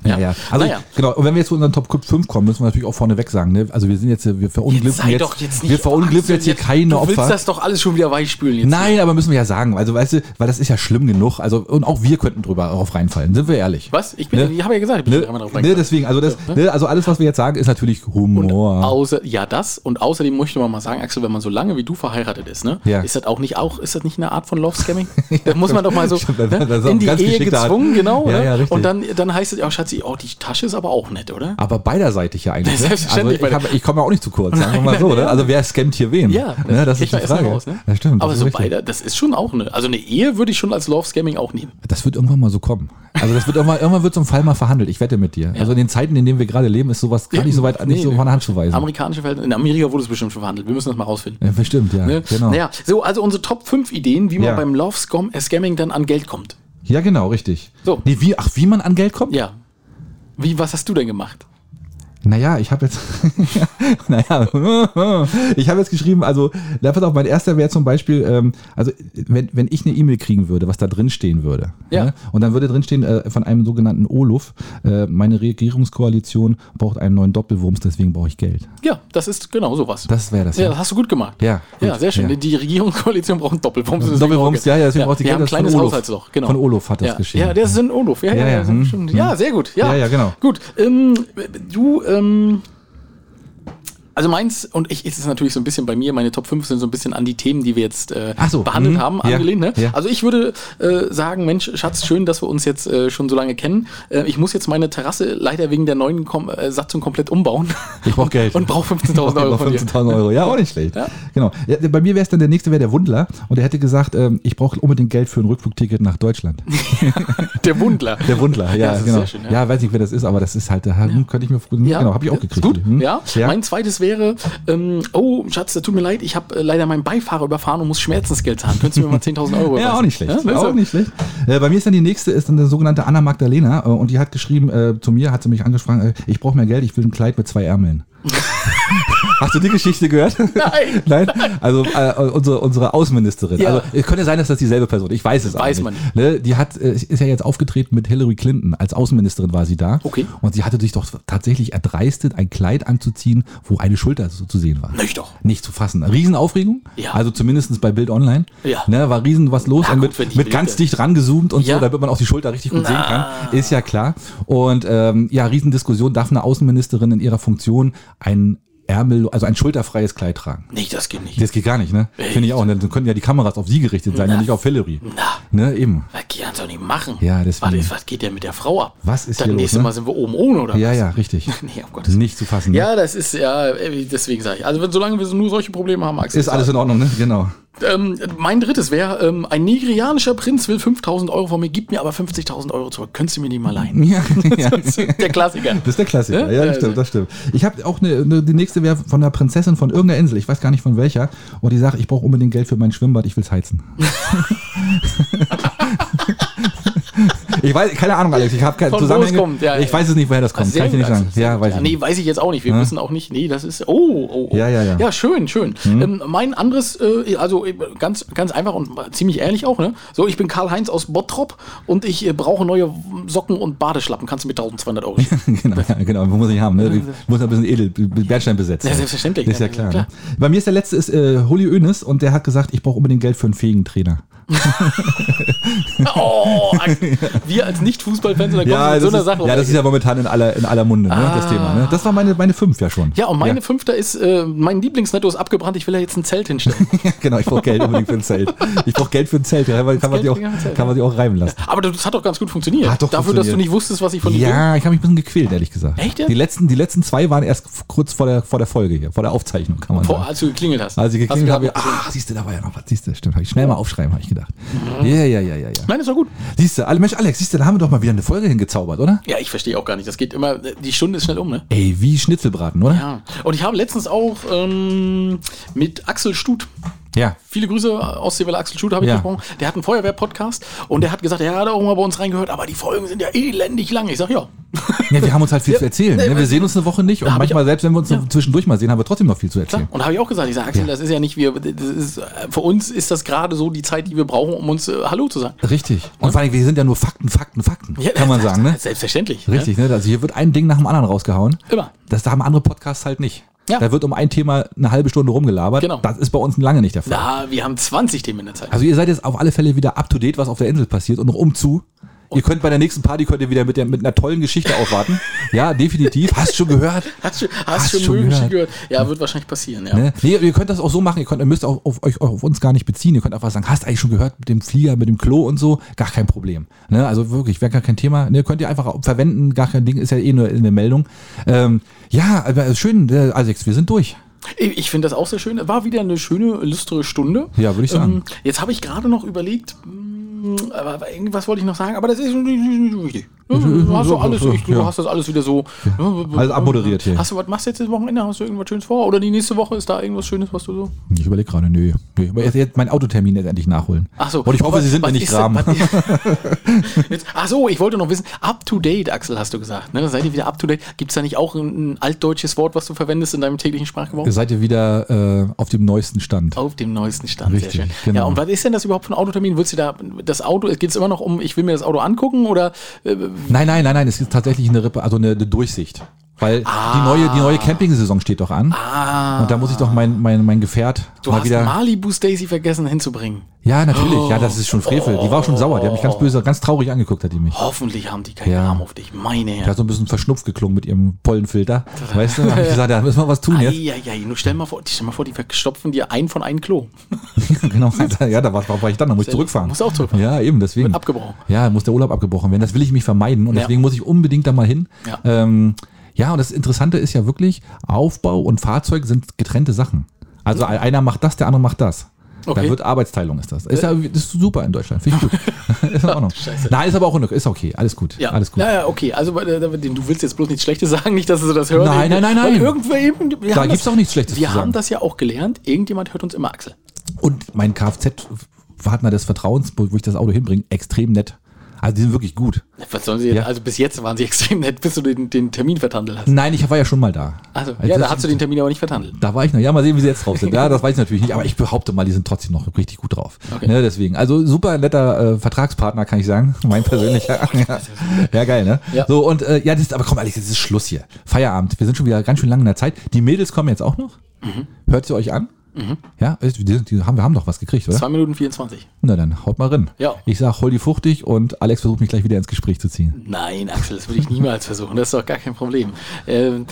Ja, ja. Also, naja. genau. Und wenn wir jetzt zu unseren Top 5 kommen, müssen wir natürlich auch vorneweg sagen, ne? Also, wir sind jetzt, wir Jetzt verunglimpfen jetzt, jetzt nicht. wir verunglimpfen jetzt hier keine Du Opfer. willst das doch alles schon wieder weichspülen jetzt. Nein, aber müssen wir ja sagen, also weißt du, weil das ist ja schlimm genug, also und auch wir könnten drüber drauf reinfallen, sind wir ehrlich. Was? Ich bin, Ne? ich habe ja gesagt, ich bin Ne, dreimal drauf ne, reingefallen. deswegen, also das, ne, also alles, was wir jetzt sagen, ist natürlich Humor. Außer, ja, das. Und außerdem möchte man mal sagen, Axel, wenn man so lange wie du verheiratet ist, ne, Ja. ist das auch nicht nicht auch, ist das nicht eine Art von Love Scamming? Da muss man doch mal so das- ne, das in die Ehe geschickte Art. gezwungen, genau. Ja, ne? ja. Und dann, dann heißt es, ja, Schatzi, oh, die Tasche ist aber auch nett, oder? Aber beiderseitig ja eigentlich. ne? Selbstverständlich Also ich, ich komme ja auch nicht zu kurz, sagen wir mal so. Ne? Also wer scammt hier wen? Ja, ne? das ist die Frage. raus, ne? Das stimmt. Aber das so richtig. beide, das ist schon auch eine, also eine Ehe würde ich schon als Love Scamming auch nehmen. Das wird irgendwann mal so kommen. Also das wird irgendwann, irgendwann wird so ein Fall mal verhandelt. Ich wette mit dir. Also in den Zeiten, in denen wir gerade leben, ist sowas gar nicht so weit, nicht so von der Hand zu weisen. Amerikanische Verhältnisse, in Amerika wurde es bestimmt schon verhandelt. Wir müssen das mal rausfinden. Ja, bestimmt, ja. Genau. Naja, so, also unsere Top 5 Ideen, wie man Ja. beim Love Scam äh, Scamming dann an Geld kommt. Ja, genau, richtig. So. Nee, wie, ach, wie man an Geld kommt? Ja. Wie, was hast du denn gemacht? Naja, ich habe jetzt, naja, ich habe jetzt geschrieben, also, na, pass auf, mein erster wäre zum Beispiel, ähm, also, wenn, wenn ich eine E-Mail kriegen würde, was da drin stehen würde, Ja. ne? und dann würde drin stehen, äh, von einem sogenannten Oluf, äh, meine Regierungskoalition braucht einen neuen Doppelwumms, deswegen brauche ich Geld. Ja, das ist genau sowas. Das wäre das. ja, das hast du gut gemacht. Ja, Ja, gut, sehr schön. ja. Die Regierungskoalition braucht einen Doppelwumms, braucht- ja, ja, deswegen braucht die Geld, haben ein kleines Olof. Haushaltsloch, genau. Von Olof hat das ja. geschrieben. Ja, der ist ein Olof. Ja, ja, Ja, ja, ja, hm, hm. ja sehr gut. Ja, Ja, ja, genau. Gut, ähm, du, ähm, also meins, und ich ist es natürlich so ein bisschen bei mir, meine Top 5 sind so ein bisschen an die Themen, die wir jetzt äh, so, behandelt mhm, haben, ja, angelehnt. Ne? ja. Also ich würde äh, sagen, Mensch, Schatz, schön, dass wir uns jetzt äh, schon so lange kennen. Äh, ich muss jetzt meine Terrasse leider wegen der neuen Kom äh, Satzung komplett umbauen. Ich brauch Geld. Und brauche 15.000 Euro von dir. 15.000 Euro, ja, auch nicht schlecht. Ja. Genau. Ja, bei mir wäre es dann der nächste, wäre der Wundler und der hätte gesagt, ähm, ich brauche unbedingt Geld für ein Rückflugticket nach Deutschland. Der Wundler. Der Wundler, ja, genau. schön, ja. ja. weiß nicht, wer das ist, aber das ist halt, da hm, könnte ich mir, Ja, genau, habe ich auch gekriegt. Gut, Hm? ja. ja. Mein zweites wäre, ähm, oh, Schatz, tut mir leid, ich habe äh, leider meinen Beifahrer überfahren und muss Schmerzensgeld zahlen. Könntest du mir mal 10.000 Euro Ja, auch nicht schlecht. Ja, auch nicht schlecht. Äh, bei mir ist dann die nächste, ist dann der sogenannte Anna Magdalena äh, und die hat geschrieben, äh, zu mir hat sie mich angesprochen, äh, ich brauche mehr Geld, ich will ein Kleid mit zwei Ärmeln. Hast du die Geschichte gehört? Nein. Nein? Also äh, unsere, unsere Außenministerin. Ja. Also es könnte sein, dass das dieselbe Person. Ich weiß es Weiß auch man nicht. Ne? Die hat äh, ist ja jetzt aufgetreten mit Hillary Clinton. Als Außenministerin war sie da. Okay. Und sie hatte sich doch tatsächlich erdreistet, ein Kleid anzuziehen, wo eine Schulter so zu sehen war. Nicht doch. Nicht zu fassen. Riesenaufregung. Ja. Also zumindest bei Bild Online. Ja. Ne, war riesen was los. Na mit mit Bilder- ganz dicht rangezoomt und Ja. so, damit man auch die Schulter richtig gut Na. sehen kann. Ist ja klar. Und ähm, ja, Riesendiskussion. Darf eine Außenministerin in ihrer Funktion ein Ärmel, also ein schulterfreies Kleid tragen? Nee, das geht nicht. Das geht gar nicht, ne? Echt? Finde ich auch. Und dann könnten ja die Kameras auf sie gerichtet sein, Na. und nicht auf Hillary. Na, Ne, eben. das kannst du doch nicht machen. Ja, deswegen. Was, was geht denn mit der Frau ab? Was ist Das hier los, nächste ne? Mal sind wir oben ohne, oder Ja, was? ja, richtig. Nee, um Gottes Nicht zu fassen. Ne? Ja, das ist, ja, äh, deswegen sage ich. Also, solange wir nur solche Probleme haben, Axel. Ist alles in Ordnung, ne? Genau. Ähm, mein drittes wäre, ähm, ein nigerianischer Prinz will 5000 Euro von mir, gibt mir aber 50.000 Euro zurück. Könntest du mir die mal leihen? Ja, ja. Das ist der Klassiker. Das ist der Klassiker. Ja? Ja, das stimmt, das stimmt. Ich habe auch eine, eine, die nächste wäre von einer Prinzessin von irgendeiner Insel, ich weiß gar nicht von welcher, und die sagt, ich brauche unbedingt Geld für mein Schwimmbad, ich will's heizen. ich weiß, keine Ahnung, Alex, ich habe keine Zusammenhänge. kommt, ja, ich ja. weiß es nicht, woher das kommt. Sehr Kann ich dir nicht sagen. Ja, weiß ich Nee, weiß ich jetzt auch nicht. Wir wissen auch nicht. Nee, das ist. Oh, oh, oh. Ja, ja, ja. Ja, schön, schön. Ähm, mein anderes, äh, also äh, ganz, ganz einfach und ziemlich ehrlich auch, ne? So, ich bin Karl-Heinz aus Bottrop und ich äh, brauche neue Socken und Badeschlappen. Kannst du mir 1200 Euro genau, ja, genau, muss ich haben. Ne? Muss ein bisschen edel, Bernstein besetzt. Ja, selbstverständlich. Ist ja Ja, klar. klar. Ne? Bei mir ist der letzte ist äh, Holi Önes und der hat gesagt, ich brauche unbedingt Geld für einen fähigen Trainer. Oh, wir als Nicht-Fußballfans, dann kommst du mit so einer ist, Sache. ja, die das ist ja momentan in aller, in aller Munde, ne, das Ah. Thema. Ne? Das war meine, meine fünf ja schon. ja, und meine fünfte ist, äh, mein Lieblingsnetto ist abgebrannt, ich will da jetzt ein Zelt hinstellen. Ja, genau, ich brauche Geld unbedingt für ein Zelt. Ich brauche Geld für ein Zelt, ja, weil kann, man für auch, kann man sich auch reiben lassen. Aber das hat doch ganz gut funktioniert. Hat doch Dafür, dass du funktioniert. nicht wusstest, was ich von dir. Ja, ich habe mich ein bisschen gequält, ehrlich gesagt. Echt, ja? Die letzten, die letzten zwei waren erst kurz vor der, vor der Folge hier, vor der Aufzeichnung, kann man Vor, sagen. als du geklingelt hast. Als ich geklingelt habe, ah, siehst du, da war ja noch was, siehst du, stimmt, habe ich schnell mal aufschreiben, habe ich gedacht. Ja, ja, ja, ja, ja. Nein, ist doch gut. Siehst du, alle- Mensch, Alex, siehst du, da haben wir doch mal wieder eine Folge hingezaubert, oder? Ja, ich verstehe auch gar nicht. Das geht immer, die Stunde ist schnell um, ne? Ey, wie Schnitzelbraten, oder? Ja. Und ich habe letztens auch ähm, mit Axel Stut, Ja. viele Grüße aus Sevilla Axel Stut habe ich Ja. gesprochen, der hat einen Feuerwehr-Podcast und der hat gesagt, er hat auch mal bei uns reingehört, aber die Folgen sind ja elendig lang. Ich sag ja. Ja, wir haben uns halt viel zu erzählen. nee, ne? Wir sehen uns eine Woche nicht und manchmal, auch- selbst wenn wir uns Ja. zwischendurch mal sehen, haben wir trotzdem noch viel zu erzählen. Klar. Und habe ich auch gesagt, ich sage, Axel, Ja. das ist ja nicht, wir, ist, für uns ist das gerade so die Zeit, die wir brauchen, um uns äh, Hallo zu sagen. Richtig. Und vor allem, wir sind ja nur Fakten, Fakten, Fakten. kann man sagen, ne? Selbstverständlich. Richtig, ne? Also hier wird ein Ding nach dem anderen rausgehauen. Immer. Das da haben andere Podcasts halt nicht. Ja. Da wird um ein Thema eine halbe Stunde rumgelabert. Genau. Das ist bei uns lange nicht der Fall. Na, wir haben 20 Themen in der Zeit. Also ihr seid jetzt auf alle Fälle wieder up to date, was auf der Insel passiert und noch umzu. Ihr könnt bei der nächsten Party könnt ihr wieder mit, der, mit einer tollen Geschichte aufwarten. Ja, definitiv. Hast schon gehört? Hast du hast, schon, schon gehört. gehört? Ja, wird wahrscheinlich passieren, ja. Ne? Nee, ihr könnt das auch so machen, ihr, könnt, ihr müsst auch auf, euch auf uns gar nicht beziehen. Ihr könnt einfach sagen, hast du eigentlich schon gehört mit dem Flieger, mit dem Klo und so? Gar kein Problem. Ne? Also wirklich, wäre gar kein Thema. Ne? Könnt ihr einfach verwenden, gar kein Ding, ist ja eh nur eine Meldung. Ähm, ja, aber schön, äh, Alex, wir sind durch. Ich finde das auch sehr schön. War wieder eine schöne, illustre Stunde. Ja, würde ich sagen. Ähm, jetzt habe ich gerade noch überlegt, mh, aber irgendwas wollte ich noch sagen, aber das ist nicht wichtig. Du hast, so alles, ich, du ja. hast das alles wieder so. Ja. Alles abmoderiert hier. Hast du, was machst du jetzt das Wochenende? Hast du irgendwas Schönes vor? Oder die nächste Woche ist da irgendwas Schönes, was du so? Ich überlege gerade, nö. Aber jetzt, mein Autotermin jetzt endlich nachholen. Ach so. Und ich hoffe, Sie sind mir nicht gram. ach so, ich wollte noch wissen, up to date, Axel, hast du gesagt. Ne? Seid ihr wieder up to date? Gibt es da nicht auch ein, ein, altdeutsches Wort, was du verwendest in deinem täglichen Sprachgebrauch? Seid ihr wieder äh, auf dem neuesten Stand? Auf dem neuesten Stand, Richtig, sehr schön. Genau. Ja, und was ist denn das überhaupt für ein Autotermin? Willst du da das Auto, geht es immer noch um, ich will mir das Auto angucken oder? Äh, nein, nein, nein, nein es ist tatsächlich eine Rippe, also eine, eine Durchsicht. Weil ah. die neue, die neue Campingsaison steht doch an. Ah. Und da muss ich doch mein, mein, mein Gefährt du mal hast wieder. Malibu Stacy vergessen hinzubringen. Ja, natürlich. Oh. Ja, das ist schon Frevel. Die war schon sauer. Die hat mich ganz böse, ganz traurig angeguckt, hat die mich. Hoffentlich haben die keinen ja. Arm auf dich. Meine Herren. Die hat so ein bisschen verschnupft geklungen mit ihrem Pollenfilter. Weißt du? Da hab ich gesagt, da müssen wir was tun jetzt. Ja, ja, nur stell mal vor, stell mal vor, die verstopfen dir ein von einem Klo. genau. Ja, da war, war ich dann, da muss ich zurückfahren. Muss auch zurückfahren. Ja, eben, deswegen. Wird abgebrochen. Ja, muss der Urlaub abgebrochen werden. Das will ich mich vermeiden und deswegen muss ich unbedingt da mal hin. Ja. Ähm, ja, und das Interessante ist ja wirklich, Aufbau und Fahrzeug sind getrennte Sachen. Also einer macht das, der andere macht das. Okay. Da wird Arbeitsteilung ist das. Ist ja ist super in Deutschland. Finde ich gut. ist in Ordnung. Scheiße. Nein, ist aber auch in Ist okay. Alles gut. Ja. Alles gut. Ja, ja, okay. Also äh, du willst jetzt bloß nichts Schlechtes sagen, nicht, dass du das hörst. Nein, nein, nein, nein. Irgendwer eben, da gibt es auch nichts Schlechtes Wir haben das ja auch gelernt. Irgendjemand hört uns immer Axel. Und mein Kfz-Partner des Vertrauens, wo ich das Auto hinbringe, extrem nett. Also die sind wirklich gut. Was sollen sie ja. Also bis jetzt waren sie extrem nett, bis du den, den Termin vertandelt hast. Nein, ich war ja schon mal da. Also, also ja, da hast du den Termin aber nicht vertandelt. Da war ich noch. Ja, mal sehen, wie sie jetzt drauf sind. Ja, das weiß ich natürlich nicht, aber ich behaupte mal, die sind trotzdem noch richtig gut drauf. Okay. Ne, deswegen. Also super netter äh, Vertragspartner, kann ich sagen. Mein persönlicher. Oh, ja. ja. geil, ne? Ja. So, und äh, ja, das ist, aber komm, Alex, das ist Schluss hier. Feierabend. Wir sind schon wieder ganz schön lange in der Zeit. Die Mädels kommen jetzt auch noch. Mhm. Hört sie euch an? Mhm. Ja, die, die haben, wir haben doch was gekriegt, oder? 2 Minuten 24. Na dann, haut mal rein. Ja. Ich sag, hol die fuchtig und Alex versucht mich gleich wieder ins Gespräch zu ziehen. Nein, Axel, das würde ich niemals versuchen. Das ist doch gar kein Problem. Ähm,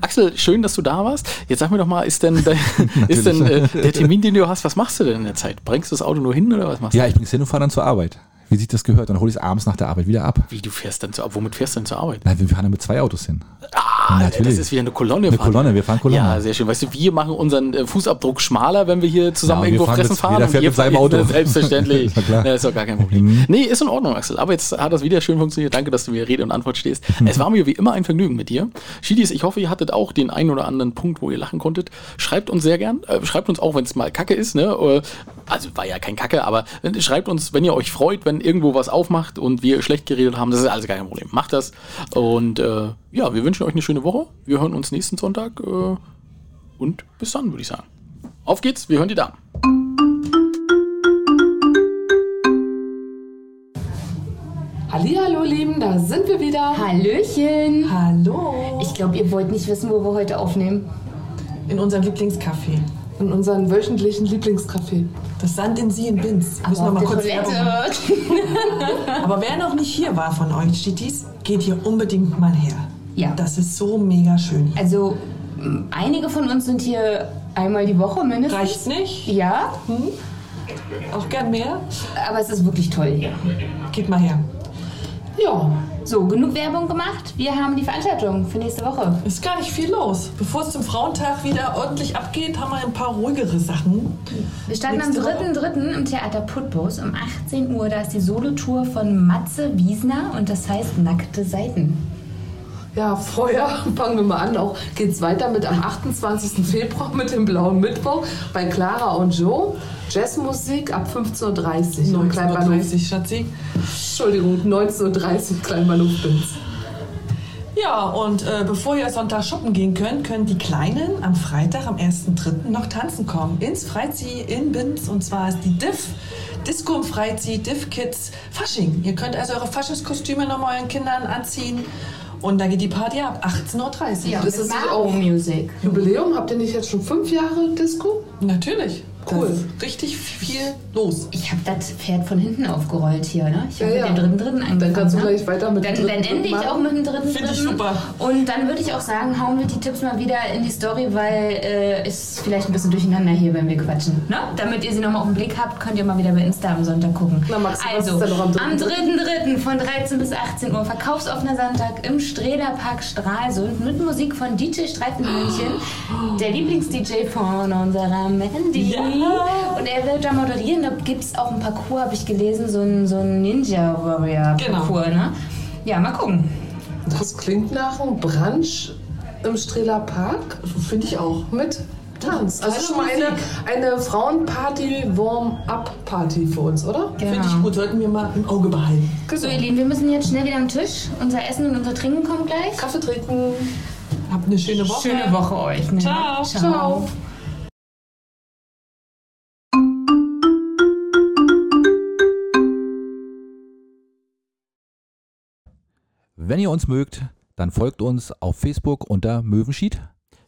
Axel, schön, dass du da warst. Jetzt sag mir doch mal, ist denn, de, ist denn äh, der Termin, den du hast, was machst du denn in der Zeit? Bringst du das Auto nur hin oder was machst du? Ja, ich bring's hin und fahre dann zur Arbeit wie sich das gehört. dann hole ich es abends nach der Arbeit wieder ab. Wie, du fährst dann zur Arbeit? Womit fährst du denn zur Arbeit? Nein, wir fahren dann mit zwei Autos hin. Ah, Natürlich. das ist wieder eine Kolonne. Eine fahren. Kolonne, wir fahren Kolonne. Ja, sehr schön. Weißt du, wir machen unseren äh, Fußabdruck schmaler, wenn wir hier zusammen ja, irgendwo fressen fahren. Jeder fährt mit seinem Auto. Selbstverständlich. ist, ja, ist doch gar kein Problem. Mhm. Nee, ist in Ordnung, Axel. Aber jetzt hat das wieder schön funktioniert. Danke, dass du mir Rede und Antwort stehst. es war mir wie immer ein Vergnügen mit dir. Schiedis, ich hoffe, ihr hattet auch den einen oder anderen Punkt, wo ihr lachen konntet. Schreibt uns sehr gern. Äh, schreibt uns auch, wenn es mal Kacke ist. Ne? Äh, also war ja kein Kacke, aber schreibt uns, wenn ihr euch freut, wenn irgendwo was aufmacht und wir schlecht geredet haben. Das ist alles gar kein Problem. Macht das. Und äh, ja, wir wünschen euch eine schöne Woche. Wir hören uns nächsten Sonntag. Äh, und bis dann, würde ich sagen. Auf geht's, wir hören die Damen. Hallo, Lieben, da sind wir wieder. Hallöchen. Hallo. Ich glaube, ihr wollt nicht wissen, wo wir heute aufnehmen. In unserem Lieblingscafé. In unserem wöchentlichen Lieblingscafé. Das Sand in Sie in Binz. Müssen wir mal kurz Aber wer noch nicht hier war von euch, Chitis, geht hier unbedingt mal her. Ja. Das ist so mega schön. Hier. Also, einige von uns sind hier einmal die Woche mindestens. Reicht nicht? Ja. Hm? Auch gern mehr? Aber es ist wirklich toll hier. Geht mal her. Ja. So, genug Werbung gemacht. Wir haben die Veranstaltung für nächste Woche. Ist gar nicht viel los. Bevor es zum Frauentag wieder ordentlich abgeht, haben wir ein paar ruhigere Sachen. Wir starten am 3.3. im Theater Putbus um 18 Uhr. Da ist die Solotour von Matze Wiesner und das heißt Nackte Seiten. Ja, vorher fangen wir mal an. Auch geht's weiter mit am 28. Februar mit dem Blauen Mittwoch bei Clara und Joe. Jazzmusik ab 15.30 Uhr. 19.30 Uhr, Schatzi. Entschuldigung, 19.30 Uhr, Kleinbahnhof Binz. Ja, und äh, bevor ihr Sonntag shoppen gehen könnt, können die Kleinen am Freitag, am 1.3. noch tanzen kommen. Ins Freizeit in Binz. Und zwar ist die Diff. Disco im Freizeit, Diff Kids, Fasching. Ihr könnt also eure Faschingskostüme nochmal euren Kindern anziehen. Und dann geht die Party ab, 18.30 Uhr. Ja, das ist auch Music. Jubiläum? Habt ihr nicht jetzt schon fünf Jahre Disco? Natürlich. Cool. Richtig viel los. Ich habe das Pferd von hinten aufgerollt hier, ne? Ich habe Ja, ja. mit dem dritten dritten angefangen. Dann kannst du ne? gleich weiter mit dem dann, dritten Dann ende ich dritten auch mit dem dritten Finde ich super. Und dann würde ich auch sagen, hauen wir die Tipps mal wieder in die Story, weil äh, ist vielleicht ein bisschen durcheinander hier, wenn wir quatschen. Ne? Damit ihr sie nochmal auf den Blick habt, könnt ihr mal wieder bei Insta am Sonntag gucken. Na, was also, ist denn noch am am 3.3.? 3.3. von 13 bis 18 Uhr, verkaufsoffener Sonntag im Strehlerpark Stralsund mit Musik von DJ Streifenhörnchen, der Lieblings-DJ von unserer Mandy. Und er wird da moderieren, da gibt es auch ein Parcours, habe ich gelesen, so ein, so ein Ninja-Warrior-Parcours. Ne? Ja, mal gucken. Das klingt nach einem Brunch im Strehler Park. Finde ich auch. Mit Tanz. Also schon mal eine, eine Frauenparty, Warm-up-Party für uns, oder? Genau. Finde ich gut, sollten wir mal im Auge behalten. So, ihr Lieben, wir müssen jetzt schnell wieder am Tisch. Unser Essen und unser Trinken kommt gleich. Kaffee trinken. Habt eine schöne Woche. Schöne Woche euch. Ne? Ciao. Ciao. Wenn ihr uns mögt, dann folgt uns auf Facebook unter Möwenschied.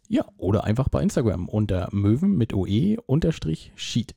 Ja, oder einfach bei Instagram unter Möwen mit OE unterstrich Sheet.